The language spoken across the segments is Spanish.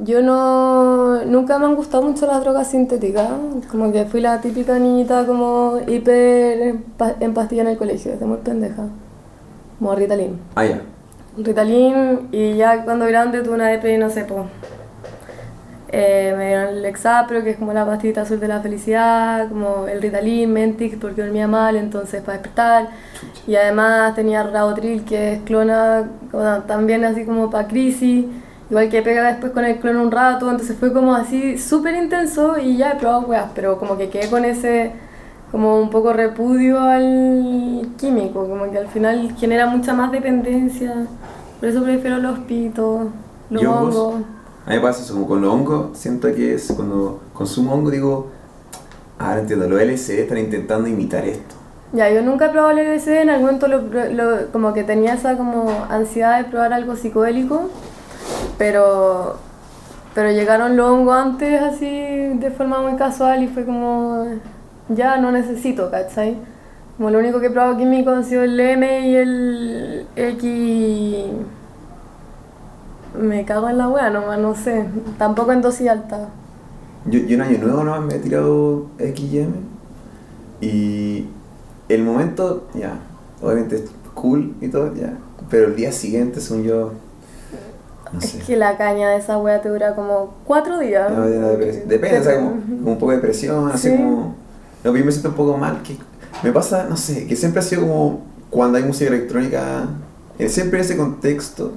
Yo no. Nunca me han gustado mucho las drogas sintéticas. Como que fui la típica niñita como hiper en pa- en pastilla en el colegio, desde muy pendeja. Como Ritalin. Ah, ya. Ritalin y ya cuando grande tuve una y no sé, po. Eh, me dieron el Lexapro, que es como la pastita azul de la felicidad, como el Ritalin, Mentix, porque dormía mal, entonces para despertar. Y además tenía Rabotril, que es clona, también así como para crisis. Igual que pega después con el clona un rato, entonces fue como así súper intenso y ya he probado weas, pero como que quedé con ese como un poco repudio al químico, como que al final genera mucha más dependencia. Por eso prefiero los pitos, los ¿Y hongos? hongos. A mí me pasa eso, como con los hongos, siento que es cuando consumo hongo digo, ahora entiendo, los LSD están intentando imitar esto. Ya, yo nunca he probado el LSD, en algún momento lo, lo- como que tenía esa como ansiedad de probar algo psicodélico, pero, pero llegaron los hongos antes así de forma muy casual y fue como, ya no necesito, ¿cachai? Como lo único que he probado químico han sido el M y el X... Me cago en la wea nomás, no sé, tampoco en dosis alta. Yo, yo en año nuevo nomás me he tirado XM y el momento, ya, obviamente es cool y todo, ya, pero el día siguiente, según yo, no sé. Es que la caña de esa wea te dura como cuatro días. No, Depende, o sea, como, como un poco de presión, así Sí. como... No, yo me siento un poco mal, que me pasa, no sé, que siempre ha sido como cuando hay música electrónica, eh, siempre en ese contexto,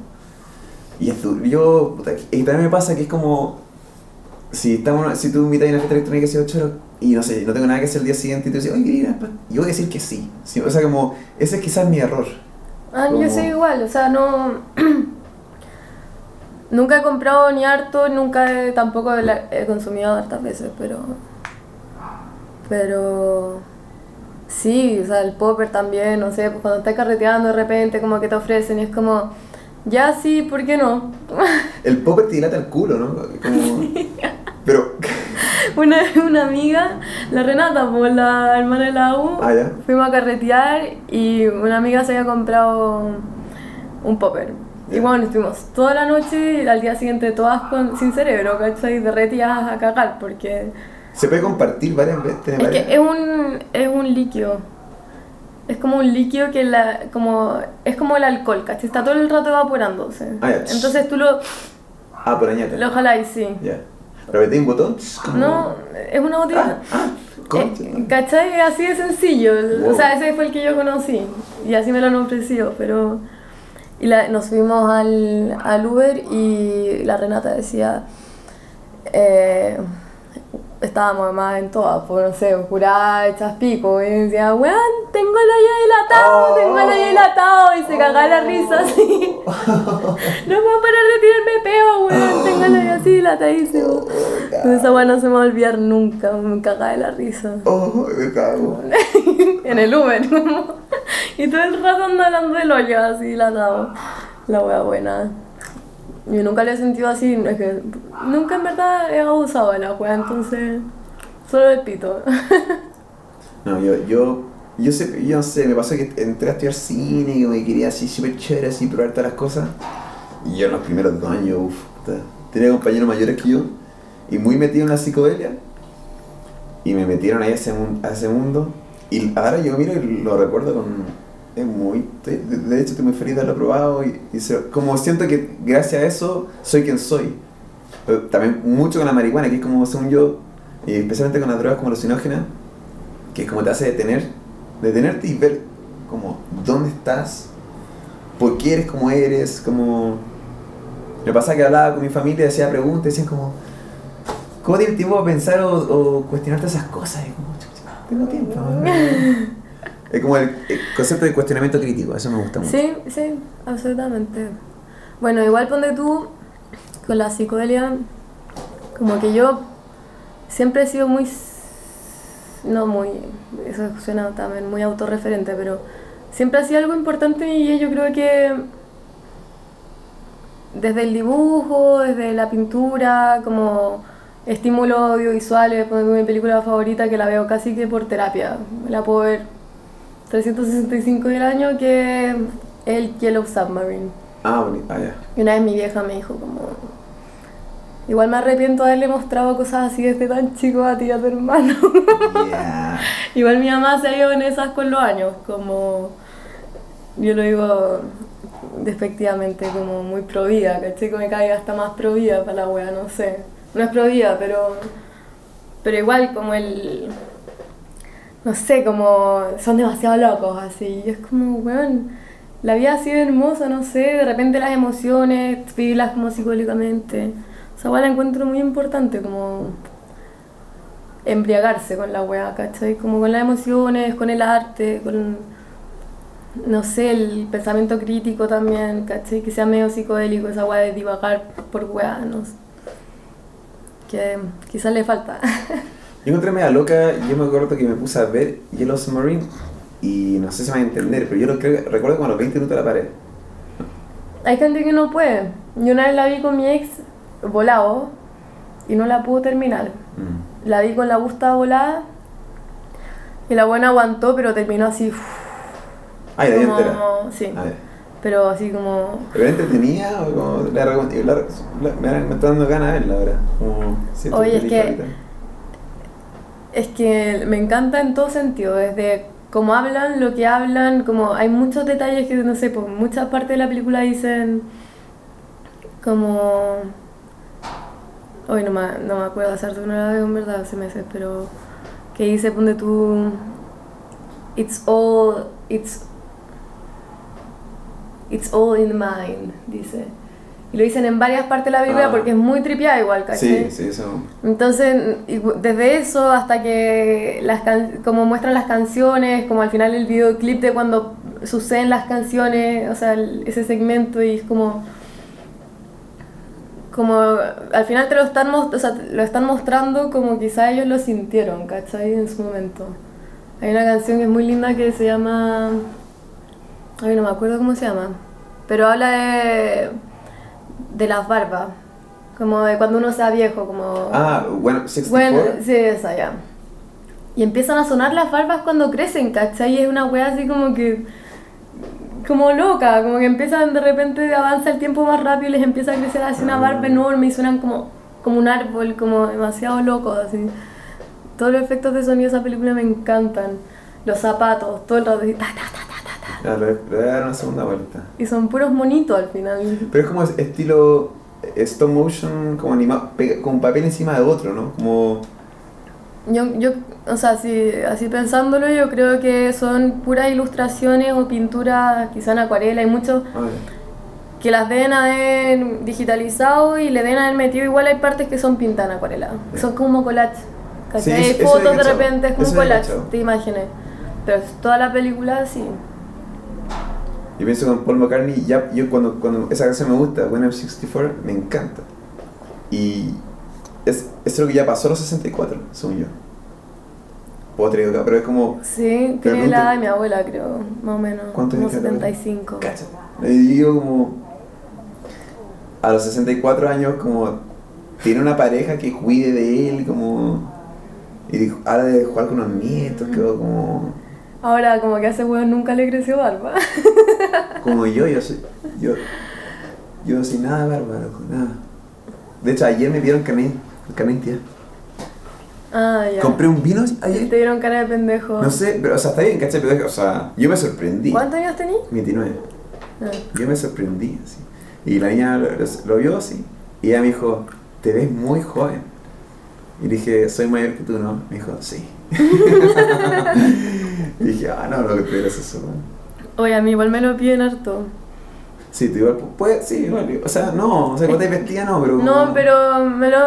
y es duro. yo, y también me pasa que es como, si estamos, si tú invitas a una fiesta electrónica hace 8 horas, y no sé, no tengo nada que hacer el día siguiente, y tú dices, oye, quería ir a Spa?", yo voy a decir que sí, Sí, o sea, como, ese es quizás mi error. Ah, yo soy igual, o sea, no. nunca he comprado ni harto, nunca he, tampoco la- he consumido hartas veces, pero. Pero. Sí, o sea, el popper también, no sé, pues cuando estás carreteando de repente, como que te ofrecen y es como. Ya sí, ¿por qué no? El popper te dilata el culo, ¿no? Como, pero, Una vez una amiga, la Renata, pues la hermana de la U, ah, fuimos a carretear y una amiga se había comprado un popper. Y bueno, estuvimos toda la noche y al día siguiente todas con, sin cerebro, ¿cachai? Derretidas a cagar porque... Se puede compartir varias veces, Es varias- que es un, es un líquido. Es como un líquido que la, como, es como el alcohol, ¿cachai? Está todo el rato evaporándose. Ah, ya. Entonces tú lo, Ah, por añate. lo jaláis, sí. Ya. ¿Pero metí un botón? Como- No, es una botella. Ah, ah. Eh, ¿Cachai? Así de sencillo. Wow. O sea, ese fue el que yo conocí. Y así me lo han ofrecido, pero... Y la- nos subimos al, al Uber y la Renata decía... eh, estábamos además en todas, pues no sé, curada, hechas pico. Y decía, weón, tengo el hoyo dilatado, Oh. tengo el hoyo dilatado. Y se cagaba la risa así. no puedo parar de tirarme peo, weón, tengo el hoyo así dilatadísimo. Entonces esa weá no se me va a olvidar nunca, me cagaba de la risa. Oh, me cago. en el Uber, y todo el rato ando hablando del hoyo así dilatado. La wea buena. Yo nunca lo he sentido así, es que nunca en verdad he abusado de la wea, entonces. Solo el. No, yo, yo, yo sé, yo no sé, me pasó que entré a estudiar cine y me quería así súper chévere, así probar todas las cosas. Y yo en los primeros dos años, uff, tenía compañeros mayores que yo y muy metido en la psicodelia. Y me metieron ahí a ese, a ese mundo. Y ahora yo miro y lo recuerdo con... Es muy... de hecho estoy muy feliz de haberlo probado y, como siento que gracias a eso soy quien soy. Pero también mucho con la marihuana, que es como según yo, y especialmente con las drogas como alucinógenas, que es como te hace detener, detenerte y ver como dónde estás, por qué eres como eres, como... Me pasa que hablaba con mi familia, hacía preguntas, decían como, ¿cómo tienes tiempo para pensar o, cuestionarte esas cosas? Y como, "Chucha, tengo tiempo. es como el, concepto de cuestionamiento crítico, eso me gusta mucho. Sí, sí, absolutamente. Bueno, igual ponte tú con la psicodelia, como que yo siempre he sido muy. No muy. Eso suena también muy autorreferente, pero siempre ha sido algo importante y yo creo que. Desde el dibujo, desde la pintura, como estímulos audiovisuales, ponte mi película favorita que la veo casi que por terapia. La puedo ver 365 del año que el Yellow Submarine. Ah, bonito, ah, ya. Y una vez mi vieja me dijo como... Igual me arrepiento de haberle mostrado cosas así desde tan chico a ti y a tu hermano. Yeah. Igual mi mamá se ha ido en esas con los años, como. Yo lo digo despectivamente, como muy provida, ¿cachai? Que me caiga hasta más provida para la wea, no sé. No es provida, pero. Pero igual, como el. No sé, como. Son demasiado locos, así. Y es como, weón. La vida ha sido hermosa, no sé. De repente las emociones, vivirlas como psicólicamente. O sea, igual la encuentro muy importante, como embriagarse con la weá, ¿cachai? Como con las emociones, con el arte, con, no sé, el pensamiento crítico también, ¿cachai? Que sea medio psicodélico esa weá de divagar por weá, no sé. Que quizás le falta. Yo encontré media loca, yo me acuerdo que me puse a ver Yellow Submarine y no sé si me va a entender, pero yo lo creo, recuerdo como a los 20 minutos la paré. Hay gente que no puede. Yo una vez la vi con mi ex volado y no la pudo terminar. Mm. La vi con la busta volada y la buena aguantó, pero terminó así. uff, Ah, y la vi como- entera. Sí, Ah, ya. pero así como. ¿Pero entretenida o como la, la- la- me, me está dando ganas de verla ahora? Como Oye, es que- ahorita. Es que me encanta en todo sentido, desde cómo hablan, lo que hablan, como hay muchos detalles que no sé, pues muchas partes de la película dicen como hoy no me, no me acuerdo hacer no la veo en verdad hace meses, pero que dice ponte tú it's all it's it's all in the mind, dice. Y lo dicen en varias partes de la Biblia Ah. porque es muy tripiada igual, ¿cachai? Sí, sí, eso. Entonces, desde eso hasta que las can- como muestran las canciones, como al final el videoclip de cuando suceden las canciones, o sea, el- ese segmento y es como como al final te lo están o sea, lo están mostrando como quizá ellos lo sintieron, ¿cachai? En su momento. Hay una canción que es muy linda que se llama ay, no me acuerdo cómo se llama, pero habla de de las barbas, como de cuando uno sea viejo, como Ah, bueno, 64. bueno, sí, esa ya. Y empiezan a sonar las barbas cuando crecen, ¿cachai? Y es una wea así como que. como loca, como que empiezan de repente, avanza el tiempo más rápido y les empieza a crecer así una barba enorme y suenan como, como un árbol, como demasiado locos, así. Todos los efectos de sonido de esa película me encantan. Los zapatos, todo el rato, así, ta, ta, ta, le le voy a dar una segunda vuelta. Y son puros monitos al final. Pero es como es- estilo eh, stop motion, como animado, con papel encima de otro, ¿no? Como. Yo, yo, o sea, si, así pensándolo, yo creo que son puras ilustraciones o pinturas, quizá en acuarela, hay muchos que las deben haber digitalizado y le deben haber metido, igual hay partes que son pintadas en acuarela, son como collage, ¿cachai? Sí, Hay fotos de repente, es como collage de imágenes, pero toda la película sí. Yo pienso con Paul McCartney, ya, yo cuando, cuando esa canción me gusta, When I'm 64, me encanta. Y es, es lo que ya pasó a los 64, según yo. Acá, pero es como. Sí, tiene la edad de mi abuela, creo, más o menos, ¿Cuánto como tiene la abuela? 75. Cáchate. Y digo como. A los 64 años, como. Tiene una pareja que cuide de él, como. Y dijo, ahora de jugar con los nietos, quedó como. Ahora, como que a ese weón nunca le creció barba. Como yo, yo soy. Yo. Yo sin nada barba, loco, nada. De hecho, ayer me vieron carnet de identidad. ah, ya. Compré un vino ayer. Te dieron cara de pendejo. No sé, pero, o sea, está bien, ¿cachai? Pero, o sea, yo me sorprendí. ¿Cuántos años tenías? 29. Ah. Yo me sorprendí, así. Y la niña lo, lo- lo vio así. Y ella me dijo, te ves muy joven. Y dije, soy mayor que tú, ¿no? Me dijo, sí. Y dije, ah, no, lo que tú eres eso, man. Oye, a mí igual me lo piden harto. Sí, tú igual, puedes, sí, igual. O sea, no, o sea, cuando te vestía, no, pero. No, pero me lo,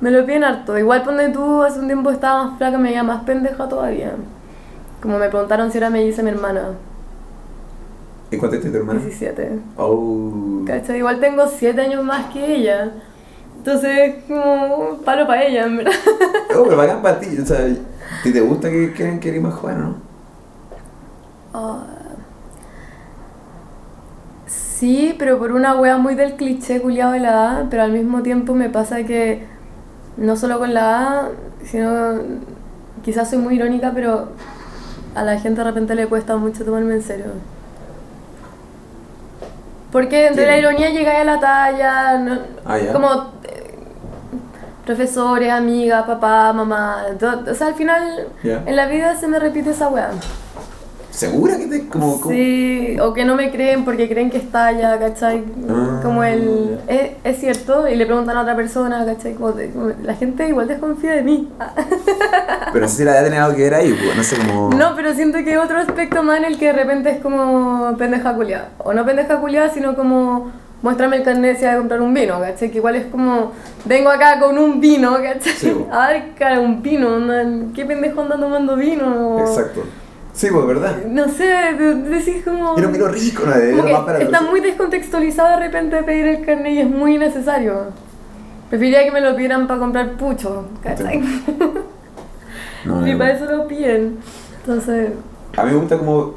me lo piden harto. Igual ponte tú, hace un tiempo estaba más flaca, me veía más pendeja todavía. Como me preguntaron si era melliza mi hermana, ¿Y cuánto tiene tu hermana? 17. Oh. ¿Cachai? Igual tengo 7 años más que ella. Entonces, como palo para ella, en verdad. Oh, pero bacán para ti. O sea, ¿ti te gusta que quieran que eres más joven o no? Ah. Sí, pero por una wea muy del cliché culiado de la edad, pero al mismo tiempo me pasa que no solo con la edad, sino quizás soy muy irónica, pero a la gente de repente le cuesta mucho tomarme en serio. Porque entre Sí. la ironía llega a la talla, no- Ah, como profesores, amigas, papá, mamá. todo- o sea, al final Ya. en la vida se me repite esa weá. ¿Segura que te como, como- Sí, o que no me creen porque creen que está allá, ¿cachai? Ah. Como el... Es, es cierto, y le preguntan a otra persona, ¿cachai? Como como la gente igual desconfía de mí. Pero no sé si la tiene algo que ver ahí, pues, no sé cómo... No, pero siento que hay otro aspecto más en el que de repente es como pendeja culiada. O no pendeja culiada, sino como muéstrame el carnet si vas a comprar un vino, ¿cachai? Que igual es como, vengo acá con un vino, ¿cachai? Sí, po. A ver, cara, un vino, man, ¿qué pendejo anda tomando vino? Exacto. Sí, pues, ¿verdad? No sé, de- decís como... Era un vino rico, ¿no? Era más para está muy descontextualizado de repente pedir el carnet y es muy innecesario. Preferiría que me lo pidieran para comprar pucho, ¿cachai? No, y no, para no. eso lo piden. Entonces, A mí me gusta como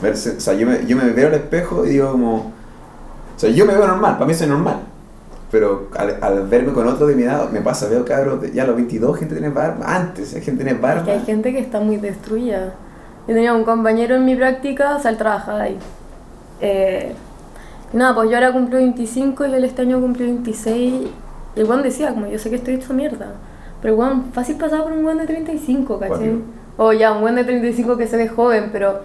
verse, o sea, yo me, yo me veo al espejo y digo como, o sea, yo me veo normal, para mí soy normal, pero al, al verme con otro de mi edad, me pasa, veo cabros, ya a los 22 gente tiene barba, antes hay gente tiene barba, es que hay gente que está muy destruida. Yo tenía un compañero en mi práctica, o sea, él trabajaba ahí. Eh, nada, pues yo ahora cumplo 25 y él este año cumplió 26. Y el decía, como yo sé que estoy hecho mierda. Pero el fácil pasaba por un weón de 35, ¿cachai? O ya, un weón de 35 que se ve joven, pero.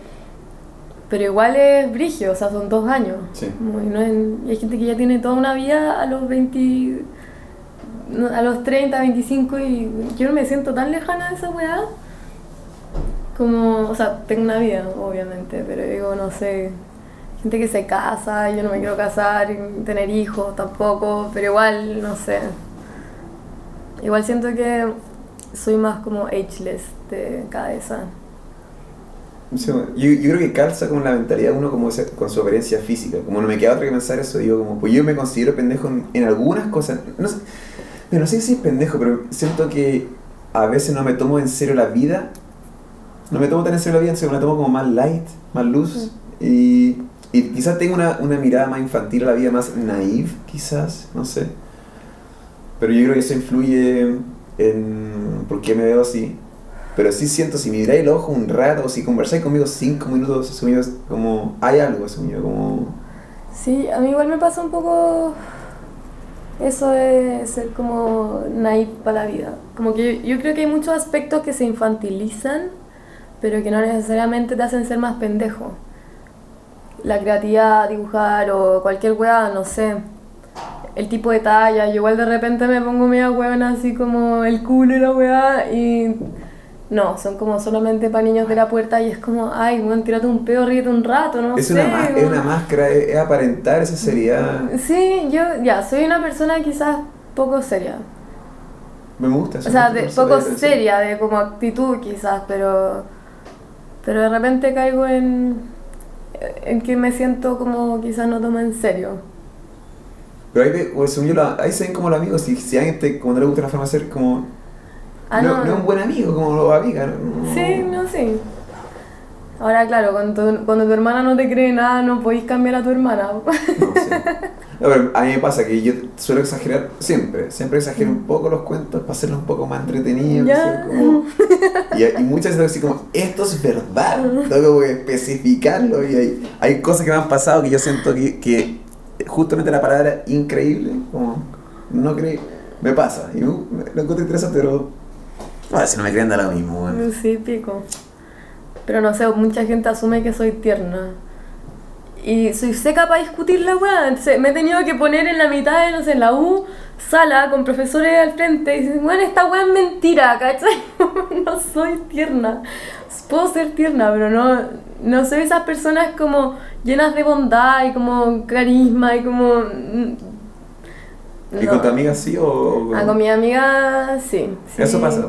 Pero igual es brigio, o sea, son dos años. Sí. Como, y, no es- hay gente que ya tiene toda una vida a los 20. no, A los 30, 25 y yo no me siento tan lejana de esa weá. Como, o sea, tengo una vida, obviamente, pero digo, no sé, gente que se casa, yo no me quiero casar, y tener hijos tampoco, pero igual, no sé. Igual siento que soy más como ageless de cabeza. Sí, yo, yo creo que calza con la mentalidad de uno como ese- con su apariencia física, como no me queda otra que pensar eso, digo como, pues yo me considero pendejo en, en algunas cosas, no sé, no sé si es pendejo, pero siento que a veces no me tomo en serio la vida, no me tomo tan en serio la vida, sino me la tomo como más light, más luz, y, y quizás tengo una, una mirada más infantil a la vida, más naive, quizás, no sé, pero yo creo que eso influye en por qué me veo así. Pero sí siento, si me el ojo un rato, o si conversáis conmigo cinco minutos, asumido, como hay algo, asumido, como... Sí, a mí igual me pasa un poco eso de ser como naive para la vida. Como que yo, creo que hay muchos aspectos que se infantilizan, pero que no necesariamente te hacen ser más pendejo. La creatividad, dibujar o cualquier weá, no sé. El tipo de talla, yo igual de repente me pongo media weona así como el culo y la weá y... No, son como solamente para niños de la puerta y es como, ay, weón, tírate un pedo, ríete un rato, no es, sé. una es una máscara, es, es aparentar esa seriedad. Sí, yo ya, soy una persona quizás poco seria. Me gusta eso. O sea, de, poco seria, de como actitud quizás, pero, pero de repente caigo en, en que me siento como quizás no tomo en serio. Pero ahí, según yo, la- ahí se ven como los amigos, si, si a alguien te, como no le gusta la forma de ser, como... Ah, no, no. no es un buen amigo, como los amigas. No, Sí, no, sí. Ahora, claro, cuando tu, cuando tu hermana no te cree nada, no podéis cambiar a tu hermana. No, sí. No, pero a mí me pasa que yo suelo exagerar siempre, siempre exagero un poco los cuentos para hacerlos un poco más entretenidos. Ya. ¿sí? Como- y, y muchas veces así como, esto es verdad, tengo que especificarlo y hay, hay cosas que me han pasado que yo siento que, que justamente la palabra increíble, como no creí, me pasa y me, me- lo encuentro interesante, pero bueno, si no me creen da lo mismo. bueno. Sí, pico. Pero no sé, mucha gente asume que soy tierna. Y soy seca para discutir la weá. Entonces me he tenido que poner en la mitad de, no sé, en la U, sala, con profesores al frente. Y dicen, bueno, esta weá es mentira, ¿cachai? no soy tierna. Puedo ser tierna, pero no, no soy esas personas como llenas de bondad y como carisma y como... mm, ¿Y no. con tu amiga sí o...? o- Ah, con mi amiga sí. sí. Eso pasa.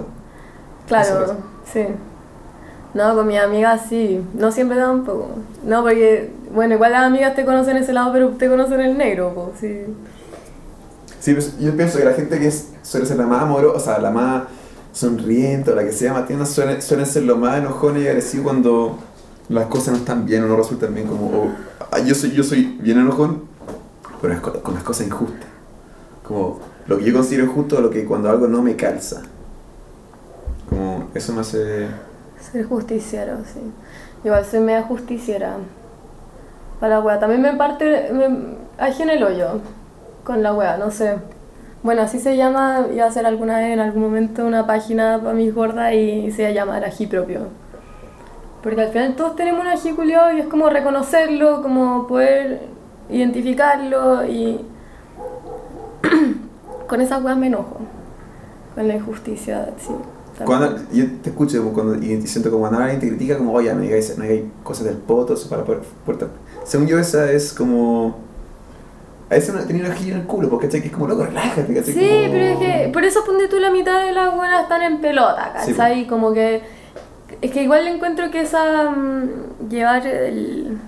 Claro, sí. No, con mi amiga sí. No siempre tampoco. No, porque, bueno, igual las amigas te conocen ese lado, pero te conocen el negro, pues, sí. Sí, pues, yo pienso que la gente que es- suele ser la más amorosa, o sea, la más sonriente o la que sea más tierna, suelen, suelen ser los más enojones y agresivos cuando las cosas no están bien o no resultan bien. Como, ah, yo, soy, yo soy bien enojón, pero es con, con las cosas injustas. Como lo que yo considero injusto o lo que cuando algo no me calza. Eso me hace... Ser justiciero, sí. Igual soy media justiciera. Para la wea. También me parte. Me, ajeno el hoyo con la wea, no sé. Bueno, así se llama, iba a hacer alguna vez en algún momento una página para mis gordas y se iba a ají propio. Porque al final todos tenemos un ají culiao y es como reconocerlo, como poder identificarlo y con esas weas me enojo. Con la injusticia, sí. Cuando, yo te escucho como cuando, y siento como cuando alguien te critica, como, oye, no digáis, no digáis cosas del poto, para poder. Según yo, esa es como. A veces uno tenía una ajillo en el culo, porque ¿cachai? que es como loco, relájate, ¿cachai? Sí, Como- pero es que por eso ponte tú la mitad de las buenas están en pelota, Sí, ¿cachai? Como que. Es que igual le encuentro que esa. mm, llevar el.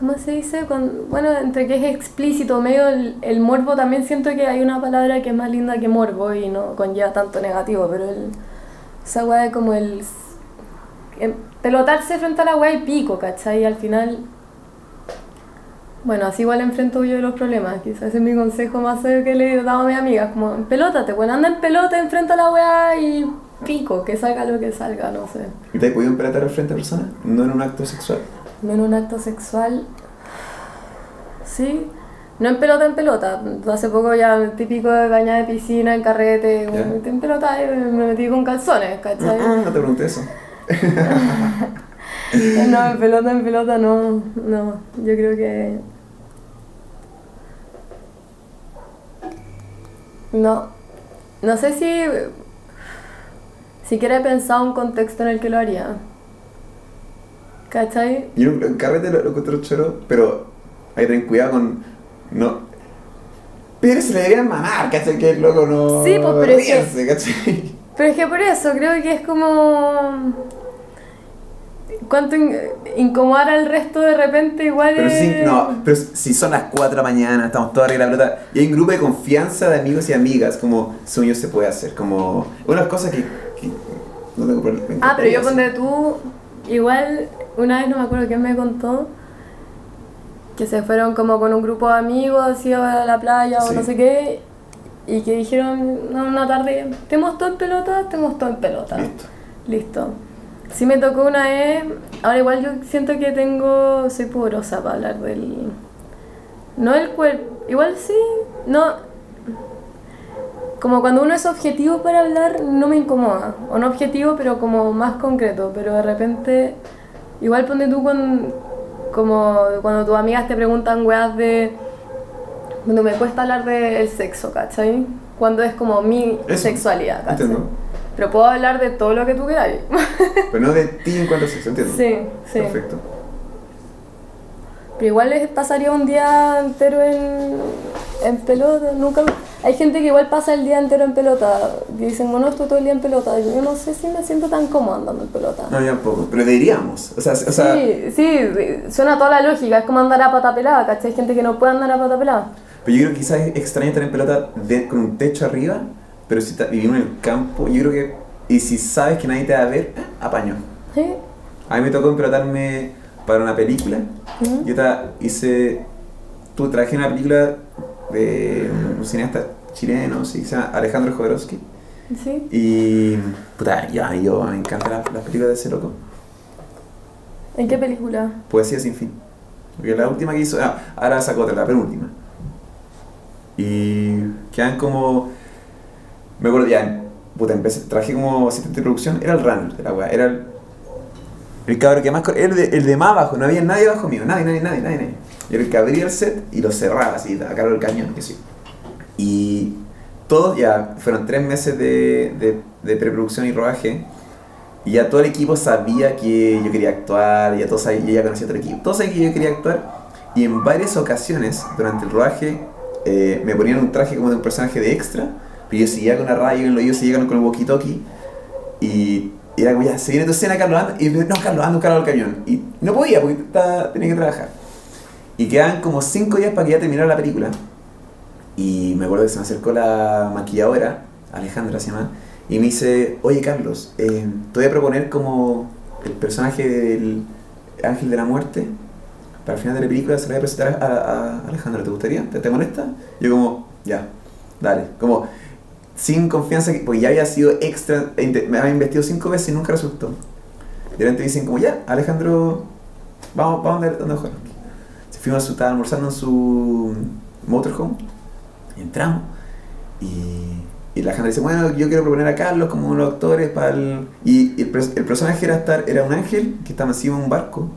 ¿Cómo se dice? Con, bueno, entre que es explícito, medio el, el morbo, también siento que hay una palabra que es más linda que morbo y no conlleva tanto negativo, pero el, esa weá de como el. em, pelotarse frente a la weá y pico, ¿cachai? Y al final. Bueno, así igual enfrento yo los problemas. Quizás ese es mi consejo más serio que le he dado a mis amigas. Como, pelótate, bueno, anda en pelota, enfrenta a la weá y pico, que salga lo que salga, no sé. ¿Y te has podido empelotar al frente a personas? No en un acto sexual. No en un acto sexual. Sí. No en pelota, en pelota. Hace poco ya típico de baña de piscina, en carrete, Ya. me metí en pelota y me metí con calzones, ¿cachai? Mm, no te pregunté eso. No, en pelota, en pelota no, no. Yo creo que. No. No sé si. Siquiera he pensado un contexto en el que lo haría. ¿Cachai? Yo en carrete lo, lo encuentro choro, pero hay que tener cuidado con. No. Pero se le deberían mamar, ¿cachai? Que el loco no. Sí, pues, pero es que- ríense, ¿cachai? Pero es que por eso creo que es como. Cuánto in- incomodar al resto de repente igual Pero es. sí, no, pero si son las 4 de la mañana, estamos todos arriba de la pelota, y hay un grupo de confianza de amigos y amigas, como sueño se puede hacer, como unas cosas que, que no tengo problema. Ah, pero yo ponte tú, igual una vez no me acuerdo quién me contó que se fueron como con un grupo de amigos así a la playa o no sé qué y que dijeron no, una tarde, ¿tenemos todo en pelota? Tenemos todo en pelota. Listo. Listo. Sí me tocó una vez, ahora igual yo siento que tengo, soy porosa para hablar del... No del cuerpo, igual sí, no... Como cuando uno es objetivo para hablar, no me incomoda. O no objetivo, pero como más concreto. Pero de repente, igual ponte tú con... Como cuando tus amigas te preguntan weas de... Cuando me cuesta hablar del sexo, ¿cachai? Cuando es como mi Eso, sexualidad, ¿cachai? entiendo. Pero puedo hablar de todo lo que tú queráis. Pero no de ti en cuanto a sexo, entiendo. Sí, sí. Perfecto. Pero igual les pasaría un día entero en, en pelota. Nunca, hay gente que igual pasa el día entero en pelota. Y dicen, bueno, estoy todo el día en pelota. Yo no sé si me siento tan cómodo andando en pelota. No, ya un poco, pero deberíamos. O sea, o sea sí, sí, suena toda la lógica. Es como andar a pata pelada, ¿cachai? Hay gente que no puede andar a pata pelada. pero yo creo que quizás es extraño estar en pelota de- con un techo arriba, pero si vivimos en el campo, yo creo que. Y si sabes que nadie te va a ver, eh, apaño. ¿Sí? A mí me tocó empelotarme para una película. Yo ta- hice. Tú trabajé en una película de un cineasta chileno, sí, que se llama Alejandro Jodorowsky. ¿Sí? Y. Puta, ya, yo me encantan las, las películas de ese loco. ¿En qué película? Poesía sin fin. Porque la última que hizo. Ah, ahora sacó otra, la penúltima. Y. Quedan como. Me acuerdo ya. Puta, empecé, trabajé como asistente de producción. Era el runner de la weá. Era el. El cabrón que más. el de, el de más abajo. No había nadie abajo mío. Nadie, nadie, nadie, nadie. nadie. Yo era el que abría el set y lo cerraba así, a cargo del cañón, que sí. Y. Todos ya. Fueron tres meses de, de, de preproducción y rodaje. Y ya todo el equipo sabía que yo quería actuar, ya todos sabían, ya conocía a todo el equipo. Todos sabían que yo quería actuar. Y en varias ocasiones, durante el rodaje, eh, me ponían un traje como de un personaje de extra. Pero yo seguía con la radio en el oído, seguía con el walkie-talkie. Y y era como, ya, se viene tu escena, Carlos, anda. Y yo, no, Carlos, anda un carro al camión. Y no podía porque estaba- tenía que trabajar. Y quedaban como cinco días para que ya terminara la película. Y me acuerdo que se me acercó la maquilladora, Alejandra se llama, y me dice, oye Carlos, eh, te voy a proponer como el personaje del Ángel de la Muerte. Para el final de la película se lo voy a presentar a, a- a Alejandra, ¿te gustaría? ¿Te, te molesta? Yo como, ya, dale. Como, sin confianza, que- porque ya había sido extra, me había investido cinco veces y nunca resultó. De repente dicen como, ya, Alejandro, vamos, vamos a dónde jugar. Se fuimos a su, estaba almorzando en su motorhome, entramos, y la gente dice, bueno, yo quiero proponer a Carlos como uno de los actores para el... Y el, pers- el personaje era, estar, era un ángel que estaba encima de un barco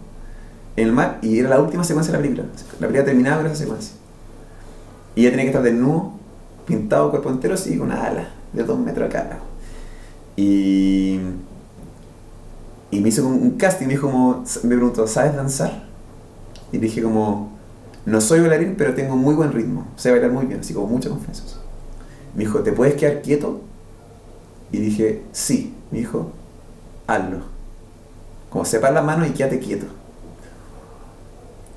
en el mar y era la última secuencia de la película. La película terminaba con esa secuencia. Y ella tenía que estar desnudo, pintado cuerpo entero, así con una ala de dos metros acá. Y, y me hizo un casting, me dijo como, me preguntó, ¿sabes danzar? Y dije como, no soy bailarín, pero tengo muy buen ritmo, sé bailar muy bien, así como mucha confianza. Me dijo, ¿te puedes quedar quieto? Y dije, sí. Me dijo, hazlo. Como separa las manos y quédate quieto.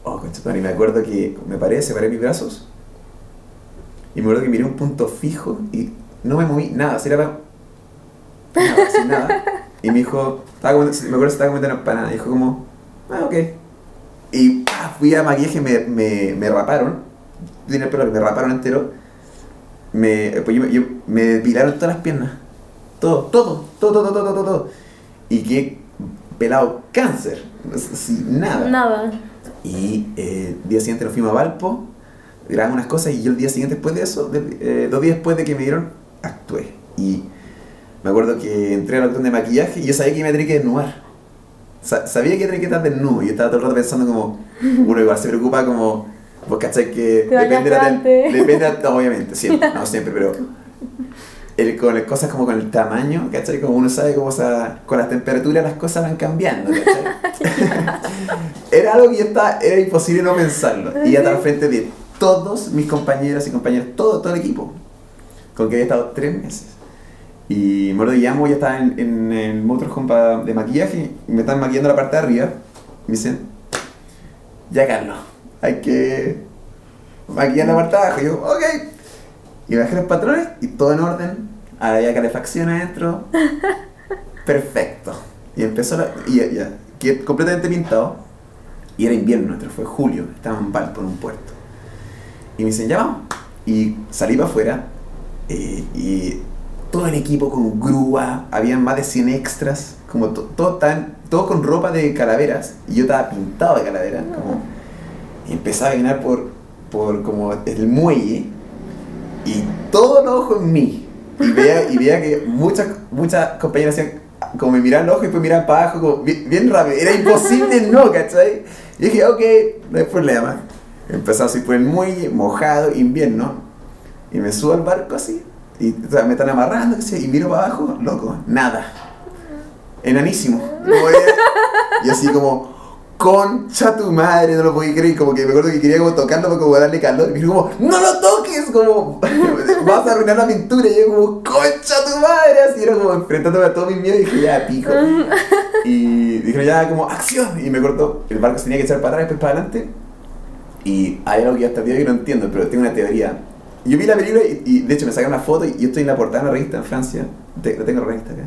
Oh, conchetumare, y me acuerdo que me paré, separé mis brazos. Y me acuerdo que miré un punto fijo y no me moví nada, así era para- nada, así nada. Y me dijo, estaba comiendo- me acuerdo que estaba comiendo una empanada. Y dijo como, ah, ok. Y fui a maquillaje, me, me, me raparon. Tiene el pelo, me raparon entero. Me, pues yo, me- yo- me depilaron todas las piernas. Todo, todo, todo, todo, todo, todo, todo. Y que pelado cáncer. Sin nada. Nada. Y eh, el día siguiente nos fuimos a Valpo, grabamos unas cosas y yo el día siguiente después de eso, de- eh, dos días después de que me dieron, actué. Y me acuerdo que entré a la cuestión de maquillaje y yo sabía que me tenía que desnudar. Sa- sabía que tenía que estar desnudo y yo estaba todo el rato pensando como, uno igual se preocupa como, vos cachai que depende de la, depende obviamente, siempre, no siempre, pero el, con las cosas como con el tamaño, ¿cachai? Como uno sabe cómo esa- con las temperaturas las cosas van cambiando, ¿cachai? era algo que ya estaba, era imposible no pensarlo. Y ya estaba al frente de todos mis compañeras y compañeros, todo, todo el equipo, con que había estado tres meses. Y me acuerdo que llamo, ya estaba en, en el motorhome de maquillaje y me están maquillando la parte de arriba. Y me dicen, ya Carlos, hay que maquillar la parte de abajo. Y yo, ok. Y me bajé los patrones y todo en orden. Había calefacción adentro. Perfecto. Y empezó la. Y ya, ya, completamente pintado. Y era invierno, nuestro fue julio. Estaba en Valpo, en un puerto. Y me dicen, ya vamos. Y salí para afuera. eh, y todo el equipo con grúa. Habían más de 100 extras. Como to- todo tan, todo con ropa de calaveras. Y yo estaba pintado de calavera. Como, y empezaba a caminar por, por como el muelle. Y todo el ojo en mí. Y veía, y veía que muchas, muchas compañeras hacían como me miraban los ojos y después miraban para abajo, como bien, bien rápido. Era imposible no, ¿cachai? Y dije, ok, no hay problema. Empezó así por el muelle, mojado, invierno. Y me subo al barco así. Y o sea, me están amarrando, y miro para abajo, loco, nada. Enanísimo. Y así como, concha tu madre, no lo podía creer. Como que me acuerdo que quería como tocarlo para como darle calor. Y dijo como, no lo toques, como, vas a arruinar la pintura. Y yo como, concha tu madre. Así era como enfrentándome a todo mi miedo. Y dije, ya, pico. Y dijeron ya como, acción. Y me cortó, el barco se tenía que echar para atrás, después para adelante. Y hay algo que hasta el día de hoy no entiendo, pero tengo una teoría. Yo vi la película y, y, de hecho me sacaron una foto y yo estoy en la portada de una revista en Francia. Te- la tengo en la revista acá.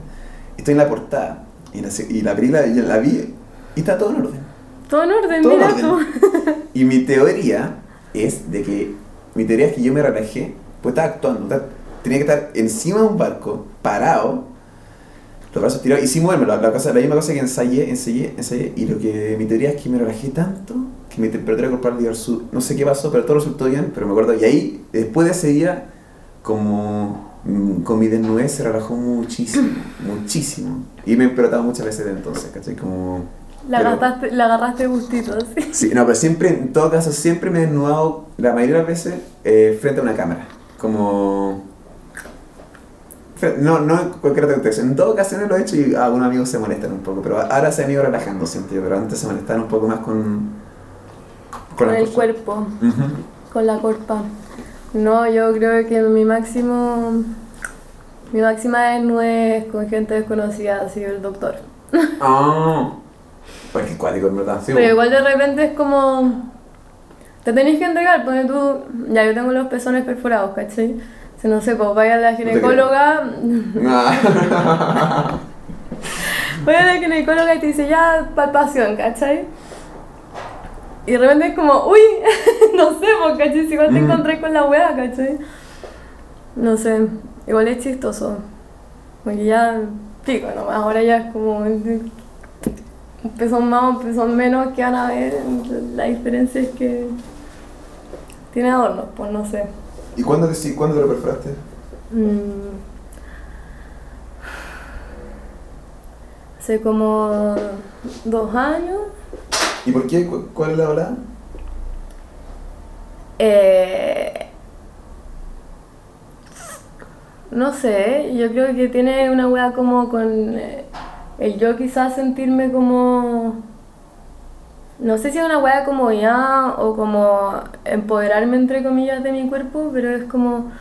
Estoy en la portada. Y la, y la película yo la vi y está todo en orden. Todo en orden, Todo en mira orden. tú. Y mi teoría es de que. Mi teoría es que yo me relajé, pues estaba actuando. estaba- tenía que estar encima de un barco, parado, los brazos tirados, y sin moverme. La, la, misma cosa que ensayé, ensayé, ensayé. Y lo que mi teoría es que me relajé tanto que mi temperatura corporal dio su. No sé qué pasó, pero todo resultó bien. Pero me acuerdo. Y ahí, después de ese día, como. mm, Con mi desnudez se relajó muchísimo, muchísimo. Y me he explotado muchas veces de entonces, ¿cachai? Como. La, pero- agarraste, la agarraste gustito, así. Sí, no, pero siempre, en todo caso, siempre me he desnudado, la mayoría de las veces, eh, frente a una cámara. Como... No, no en cualquier otra. En todas ocasiones lo he hecho y algunos amigos se molestan un poco, pero ahora se han ido relajando, siento yo, pero antes se molestaban un poco más con... Con el cuerpo, con la corpa. No, yo creo que mi máximo. Mi máxima desnudez con gente desconocida sido el doctor. Ah, porque es cuático, en verdad. Sí, Pero igual de repente es como. Te tenés que entregar, porque tú. Ya, yo tengo los pezones perforados, ¿cachai? Si no sé, pues vaya a la ginecóloga. Vaya a la ginecóloga y te dice ya palpación, ¿cachai? Y de repente es como, uy, no sé, pues, ¿cachai? Si igual te Mm. encontré con la wea, ¿cachai? No sé, igual es chistoso. Porque ya, pico nomás, ahora ya es como un pezón más, un pezón menos que van a ver. La diferencia es que tiene adornos, pues no sé. ¿Y cuándo te, cuándo te lo perforaste? Mm. Hace como dos años. ¿Y por qué? ¿Cu- ¿Cuál es la volada? Eh, no sé, yo creo que tiene una weá como con eh, el yo quizás sentirme como... No sé si es una weá como ya o como empoderarme entre comillas de mi cuerpo, pero es como...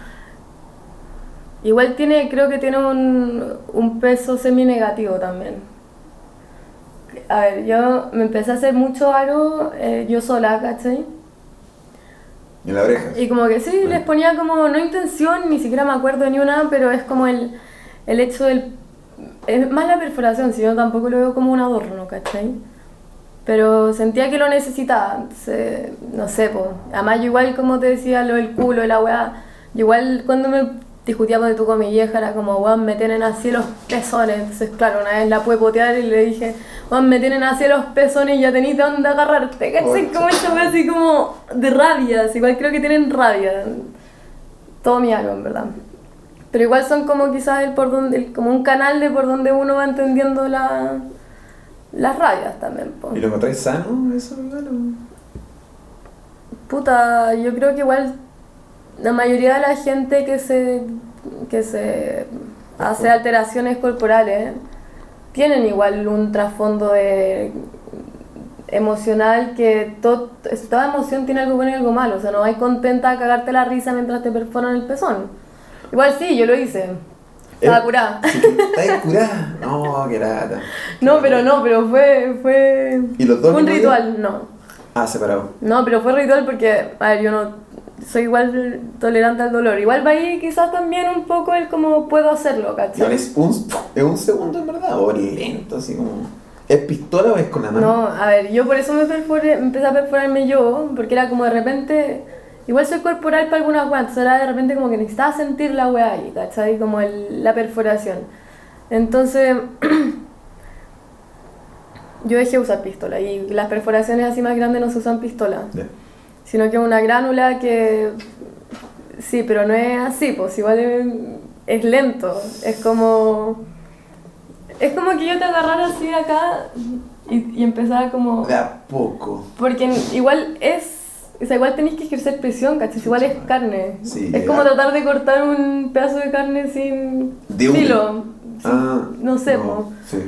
Igual tiene, creo que tiene un, un peso semi-negativo también. A ver, yo me empecé a hacer mucho aro eh, yo sola, ¿cachai? En la oreja. Y como que sí, les ponía como, no intención, ni siquiera me acuerdo ni una, pero es como el, el hecho del... Es más la perforación, si yo tampoco lo veo como un adorno, ¿cachai? Pero sentía que lo necesitaba, entonces, no sé, pues. Además, yo igual, como te decía, lo del culo, la weá, yo igual cuando me discutíamos de tu con mi vieja era como, weón, me tienen así los pezones. Entonces, claro, una vez la pude potear y le dije, weón, me tienen así los pezones y ya tenés de dónde agarrarte, ¿cachai? Como esa weá así como de rabia, así, igual creo que tienen rabia. Todo mi alma, en verdad. Pero igual son como quizás el por donde, el- como un canal de por donde uno va entendiendo la, las rabias también, po. ¿Y lo encontráis sano eso, igual? o? Puta, yo creo que igual la mayoría de la gente que se, que se hace alteraciones corporales tienen igual un trasfondo de- emocional que todo, es- toda emoción tiene algo bueno y algo malo. O sea, no hay contenta a cagarte la risa mientras te perforan el pezón. Igual sí, yo lo hice. Estaba Eh, curada. Sí. No, qué lata. No, pero no, pero fue, fue, ¿Y los dos fue un día? ritual, no. Ah, separado. No, pero fue ritual porque, a ver, yo no soy igual tolerante al dolor. Igual va ahí quizás también un poco el cómo puedo hacerlo, Igual ¿cachai? es un, es un segundo en verdad, o lento, así como. ¿Es pistola o es con la mano? No, a ver, yo por eso me perforé, empecé a perforarme yo, porque era como de repente, igual soy corporal para algunas weas, entonces era de repente como que necesitaba sentir la wea ahí, ¿cachai? Como el- la perforación. Entonces, yo dejé de usar pistola y las perforaciones así más grandes no se usan pistola. Sino que es una gránula que sí, pero no es así, pues igual es, es lento, es como es como que yo te agarrara así de acá y, y empezara como De a poco. porque igual es o sea, igual tenéis que ejercer presión, ¿cachai? Igual es carne. Sí, es ya. como tratar de cortar un pedazo de carne sin De filo. Ah, no sé. Sí,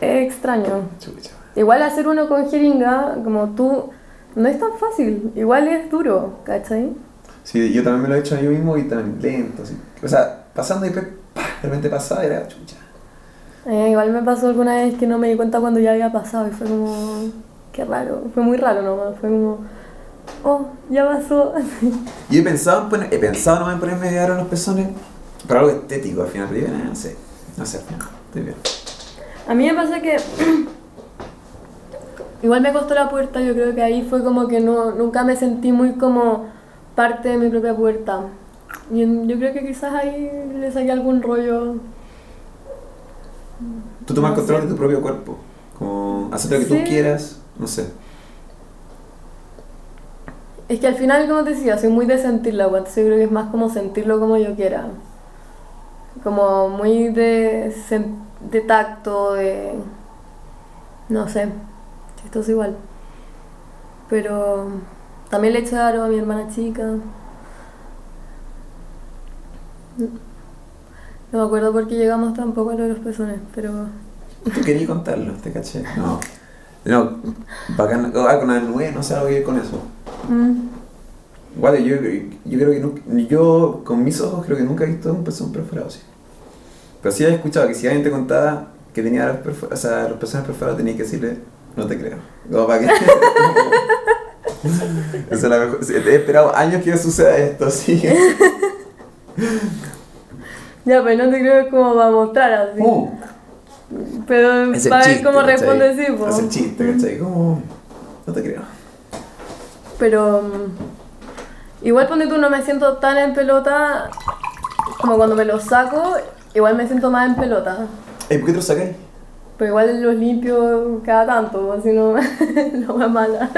Es extraño. chucha. Igual hacer uno con jeringa, como tú, no es tan fácil. Igual es duro, ¿cachai? Sí, yo también me lo he hecho yo mismo y tan lento, así. O sea, pasando y después, de repente pasaba y era chucha. Eh, igual me pasó alguna vez que no me di cuenta cuando ya había pasado y fue como, qué raro, fue muy raro nomás, fue como, oh, ya pasó. Y he pensado en, poner, he pensado nomás en ponerme de aro en los pezones, para algo estético al final, pero yo no sé, no sé al final, estoy bien. A mí me pasa que igual me costó la puerta, yo creo que ahí fue como que no, nunca me sentí muy como parte de mi propia puerta. Y yo creo que quizás ahí le saqué algún rollo. Tú tomas No control sé. de tu propio cuerpo, como hacer lo que Sí. tú quieras, no sé. Es que al final, como te decía, soy muy de sentirlo, entonces yo creo que es más como sentirlo como yo quiera. Como muy de, de tacto, de... No sé, esto es igual. Pero también le eché aro a mi hermana chica. No me acuerdo por qué llegamos tampoco a lo de los pezones, pero... Tú querías contarlo, te caché. No. No, bacán, ah, con la nube, no sé algo que ver con eso. Mm. Igual, yo, yo creo que nunca, yo con mis ojos creo que nunca he visto un pezón perforado así. Pero sí he escuchado que si alguien te contaba que tenía los, perfo- o sea, los pezones perforados, tenías que decirle, no te creo. Como para que... Esa es la mejor. He esperado años que suceda esto, sí. Ya, pero no te creo que como para mostrar así. Uh, Pero es para ver chiste, cómo responde sí, po. Es el chiste, ¿cachai? Como... No te creo. Pero mm, igual ponte tú, no me siento tan en pelota como cuando me los saco, igual me siento más en pelota. Ey, ¿por qué te lo sacáis? Pero igual los limpio cada tanto, así no, no me mala.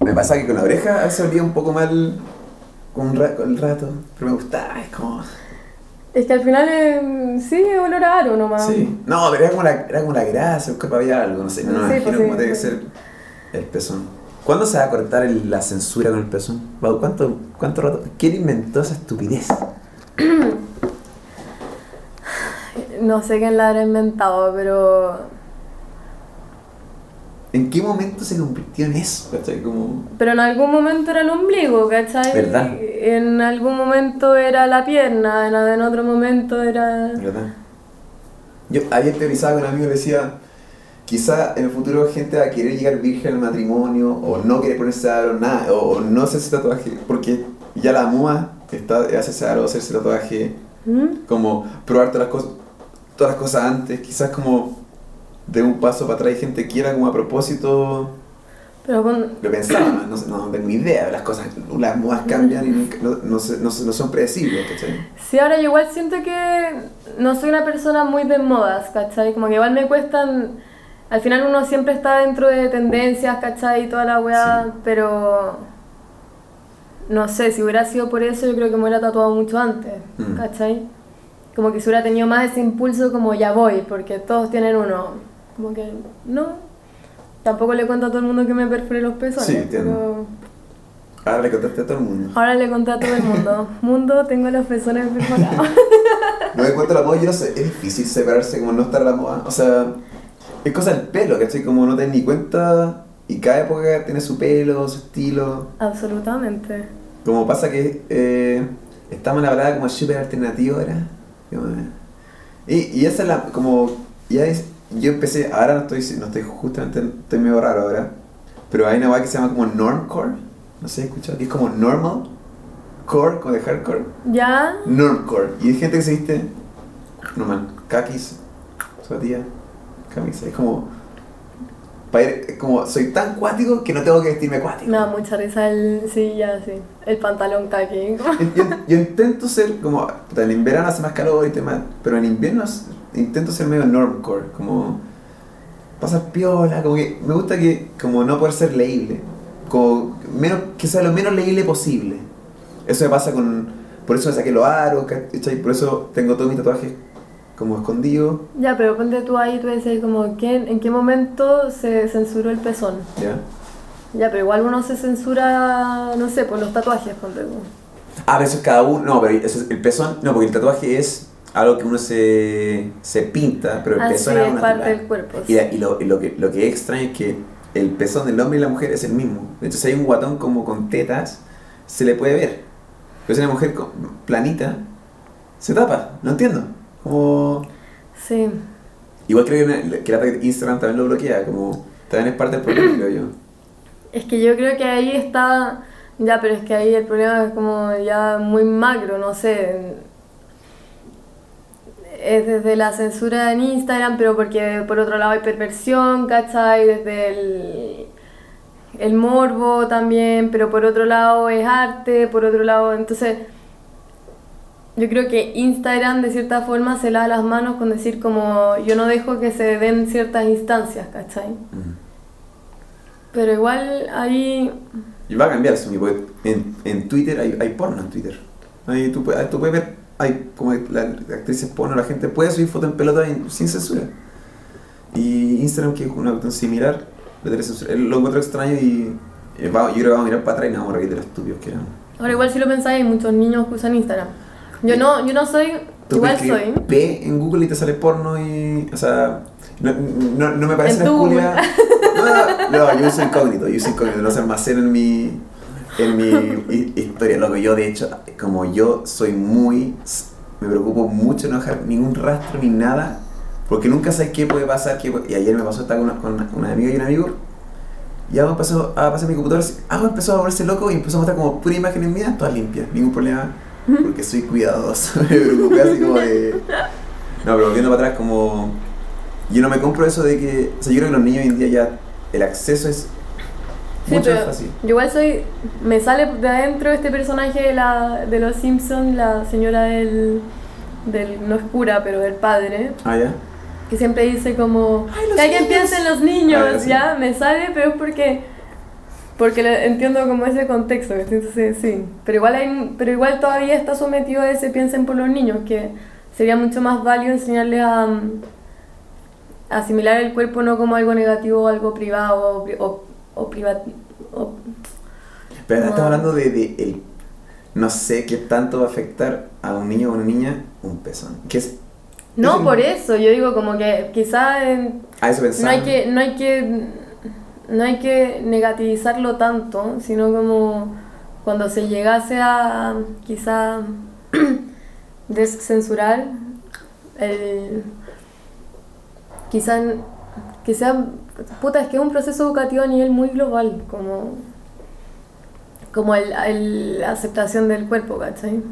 Me pasa que con la oreja se olía un poco mal con, un ra- con el rato, pero me gustaba, es como... Es que al final eh, sí, es olor a aro nomás. Sí. No, pero era como la, era como la grasa, cuerpo había algo, no sé. No, me Sí, imagino pues sí, cómo debe sí. ser el pezón. ¿Cuándo se va a cortar el- la censura con el pezón? ¿Cuánto, ¿Cuánto rato? ¿Quién inventó esa estupidez? No sé quién la habrá inventado, pero. ¿En qué momento se convirtió en eso? ¿Cachai? Como... Pero en algún momento era el ombligo, ¿cachai? ¿Verdad? En algún momento era la pierna, en, otro momento era. ¿Verdad? Yo ayer teorizaba con un amigo le decía, quizá en el futuro gente va a querer llegar virgen al matrimonio, o no querer ponerse aro, nada, o, no hacerse tatuaje, porque ya la moda está hacerse aro, hacerse tatuaje, ¿Mm? como probar todas las cosas, todas las cosas antes, quizás como de un paso para atrás y gente quiera como a propósito, Pero con. lo pensaba, no, no, sé, no tengo ni idea, las cosas, las modas cambian y nunca- no, no, no no son predecibles, ¿cachai? Sí, ahora yo igual siento que no soy una persona muy de modas, ¿cachai? Como que igual me cuestan. Al final uno siempre está dentro de tendencias, ¿cachai? Y toda la weá, Sí. pero. No sé, si hubiera sido por eso, yo creo que me hubiera tatuado mucho antes, Mm. ¿cachai? Como que si hubiera tenido más ese impulso, como ya voy, porque todos tienen uno. Como que no. Tampoco le cuento a todo el mundo que me perforé los pezones. Sí, entiendo. pero Ahora le contaste a todo el mundo. ahora le conté a todo el mundo. Mundo, tengo los pezones perforados. No me cuento la moda, yo no sé, es difícil separarse como no estar a la moda. O sea, es cosa del pelo, ¿cachai? Como no te ni cuenta y cada época tiene su pelo, su estilo. Absolutamente. Como pasa que eh, estamos en la palabra como súper alternativo ahora. Eh, Y, y esa es la, como, ya es, yo empecé, ahora no estoy, no estoy justamente, estoy medio raro ahora, pero hay una weá que se llama como normcore, no sé, escuchado, que es como normal, core, como de hardcore. ¿Ya? Normcore. Y hay gente que se viste normal, kakis, zapatilla, camisa. Es como, pa' ir- es como, soy tan cuático que no tengo que vestirme cuático. Me da mucha risa el. Sí, ya, sí. El pantalón kaki. Yo, intento ser como, en verano hace más calor y demás, pero en invierno intento ser medio normcore, como pasar piola, como que me gusta que, como no poder ser leíble, como menos, que sea lo menos leíble posible. Eso me pasa con, por eso me saqué los aros, ¿cachai? Por eso tengo todos mis tatuajes como escondidos, ya, pero ponte tú ahí, tú decís como, ¿quién, ¿en qué momento se censuró el pezón? ¿ya? Ya, pero igual uno se censura, no sé, por los tatuajes, ponte tú. Ah, pero eso es cada uno, no, pero eso es el pezón, no, porque el tatuaje es algo que uno se, se pinta, pero el Así pezón es parte natural. del cuerpo. Y, y lo, y lo que, lo que es extraño es que el pezón del hombre y la mujer es el mismo. Si hay un guatón como con tetas, se le puede ver. Pero si una mujer con- planita, se tapa. No entiendo. Como... Sí. Igual creo que, me- que la Instagram también lo bloquea. Como también es parte del problema, creo yo. Es que yo creo que ahí está. Ya, pero es que ahí el problema es como ya muy macro, no sé. Es desde la censura en Instagram, pero porque por otro lado hay perversión, ¿cachai? Desde el, el morbo también, pero por otro lado es arte, por otro lado. Entonces, yo creo que Instagram de cierta forma se lava las manos con decir como yo no dejo que se den ciertas instancias, ¿cachai? Mm. Pero igual ahí Y va a cambiar en, en Twitter hay, hay porno en Twitter. Ahí tú, tú puedes ver, hay como la, la actrices porno, la gente puede subir fotos en pelota sin censura. Y Instagram, que es una cuestión similar. Lo encuentro extraño y eh, va- yo creo que vamos a mirar para atrás y nos vamos a reír de los estúpidos que eran. Ahora igual si lo pensáis hay muchos niños que usan Instagram. Yo no, yo no soy, Tú igual soy. P en Google y te sale porno y. O sea. No, no, no me parece culia. No, no, yo uso incógnito, yo uso incógnito, no se almacena en mi. En mi hi- historia, loco. Yo, de hecho, como yo soy muy. Me preocupo mucho no dejar ningún rastro ni nada. Porque nunca sé qué puede pasar. Qué y ayer me pasó estar con una, con amiga y un amigo. Y algo empezó a pasar en mi computador. Algo empezó a volverse loco y empezó a mostrar como pura imágenes mías, todas limpias, ningún problema. Porque soy cuidadoso. me preocupé así como de. No, pero volviendo para atrás, como. Yo no me compro eso de que. O sea, yo creo que los niños hoy en día ya. El acceso es. Sí, mucho pero fácil. yo igual soy, me sale de adentro este personaje de, la, de los Simpsons, la señora del, del, no es cura, pero del padre, Ah, ya. que siempre dice como, que alguien niños". piense en los niños, Ah, ya, sí. ya, me sale, pero es porque, porque entiendo como ese contexto, entonces sí. Pero igual, hay, pero igual todavía está sometido a ese piensen por los niños, que sería mucho más válido enseñarles a, mm, a asimilar el cuerpo no como algo negativo o algo privado o, o, o priva- o- Pero No. estamos hablando de, de el, no sé qué tanto va a afectar a un niño o una niña un pezón. ¿Qué es? No, por eso, yo digo como que A eso no hay que, no hay que, no hay que negativizarlo tanto, sino como cuando se llegase a quizá descensurar el quizá que sea puta es que es un proceso educativo a nivel muy global como como el, el- la aceptación del cuerpo ¿cachai?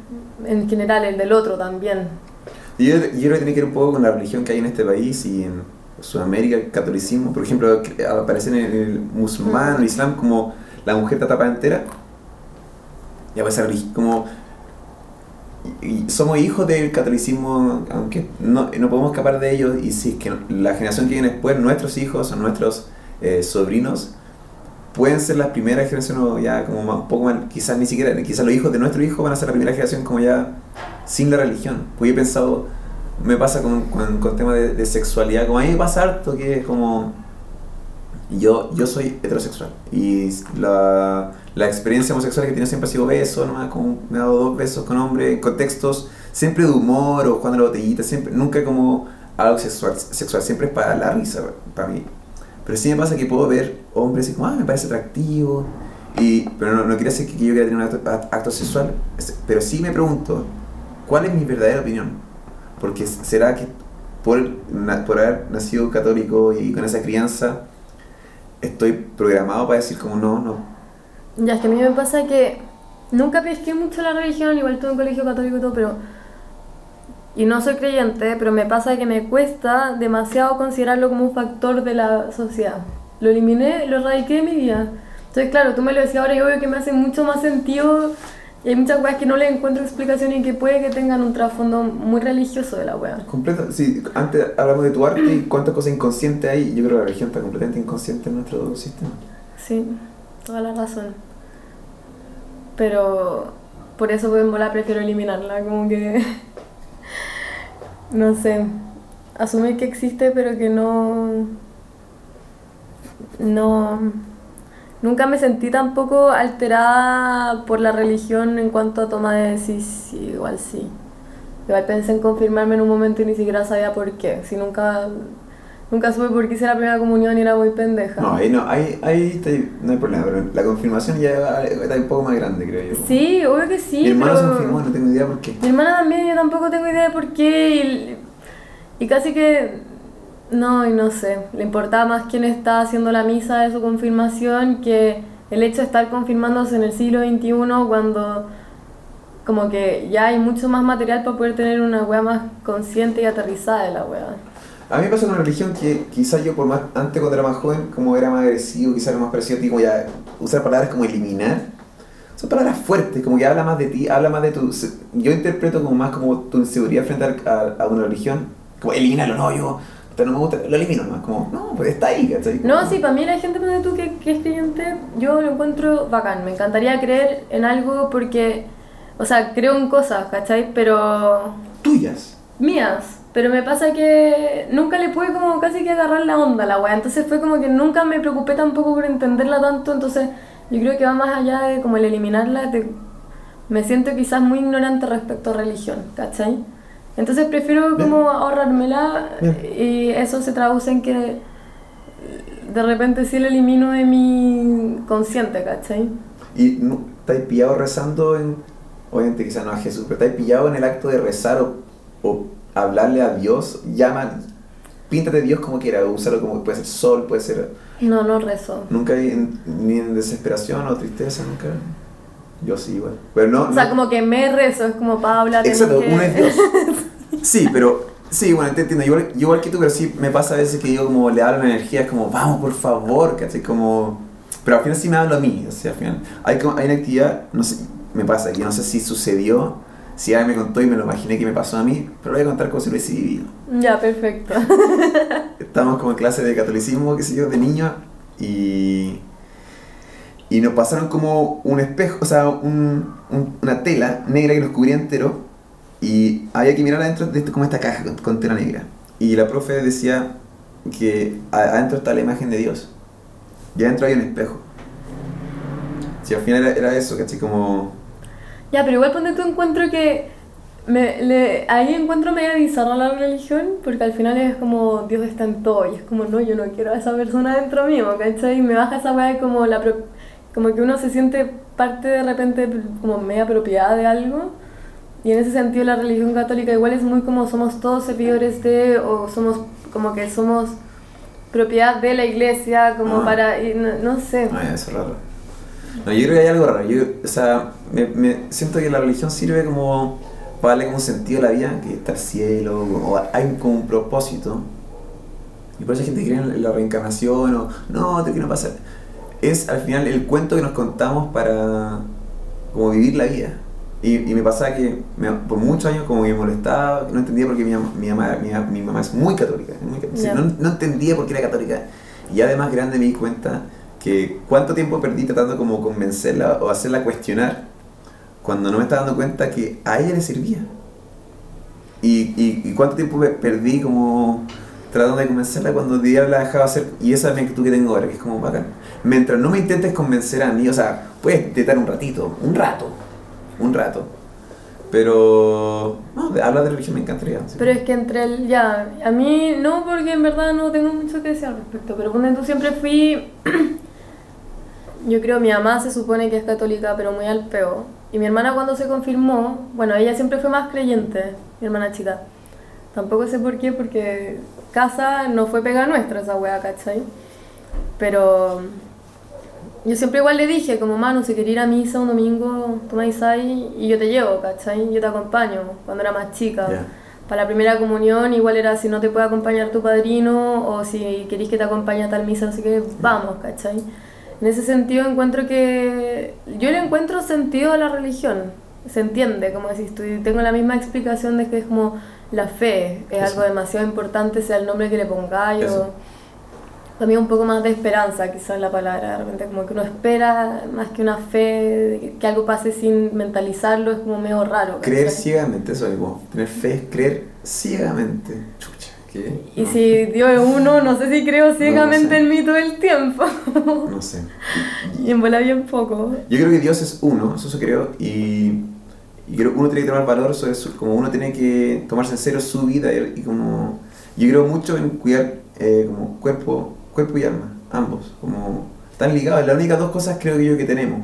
en general el del otro también Yo, yo creo que tiene que ver un poco con la religión que hay en este país y en Sudamérica, el catolicismo. Por ejemplo, aparece en el musulmán el islam como la mujer está tapada entera. Ya pues esa religión, como... somos hijos del catolicismo, aunque no, no podemos escapar de ellos. Y si es que la generación que viene después, nuestros hijos o nuestros eh, sobrinos, pueden ser las primeras generaciones ya como un poco más, quizás ni siquiera, quizás los hijos de nuestro hijo van a ser la primera generación como ya sin la religión. Pues he pensado, me pasa con, con, con temas de, de sexualidad, como a mí me pasa harto que es como, yo, yo soy heterosexual y la, la experiencia homosexual que tenido siempre ha sido beso, nomás como me he dado dos besos con hombres, en contextos siempre de humor o jugando la botellita, siempre, nunca como algo sexual, sexual siempre es para la risa, para mí. Pero sí me pasa que puedo ver hombres y como, ah, me parece atractivo. Y, pero no, no quiere decir que yo quiera tener un acto, acto sexual. Pero sí me pregunto, ¿cuál es mi verdadera opinión? Porque será que por, por haber nacido católico y con esa crianza, estoy programado para decir como no, no. Ya, es que a mí me pasa que nunca pesqué mucho la religión, igual tuve un colegio católico y todo, pero... Y no soy creyente, pero me pasa que me cuesta demasiado considerarlo como un factor de la sociedad. Lo eliminé, lo erradiqué de mi vida. Entonces, claro, tú me lo decías ahora y obvio que me hace mucho más sentido y hay muchas cosas que no le encuentro explicación y que puede que tengan un trasfondo muy religioso de la wea. Completa, sí, antes hablamos de tu arte y cuántas cosas inconscientes hay. Yo creo que la religión está completamente inconsciente en nuestro sistema. Sí, toda la razón. Pero por eso en bola prefiero eliminarla, como que no sé, asumir que existe pero que no no nunca me sentí tampoco alterada por la religión en cuanto a toma de decir sí, igual sí. Igual pensé en confirmarme en un momento y ni siquiera sabía por qué. Si nunca nunca supe por qué hice la primera comunión y era muy pendeja. No, ahí no, ahí, ahí está- no hay problema, pero la confirmación ya está un poco más grande, creo yo. Sí, obvio que sí. Mi hermano se pero- confirmó, no tengo idea por qué. Mi hermana también, yo tampoco tengo idea de por qué. Y, y casi que. No, y no sé. Le importaba más quién está haciendo la misa de su confirmación que el hecho de estar confirmándose en el siglo XXI cuando. Como que ya hay mucho más material para poder tener una wea más consciente y aterrizada de la wea. A mí me pasa la religión que quizás yo por más, antes cuando era más joven, como era más agresivo, quizás era más parecido a ti, como ya usar palabras como eliminar. Son palabras fuertes, como que habla más de ti, habla más de tu... Yo interpreto como más como tu inseguridad frente a, a una religión. Como elimínalo, no, yo no me gusta, lo elimino más. Como, no, pues está ahí, ¿cachai? No, sí, para mí la gente ponte tú que, que es creyente, yo lo encuentro bacán. Me encantaría creer en algo porque, o sea, creo en cosas, ¿cachai? Pero Tuyas. mías. Pero me pasa que nunca le pude como casi que agarrar la onda a la wea. Entonces fue como que nunca me preocupé tampoco por entenderla tanto. Entonces yo creo que va más allá de como el eliminarla. de- me siento quizás muy ignorante respecto a religión, ¿cachai? Entonces prefiero Bien. como ahorrármela Bien. y eso se traduce en que de repente sí lo elimino de mi consciente, ¿cachai? Y no, estáis pillado rezando en... Obviamente quizás no a Jesús, pero estáis pillado en el acto de rezar o, o hablarle a Dios. Llama... Píntate Dios como quiera, úsalo como puede ser sol, puede ser... No, no rezo. Nunca hay en- ni en desesperación o tristeza, nunca. Yo sí, igual. Pero no. O sea, no- como que me rezo, es como Paula. Exacto, que- uno es Dios. Sí, pero. Sí, bueno, te entiendo. Igual, igual que tú, pero sí me pasa a veces que yo como le hablo la energía, es como, vamos, por favor, ¿cachai? Como. Pero al final sí me hablo a mí, o sea, al final. Hay, como- hay una actividad, no sé, me pasa, que no sé si sucedió, si alguien me contó y me lo imaginé que me pasó a mí, pero lo voy a contar como si lo hubiese vivido. Ya, perfecto. Estábamos como en clase de catolicismo, qué sé yo, de niño, y. Y nos pasaron como un espejo, o sea, un- un- una tela negra que nos cubría entero. Y había que mirar adentro de esto, como esta caja con, con tela negra. Y la profe decía que adentro está la imagen de Dios. Y adentro hay un espejo. Si al final era, era eso, ¿cachai? Como... Ya, pero igual ponte tu encuentro que. Me, le, ahí encuentro medio bizarra la religión, porque al final es como Dios está en todo, y es como, no, yo no quiero a esa persona dentro mío, ¿cachai? Y me baja esa weá como, la pro- como que uno se siente parte de repente como media propiedad de algo, y en ese sentido la religión católica igual es muy como somos todos servidores de, o somos como que somos propiedad de la iglesia, como Ah. para, y no, no sé. Ay, eso es raro. No, yo creo que hay algo raro. Yo, o sea, me, me siento que la religión sirve como para darle como un sentido a la vida, que está el cielo, o hay como un propósito. Y por eso hay gente que cree en la reencarnación, o no, te quiero pasar. Es al final el cuento que nos contamos para como vivir la vida. Y, y me pasaba que me- por muchos años como que me molestaba, no entendía por qué mi, mi, mamá, mi, mi mamá es muy católica. muy no, no entendía por qué era católica. Y ya de más grande me di cuenta que cuánto tiempo perdí tratando como convencerla o hacerla cuestionar cuando no me estaba dando cuenta que a ella le servía. Y, y, cuánto tiempo pe- perdí como tratando de convencerla cuando Dios la dejaba hacer. Y esa es la actitud que tengo ahora, que es como bacán. Mientras no me intentes convencer a mí, o sea, puedes intentar un ratito, un rato, un rato. Pero, no, hablar de religión me encantaría. Pero es que entre el, ya, a mí no, porque en verdad no tengo mucho que decir al respecto, pero ponte tú siempre fui, yo creo mi mamá se supone que es católica, pero muy al peo, y mi hermana cuando se confirmó, bueno, ella siempre fue más creyente, mi hermana chica, tampoco sé por qué, porque casa no fue pega nuestra esa wea, ¿cachai? Pero yo siempre igual le dije, como mano, si quería ir a misa un domingo, tomáis ahí y yo te llevo, ¿cachai? Yo te acompaño, cuando era más chica. Para la primera comunión igual era si no te puede acompañar tu padrino o si querés que te acompañe a tal misa, así que vamos, ¿cachai? En ese sentido encuentro que yo le encuentro sentido a la religión, se entiende, como decís tú, y tengo la misma explicación de que es como la fe, es Eso. algo demasiado importante, sea el nombre que le pongáis o también un poco más de esperanza, quizás la palabra, de repente como que uno espera más que una fe, que- algo pase sin mentalizarlo, es como medio raro. Creer ciegamente, eso es como tener fe es creer ciegamente. Y No, si Dios es uno, no sé si creo ciegamente sé. en mí todo el tiempo. No sé. y en bola bien poco. Yo creo que Dios es uno, eso sí creo, y, y creo que uno tiene que tomar valor sobre su, como uno tiene que tomarse en serio su vida y, y como yo creo mucho en cuidar eh, como cuerpo, cuerpo y alma, ambos, como están ligados, las únicas dos cosas creo que yo que tenemos.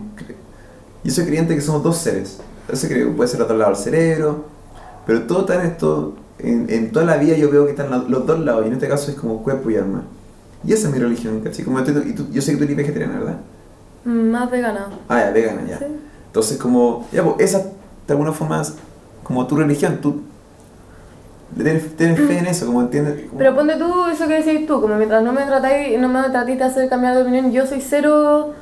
Yo soy creyente que somos dos seres, eso creo, puede ser otro lado del cerebro, pero todo está en esto, en, en toda la vida yo veo que están los dos lados, y en este caso es como cuerpo y alma. Y esa es mi religión, ¿cachai? Como entiendo- y tú- yo sé que tú eres vegetariana, ¿verdad? Mm, Más vegana. Ah, ya, vegana, ya. Sí. Entonces, como, ya, pues, esa, de alguna forma, es como tu religión, tú tienes, tienes fe en eso, como entiendes. como- Pero ponte tú eso que decís tú, como mientras no me tratáis, no me tratéis de hacer cambiar de opinión, yo soy cero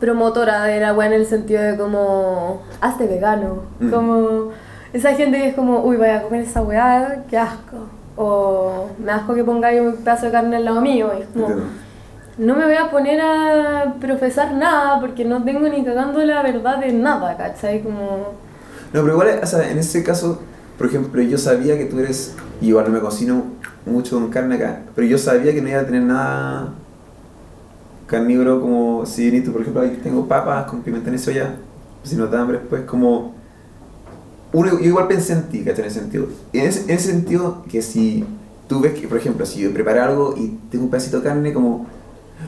promotora de la weá en el sentido de como, hazte vegano. Mm. Como, esa gente que es como, uy, vaya a comer esa weá, qué asco. O me asco que pongáis un pedazo de carne al lado mío. Y es como, no me voy a poner a profesar nada porque no tengo ni cagando la verdad de nada, ¿cachai? Como... No, pero igual, o sea, en ese caso, por ejemplo, yo sabía que tú eres, y igual no me cocino mucho con carne acá, pero yo sabía que no iba a tener nada carnívoro como si tú, por ejemplo, ahí tengo papas con pimentón y soya, si no te hambre, pues como... Uno, yo igual pensé en ti, ¿cachai? En ese sentido. En ese, en ese sentido que si tú ves que, por ejemplo, si yo preparo algo y tengo un pedacito de carne, como...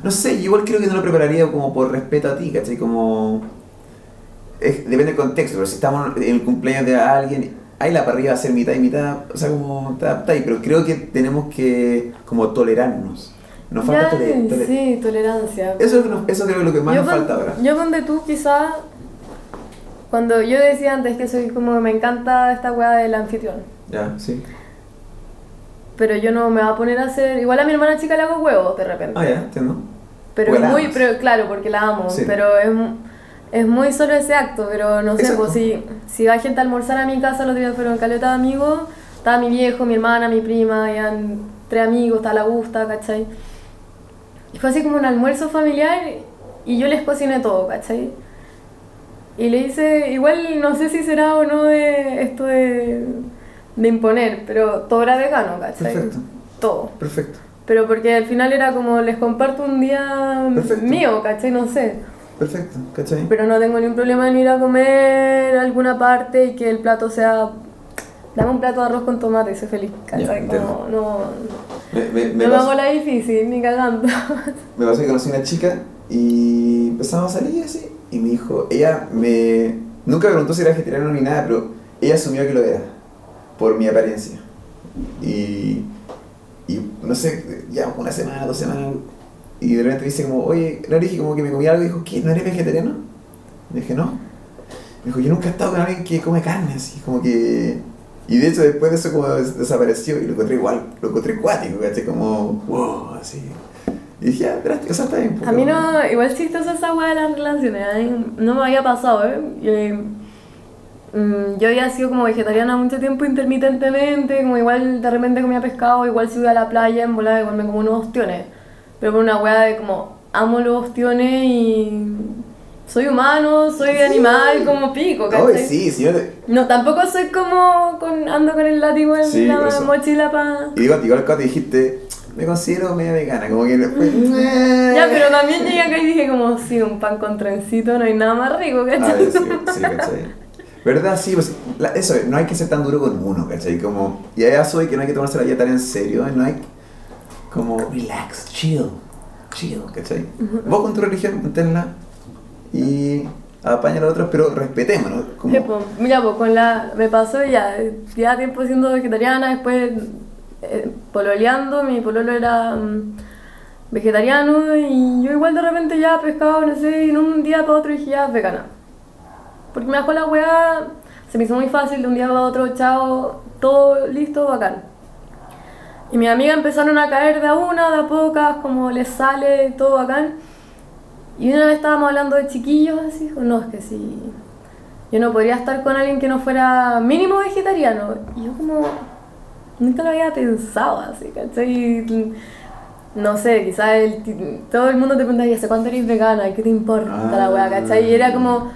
No sé, yo igual creo que no lo prepararía como por respeto a ti, ¿cachai? Como... es- depende del contexto, pero si estamos en el cumpleaños de alguien, ahí la parrilla va a ser mitad y mitad, o sea, como te adaptáis, pero creo que tenemos que como tolerarnos. Nos falta Ya, tole- tole- sí, tolerancia. Eso, es lo que nos- eso creo que es lo que más yo nos pon- falta ahora. Yo donde tú quizá, cuando yo decía antes que soy como, me encanta esta weá del anfitrión, Ya, sí. pero yo no me voy a poner a hacer, igual a mi hermana chica le hago huevos de repente. Ah, ya, entiendo. Pero es muy, pero, claro, porque la amo, Sí. pero es, es muy solo ese acto, pero no sé, pues si, si va gente a almorzar a mi casa, los días fueron caleta de amigos, estaba mi viejo, mi hermana, mi prima, eran tres amigos, estaba la Gusta, ¿cachai? Y fue así como un almuerzo familiar y yo les cociné todo, ¿cachai? Y le hice, igual no sé si será o no de esto de, de imponer, pero todo era vegano, ¿cachai? Perfecto. Todo. Perfecto. Pero porque al final era como les comparto un día Perfecto. mío, ¿cachai? No sé. Perfecto, ¿cachai? Pero no tengo ningún problema en ir a comer a alguna parte y que el plato sea. Dame un plato de arroz con tomate y soy feliz, ¿cachai? Como, no. Me, me, me no me hago la difícil, ni cagando. Me pasó que conocí una chica y empezamos a salir así. Y me dijo, ella me. Nunca me preguntó si era vegetariana ni nada, pero ella asumió que lo era. Por mi apariencia. Y. Y no sé, ya una semana, dos semanas. Y de repente dice como, oye, no dije como que me comía algo y dijo, ¿qué? ¿No eres vegetariano? Le dije, no. Me dijo, yo nunca he estado con alguien que come carne, así como que. Y de hecho después de eso como des- desapareció y lo encontré igual, lo encontré cuático, ¿cachai? Como, wow, así. Y dije, ya, espérate, o sea, está bien. A mí no, igual chistosa esa weá de las relaciones, mí no me había pasado, ¿eh? Yo, mm, yo había sido como vegetariana mucho tiempo intermitentemente, como igual de repente comía pescado, igual si iba a la playa en volada igual me como unos ostiones, pero por una weá de como amo los ostiones y soy humano, soy Sí. animal, como pico, ¿cachai? sí, sí, yo te- No, tampoco soy como con, ando con el látigo en Sí, la mochila para... Y digo, igual cuando dijiste, me considero media vegana, como que después. Ya, pero también llegué acá y dije como, sí, un pan con trencito, no hay nada más rico, Ah, ¿cachai? sí, sí, ¿cachai? ¿Verdad? Sí, pues la- eso, no hay que ser tan duro con uno, ¿cachai? Como, y allá soy que no hay que tomarse la vida tan en serio, no hay como relax, chill, chill, ¿cachai? Vos con tu religión, manténla y apaña a los otros, pero respetémonos. Como, Sí, pues, mira, pues con la. Me pasó ya, ya tiempo siendo vegetariana, después eh, pololeando, mi pololo era mm, vegetariano y yo igual de repente ya pescado, no sé, y en un día para otro dije ya vegana. Porque me dejó la weá, se me hizo muy fácil de un día para otro, chao, todo listo, bacán. Y mis amigas empezaron a caer de a una, de a pocas, como les sale, todo bacán. Y una vez estábamos hablando de chiquillos, así, dijo, no, es que sí, yo no podría estar con alguien que no fuera mínimo vegetariano. Y yo como, nunca lo había pensado así, ¿cachai? No sé, quizás todo el mundo te pregunta, ¿y hace cuánto eres vegana? ¿Qué te importa la weá, cachai? Y era como,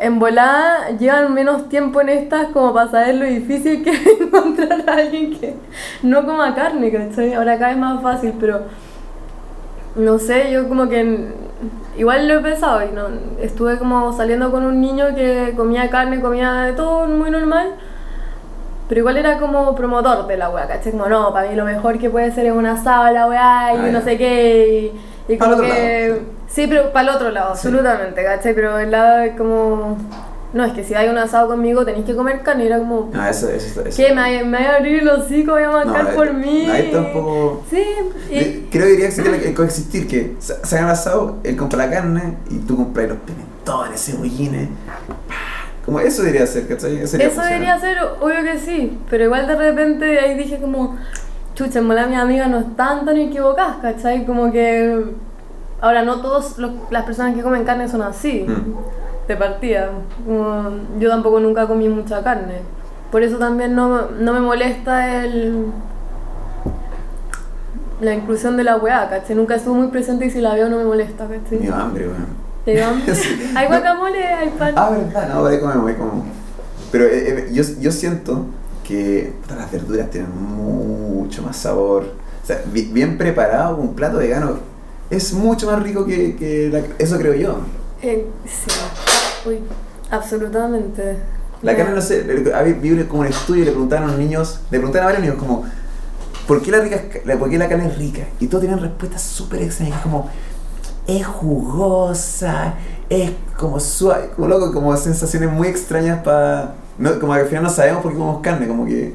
en volada llevan menos tiempo en estas como para saber lo difícil que es encontrar a alguien que no coma carne, ¿cachai? Ahora acá es más fácil, pero no sé, yo como que igual lo he pensado y no, estuve como saliendo con un niño que comía carne, comía de todo muy normal, pero igual era como promotor de la weá, ¿cachai? Como no, para mí lo mejor que puede ser es una asado la weá y Ah, no sé qué, y, y como otro que... lado, Sí, pero para el otro lado, Sí. absolutamente, ¿cachai? Pero el lado de como... No, es que si hay un asado conmigo tenéis que comer carne, y era como... Ah, eso, eso, eso. ¿Qué? ¿Me, va a abrir el hocico? ¿Voy a marcar No, por eh, mí? ahí tampoco- Sí, y... Creo que debería existir el coexistir, que se hagan asado, él compra la carne y tú compras los pimentones, cebollines. Como eso debería ser, ¿cachai? Eso debería ser, obvio que sí, pero igual de repente ahí dije como, chucha, en bola mis amigas no están tan equivocadas, ¿cachai? Como que, ahora no todas las personas que comen carne son así, Mm. de partida. Como, yo tampoco nunca comí mucha carne, por eso también no, no me molesta el... La inclusión de la weá, ¿cachai? Nunca estuvo muy presente y si la veo no me molesta, ¿cachai? dio hambre, weón. Hay guacamole, hay pan. Ah, verdad, no, ahí comemos, ahí comemos. Pero eh, eh, yo, yo siento que las verduras tienen mucho más sabor. O sea, bi- bien preparado, un plato vegano es mucho más rico que, que la- eso creo yo. Eh, sí, uy, absolutamente. La carne, no sé, vi como un estudio y le preguntaron a los niños, le preguntaron a varios niños como, ¿por qué la, rica, la- por qué la carne es rica? Y todos tienen respuestas súper extrañas, como, es jugosa, es como suave, como loco, como sensaciones muy extrañas para... No, como que al final no sabemos por qué comemos carne, como que...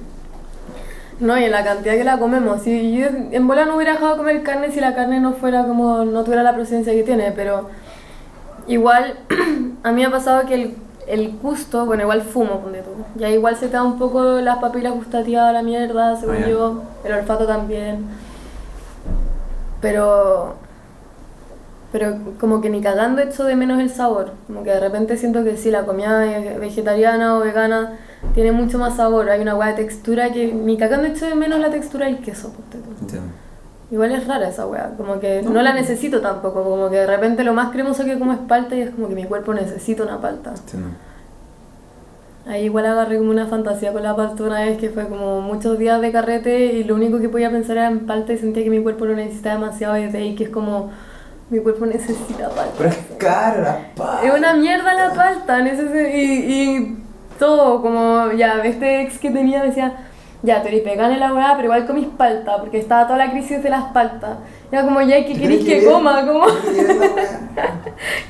No, y en la cantidad que la comemos. Si yo en bola no hubiera dejado de comer carne si la carne no fuera como, no tuviera la presencia que tiene, pero igual a mí me ha pasado que el, el gusto, bueno, igual fumo, ponte tú. Ya igual se te da un poco las papilas gustativas a la mierda, según Ah, yo, el olfato también. Pero pero como que ni cagando echo de menos el sabor. Como que de repente siento que sí, la comida ve- vegetariana o vegana tiene mucho más sabor. Hay una hueá de textura que ni cagando echo de menos la textura del queso. Entiendo. Igual es rara esa weá, como que no la necesito tampoco, como que de repente lo más cremoso que como es palta y es como que mi cuerpo necesita una palta. Ahí igual agarré como una fantasía con la palta una vez que fue como muchos días de carrete y lo único que podía pensar era en palta y sentía que mi cuerpo lo necesitaba demasiado y desde ahí que es como mi cuerpo necesita palta. Pero es cara la palta. Es una mierda la palta, y, y todo, como ya, este ex que tenía decía, ya, te eres vegana en la weá, pero igual comís palta, porque estaba toda la crisis de las paltas. Ya como, ya, ¿qué queréis que coma?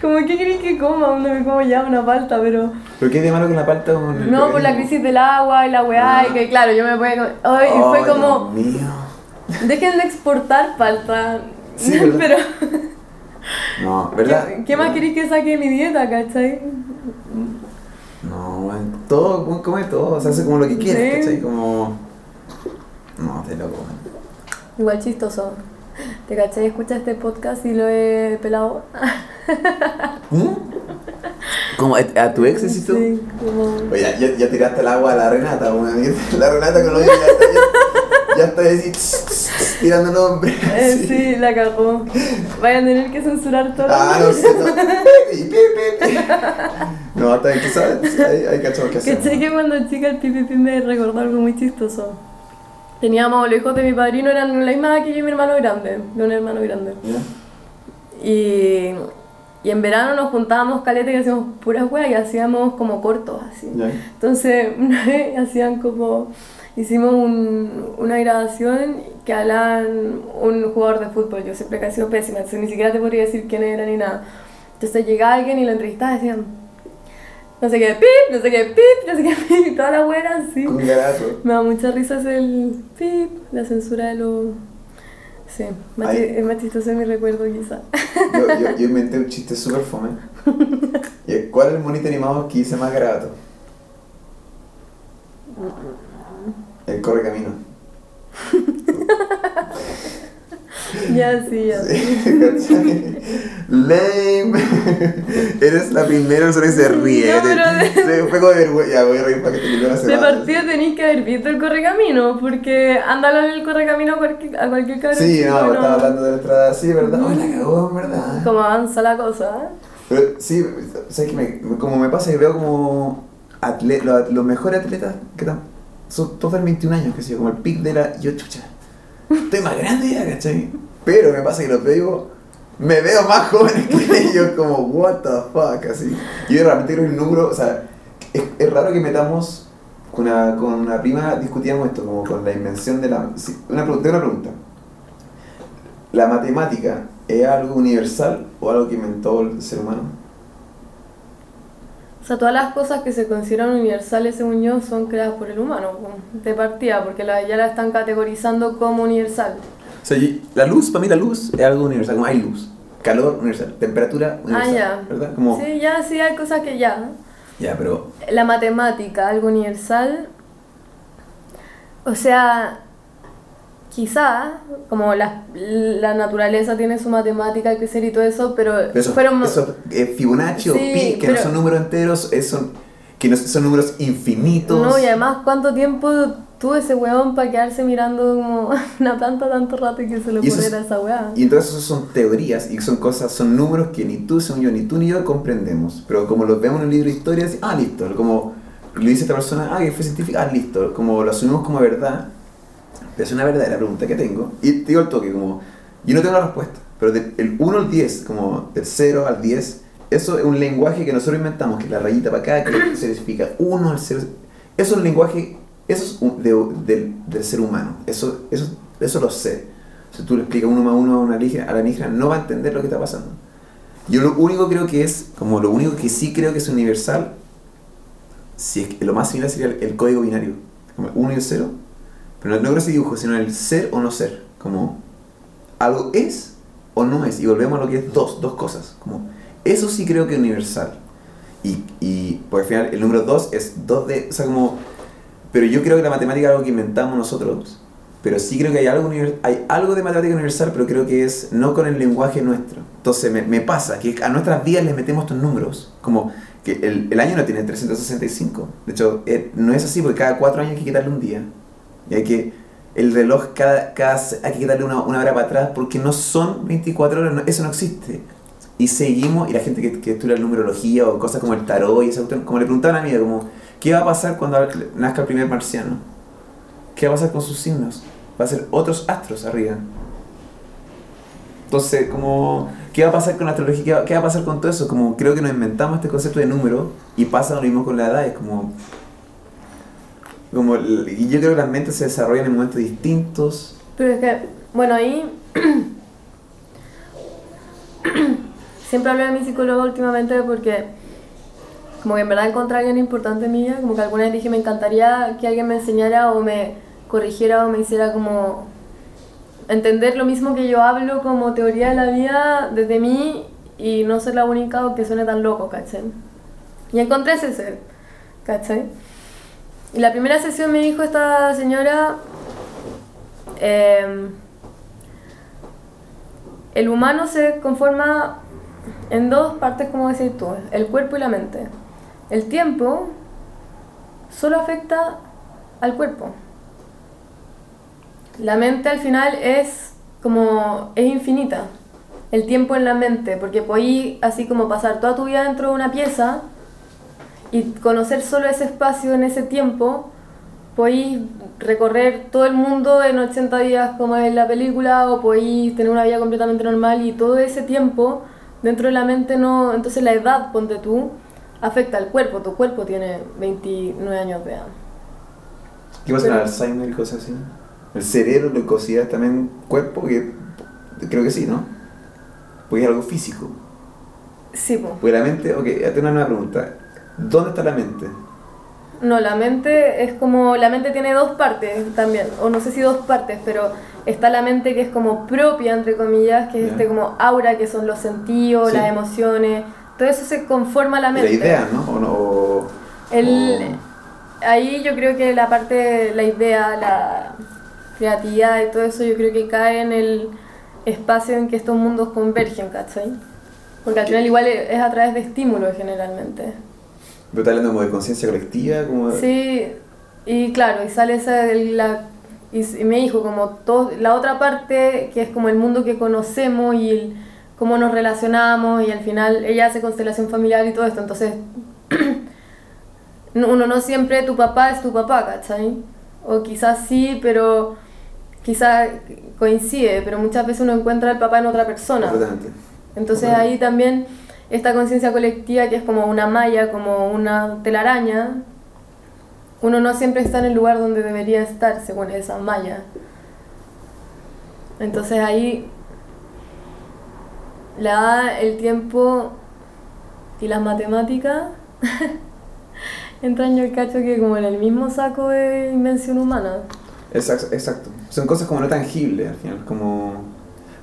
Como, ¿Qué queréis que coma? Donde me como ya una palta, pero... ¿Pero qué de malo con la palta? Con No, por la crisis del agua y la weá, y Ah. que claro, yo me podía comer... Ay, y fue como, Dios mío. dejen de exportar palta. Sí, pero, No, ¿verdad? ¿qué, qué más queréis que saque de mi dieta, cachai? No, todo, come todo, o sea, hace como lo que quieras, Sí. ¿cachai? Como... No, te loco. Igual chistoso. ¿Te cachai? Escucha este podcast y lo he pelado. ¿Mm? ¿Cómo? ¿A tu ex tú? Sí, como... Oye, ya, ya, tiraste el agua a la Renata. La Renata con los ya está, ya, ya está así, tirando nombres. Eh, así. sí, la cagó. Vayan a tener que censurar todo. Ah, no sé, no. Pi, pi, pi, pi. No, bien, tú sabes, hay, hay cachorros que hacemos. ¿Cachai que cuando chica el pipipi me recordó algo muy chistoso? Teníamos, los hijos de mi padrino eran la misma que yo y mi hermano grande, de un hermano grande. ¿Ya? Y, y en verano nos juntábamos caleta y hacíamos puras weas y hacíamos como cortos así. ¿Ya? Entonces, una vez hacían como. Hicimos un- una grabación que hablaban un jugador de fútbol. Yo siempre que he sido pésima, entonces ni siquiera te podría decir quién era ni nada. Entonces llegaba alguien y lo entrevistaba y decían. No sé qué, pip, no sé qué, pip, no sé qué, pip, y toda la buena así. Con garazo. Me da mucha risa es el pip, la censura de los. Sí, más Ay. chi- es más chistoso en mi recuerdo quizá. Yo, yo, yo inventé un chiste súper fome. ¿Y ¿Cuál es el monito animado que dice más garabato? El corre camino. ya, sí, ya. Lame. Eres la primera persona que se ríe. No, pero de- Se fue como de vergüenza. Ya voy a reír para que te limpies la De semana. partida tenéis que haber visto el correcamino, porque anda el correcamino a cualquier, a cualquier cabrón. Sí, chico, no, estaba hablando de la entrada. Sí, ¿verdad? Ay, la cagó, en ¿verdad? Cómo avanza la cosa. Pero sí, ¿sabes qué? Me, como me pasa que veo como atle- los, los mejores atletas que están, son de 21 años, que sé yo, como el pic de la. Yo, chucha, estoy más grande ya, ¿cachai? Pero me pasa que los veo y me veo más joven que ellos, como, what the fuck, así. Yo realmente creo que el número, o sea, es, es raro que metamos. Con una, con una prima discutíamos esto, como con la invención de la. una, tengo una pregunta. ¿La matemática es algo universal o algo que inventó el ser humano? O sea, todas las cosas que se consideran universales, según yo, son creadas por el humano, po, de partida, porque la, ya la están categorizando como universal. O sea, la luz, para mí la luz es algo universal, como hay luz. Calor universal, temperatura universal. Ah, ya. ¿Verdad? Como, Sí, ya, sí, hay cosas que ya. ya, pero La matemática, algo universal. O sea, quizá, como la, la naturaleza tiene su matemática, el crecer y todo eso, pero, pero eso, fueron... eh, Fibonacci o Sí, pi, que no pero- son números enteros, es- son, que no, son números infinitos. No, y además, ¿cuánto tiempo tuvo ese weón para quedarse mirando como una planta tanto rato y que se le ocurriera es- esa weá? Y entonces eso son teorías y son cosas, son números que ni tú, según yo, ni tú ni yo comprendemos. Pero como los vemos en un libro de historia, así, ah, listo. Como lo dice esta persona, ah, que fue científica, ah, listo. Como lo asumimos como verdad. Es una verdadera pregunta que tengo. Y te digo el toque, como, yo no tengo la respuesta. Pero del 1 al 10, como del 0 al 10, eso es un lenguaje que nosotros inventamos, que la rayita para acá, que se significa 1 al 0. Eso es un lenguaje, eso es un- de- del, del ser humano. Eso, eso, eso lo sé. Si tú le explicas uno más uno a una alienígena, a la alienígena no va a entender lo que está pasando. Yo lo único creo que es, como lo único que sí creo que es universal, si es que lo más similar sería el, el código binario, como el 1 y el 0, pero no, no creo ese dibujo, sino el ser o no ser, como algo es o no es, y volvemos a lo que es dos, dos cosas, como eso sí creo que es universal. Y, y porque al final el número 2 es 2 de, o sea, como, pero yo creo que la matemática es algo que inventamos nosotros, pero sí creo que hay algo, univer- hay algo de matemática universal, pero creo que es no con el lenguaje nuestro. Entonces me, me pasa que a nuestras vidas les metemos estos números, como que el, el año no tiene 365. De hecho, eh, no es así porque cada cuatro años hay que quitarle un día. Y hay que, el reloj cada, cada hay que darle una, una hora para atrás porque no son 24 horas, eso no existe. Y seguimos, y la gente que, que estudia numerología o cosas como el tarot y esa como le preguntaban a mí, como, ¿qué va a pasar cuando nazca el primer marciano? ¿Qué va a pasar con sus signos? Va a ser otros astros arriba. Entonces, como, ¿qué va a pasar con la astrología? ¿Qué va, qué va a pasar con todo eso? Como, creo que nos inventamos este concepto de número y pasa lo mismo con la edad. Es como, como, yo creo que las mentes se desarrollan en momentos distintos. Pero es que, bueno, ahí. Siempre hablo de mi psicólogo últimamente porque, como que en verdad encontré a alguien importante en mi vida. Como que alguna vez dije, me encantaría que alguien me enseñara o me corrigiera o me hiciera como. entender lo mismo que yo hablo como teoría de la vida desde mí y no ser la única o que suene tan loco, ¿cachai? Y encontré ese ser, ¿cachai? Y la primera sesión me dijo esta señora. em, el humano se conforma en dos partes, como decís tú, el cuerpo y la mente. El tiempo solo afecta al cuerpo. La mente al final es como es infinita. El tiempo en la mente, porque podéis así como pasar toda tu vida dentro de una pieza y conocer solo ese espacio en ese tiempo, podéis recorrer todo el mundo en 80 días como es la película o podéis tener una vida completamente normal y todo ese tiempo dentro de la mente no... Entonces la edad, ponte tú, afecta al cuerpo. Tu cuerpo tiene 29 años de edad. ¿Qué pasa con Alzheimer y cosas así? El cerebro considera también cuerpo, que creo que sí, ¿no? Porque es algo físico. Sí, po. Porque la mente, ok, tengo una nueva pregunta. ¿Dónde está la mente? No, la mente es como... La mente tiene dos partes también, o no sé si dos partes, pero está la mente que es como propia, entre comillas, que es Ya. este como aura, que son los sentidos, Sí. las emociones, todo eso se conforma la La mente. idea, ¿no? O no o- El, o- ahí yo creo que la parte, la idea, la creatividad y todo eso, yo creo que cae en el espacio en que estos mundos convergen, ¿cachai? Porque al final igual es a través de estímulos generalmente. Pero está hablando como de conciencia colectiva, como... de- Sí, y claro, y sale esa, la, y, y me dijo como todo, la otra parte que es como el mundo que conocemos y el, cómo nos relacionamos y al final ella hace constelación familiar y todo esto, entonces no- uno no siempre tu papá es tu papá, ¿cachai? O quizás sí, pero quizás coincide, pero muchas veces uno encuentra al papá en otra persona. Entonces ahí también esta conciencia colectiva que es como una malla, como una telaraña, uno no siempre está en el lugar donde debería estar según esa malla. Entonces ahí la el tiempo y las matemáticas entran yo el cacho que como en el mismo saco de invención humana. Exacto, exacto. Son cosas como no tangibles al final, como,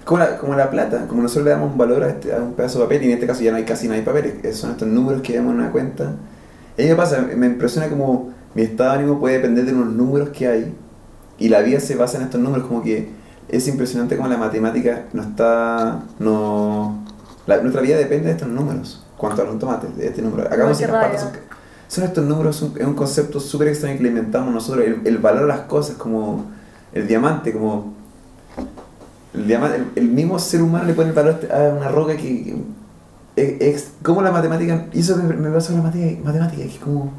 como, la, como la plata, como nosotros le damos un valor a, este- a un pedazo de papel y en este caso ya no hay casi nada de papel, es- son estos números que vemos en una cuenta. Y a mí me pasa, me impresiona como mi estado de ánimo puede depender de unos números que hay y la vida se basa en estos números, como que es impresionante como la matemática no está, no, la- nuestra vida depende de estos números, cuanto a los tomates, de este número. Patas, rabia. son- son estos números, son- es un concepto súper extraño que le inventamos nosotros, el, el valor a las cosas, como el diamante, como el, diamante, el, el mismo ser humano le pone el valor a una roca que, es, es- como la matemática, y eso me, me pasa con la matemática, matemática, que es como,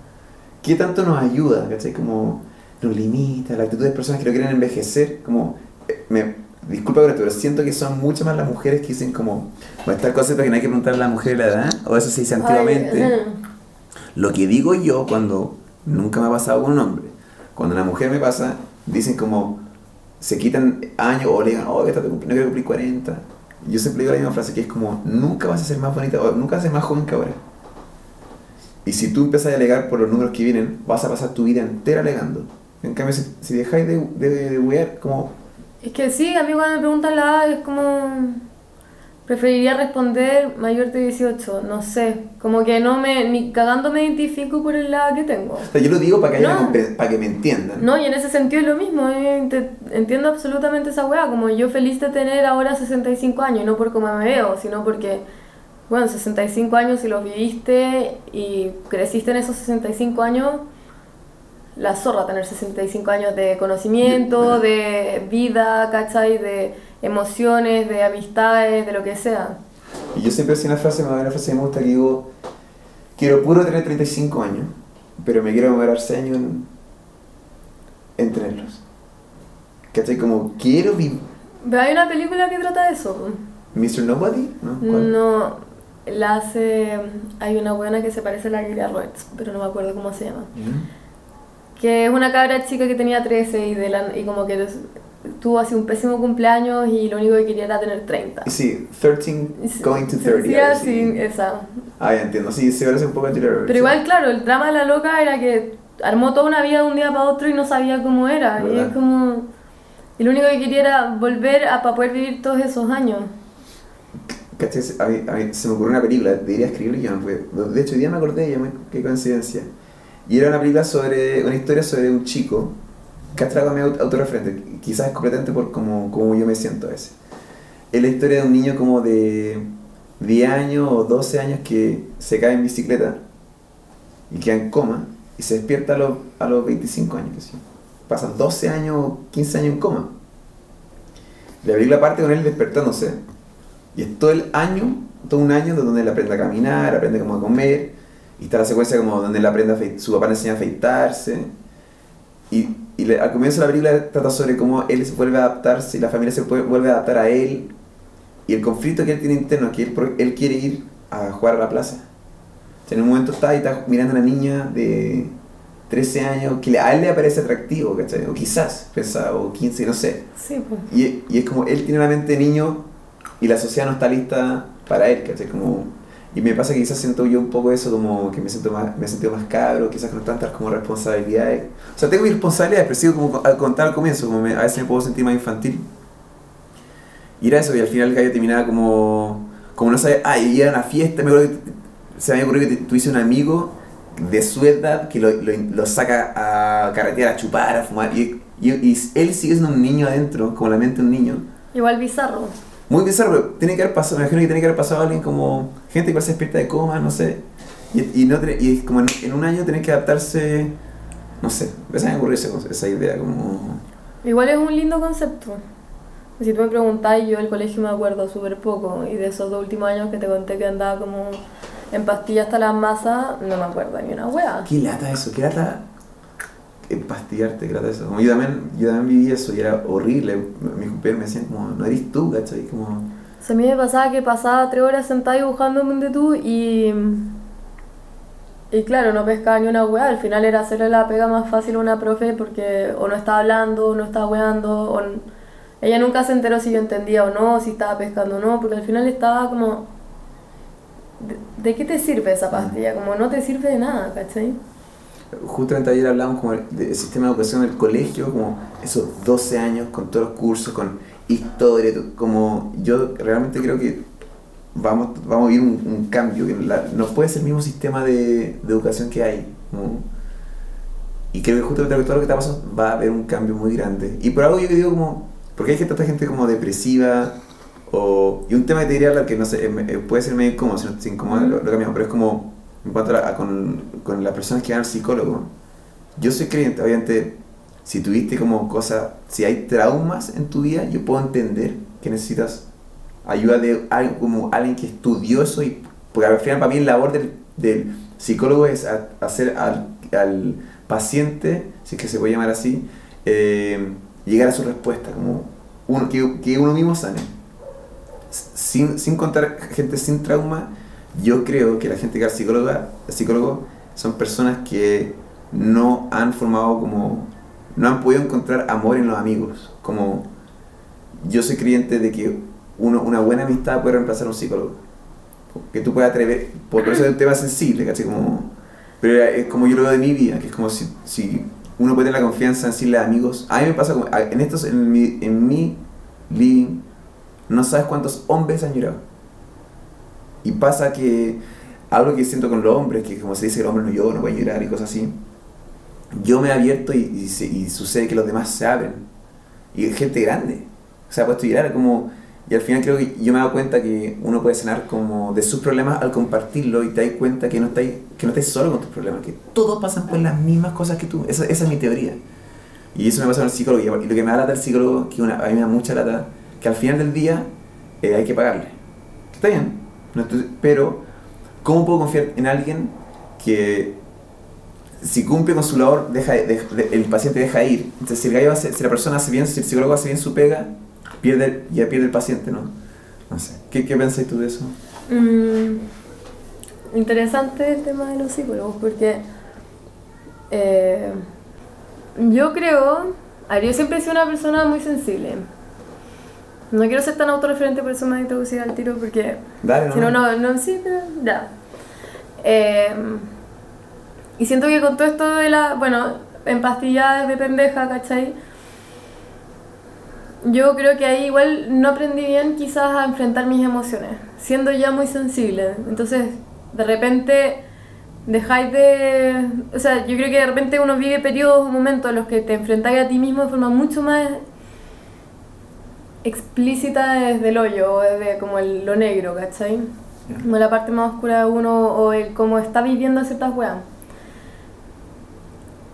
¿qué tanto nos ayuda? ¿cachai? Como nos limita, la actitud de personas que no quieren envejecer, como, eh, me, disculpa por esto, pero siento que son muchas más las mujeres que dicen como, bueno, el concepto que no hay que preguntarle a la mujer la edad, o eso se dice antiguamente. Ay, Lo que digo yo cuando nunca me ha pasado con un hombre, cuando una mujer me pasa, dicen como se quitan años o le digan, oh, esta te no quiero cumplir 40. Yo siempre digo la misma frase que es como, nunca vas a ser más bonita nunca vas a ser más joven que ahora. Y si tú empiezas a alegar por los números que vienen, vas a pasar tu vida entera alegando. En cambio, si, si dejáis de, de, de wear, como, Es que sí, a mí cuando me preguntan la edad es como... Preferiría responder mayor de 18, no sé. Como que no me... Ni cagando me identifico por el edad que tengo. o sea, yo lo digo para que, No. para que me entiendan. No, y en ese sentido es lo mismo. eh, entiendo absolutamente esa weá. Como yo feliz de tener ahora 65 años, no por cómo me veo, sino porque, bueno, 65 años si los viviste y creciste en esos 65 años, la zorra tener 65 años de conocimiento, de vida, ¿cachai? De emociones, de amistades, de lo que sea. Y yo siempre decía una frase, una frase que me gusta que digo, quiero puro tener 35 años, pero me quiero demorar 6 años en, en tenerlos. ¿Cachai? Como quiero vivir... Hay una película que trata de eso. ¿Mr. Nobody? ¿No? ¿Cuál? No, la hace... Hay una buena que se parece a la Julia Roberts, pero no me acuerdo cómo se llama. ¿Mm? Que es una cabra chica que tenía 13 y, de la, y como que los- tuvo así un pésimo cumpleaños y lo único que quería era tener 30. Y Sí, 13 going to 30. Sí, así, así. esa. Ah, ya entiendo. Sí, se parece un poco a Julia. Pero igual, claro, el drama de la loca era que armó toda una vida de un día para otro y no sabía cómo era. Y ¿Verdad? es como... Y lo único que quería era volver a para poder vivir todos esos años. ¿Cachai? Se me ocurrió una película, debería escribirla y yo no pude. De hecho, hoy día me acordé de ella, me- qué coincidencia. Y era una película sobre, una historia sobre un chico, atraco medio aut- autorreferente, quizás es completamente por como, como yo me siento a veces. Es la historia de un niño como de 10 años o 12 años que se cae en bicicleta y queda en coma y se despierta a los, a los 25 años. Sí. Pasan 12 años o 15 años en coma. La película parte con él despertándose y es todo el año, todo un año donde él aprende a caminar, aprende cómo a comer. Y está la secuencia como donde él aprende a su papá le enseña a afeitarse. Y, y le- al comienzo de la película trata sobre cómo él se vuelve a adaptarse y la familia se puede- vuelve a adaptar a él. Y el conflicto que él tiene interno, que él, él quiere ir a jugar a la plaza. O sea, en un momento está y está mirando a una niña de 13 años que a él le parece atractivo, ¿cachai? O quizás, pensa, o 15, no sé. Sí, pues. Y, y es como él tiene una mente de niño y la sociedad no está lista para él, ¿cachai? Como, y me pasa que quizás siento yo un poco eso, como que me siento más, me he sentido más cabro, quizás con tantas como responsabilidades. O sea, tengo mis responsabilidades, pero sigo como al contar al comienzo, como me- a veces me puedo sentir más infantil. Y era eso, y al final el gallo terminaba como, como no sabía, ah, y iba a una fiesta, me acuerdo que se me había que tuviese un amigo de su edad que lo, lo, lo saca a carretear, a chupar, a fumar, y, y, y él sigue siendo un niño adentro, como la mente de un niño. Igual bizarro. Muy bizarro, pero tiene que haber pasado, me imagino que tiene que haber pasado alguien como gente que se despierta de coma, no sé. Y, y, no y como en, en un año tener que adaptarse, no sé, a me ocurrió esa, idea como... Igual es un lindo concepto. Si tú me preguntás, yo del colegio me acuerdo súper poco. Y de esos dos últimos años que te conté que andaba como en pastillas hasta las masas, no me acuerdo ni una wea. ¿Qué lata eso? ¿Qué lata empastillarte? ¿Qué lata eso? Como yo también, yo también viví eso y era horrible. Mis compañeros me decían como, no eres tú, ¿cachai? Como... O sea, a mí me pasaba que pasaba tres horas sentada dibujando donde tú y. Y claro, no pescaba ni una weá. Al final era hacerle la pega más fácil a una profe porque o no estaba hablando, o no estaba weando, o. Ella nunca se enteró si yo entendía o no, si estaba pescando o no, porque al final estaba como. ¿De, de qué te sirve esa pastilla? Como no te sirve de nada, ¿cachai? Justamente ayer hablamos como del sistema de educación del colegio, como esos 12 años con todos los cursos, con historia, to- como yo realmente creo que vamos, vamos a vivir un, un cambio, que la- no puede ser el mismo sistema de, de educación que hay. y creo que justamente todo lo que está pasando va a haber un cambio muy grande. Y por algo yo digo como, porque hay tanta gente como depresiva, o, y un tema que te diría que no sé, eh, puede ser medio incómodo, si no te incomoda lo, lo cambiamos, pero es como en cuanto a, con, con las personas que van al psicólogo. Yo soy creyente, obviamente, si tuviste como cosas, si hay traumas en tu vida, yo puedo entender que necesitas ayuda de alguien, como alguien que estudió eso, y, porque al final para mí la labor del, del psicólogo es hacer al, al paciente, si es que se puede llamar así, eh, llegar a su respuesta, como uno, que, que uno mismo sane. Sin, sin contar gente sin trauma, yo creo que la gente que va al psicólogo, al psicólogo son personas que no han formado como, no han podido encontrar amor en los amigos. Como yo soy creyente de que una buena amistad puede reemplazar a un psicólogo. Que tú puedas atrever, por eso es un tema sensible, ¿cachai? Como, pero es como yo lo veo de mi vida, que es como si, uno puede tener la confianza en decirle a amigos. A mí me pasa como, en estos, en mi, en mi living, no sabes cuántos hombres han llorado. Y pasa que algo que siento con los hombres, que como se dice el hombre no llora, no puede llorar y cosas así, yo me he abierto y, y, y sucede que los demás se abren. Y gente grande. O sea, puesto a llorar como... Y al final creo que yo me he dado cuenta que uno puede sanar como de sus problemas al compartirlo y te das cuenta que no estás que no estás solo con tus problemas, que todos pasan por las mismas cosas que tú. Esa, esa es mi teoría. Y eso me pasa con el psicólogo. Y lo que me da lata el psicólogo, que una, a mí me da mucha lata, que al final del día eh, hay que pagarle. Está bien, pero ¿cómo puedo confiar en alguien que si cumple con su labor, el paciente deja ir? Entonces, si, el gallo hace- si la persona hace bien, si el psicólogo hace bien su pega, pierde, ya pierde el paciente, ¿no? No sé. ¿Qué, qué pensáis tú de eso? Mm, interesante el tema de los psicólogos porque eh, yo creo, a yo siempre he sido una persona muy sensible. No quiero ser tan autorreferente, por eso me voy a introducir al tiro porque Dale, ¿no? si no, no, no, sí, pero ya. Eh, y siento que con todo esto de la, bueno, empastilladas de pendeja, ¿cachai? Yo creo que ahí igual no aprendí bien quizás a enfrentar mis emociones, siendo ya muy sensible. Entonces, de repente dejáis de... O sea, yo creo que de repente uno vive periodos o momentos en los que te enfrentáis a ti mismo de forma mucho más explícita desde el hoyo, o desde como el, lo negro, ¿cachai? Como la parte más oscura de uno o el cómo está viviendo ciertas weas.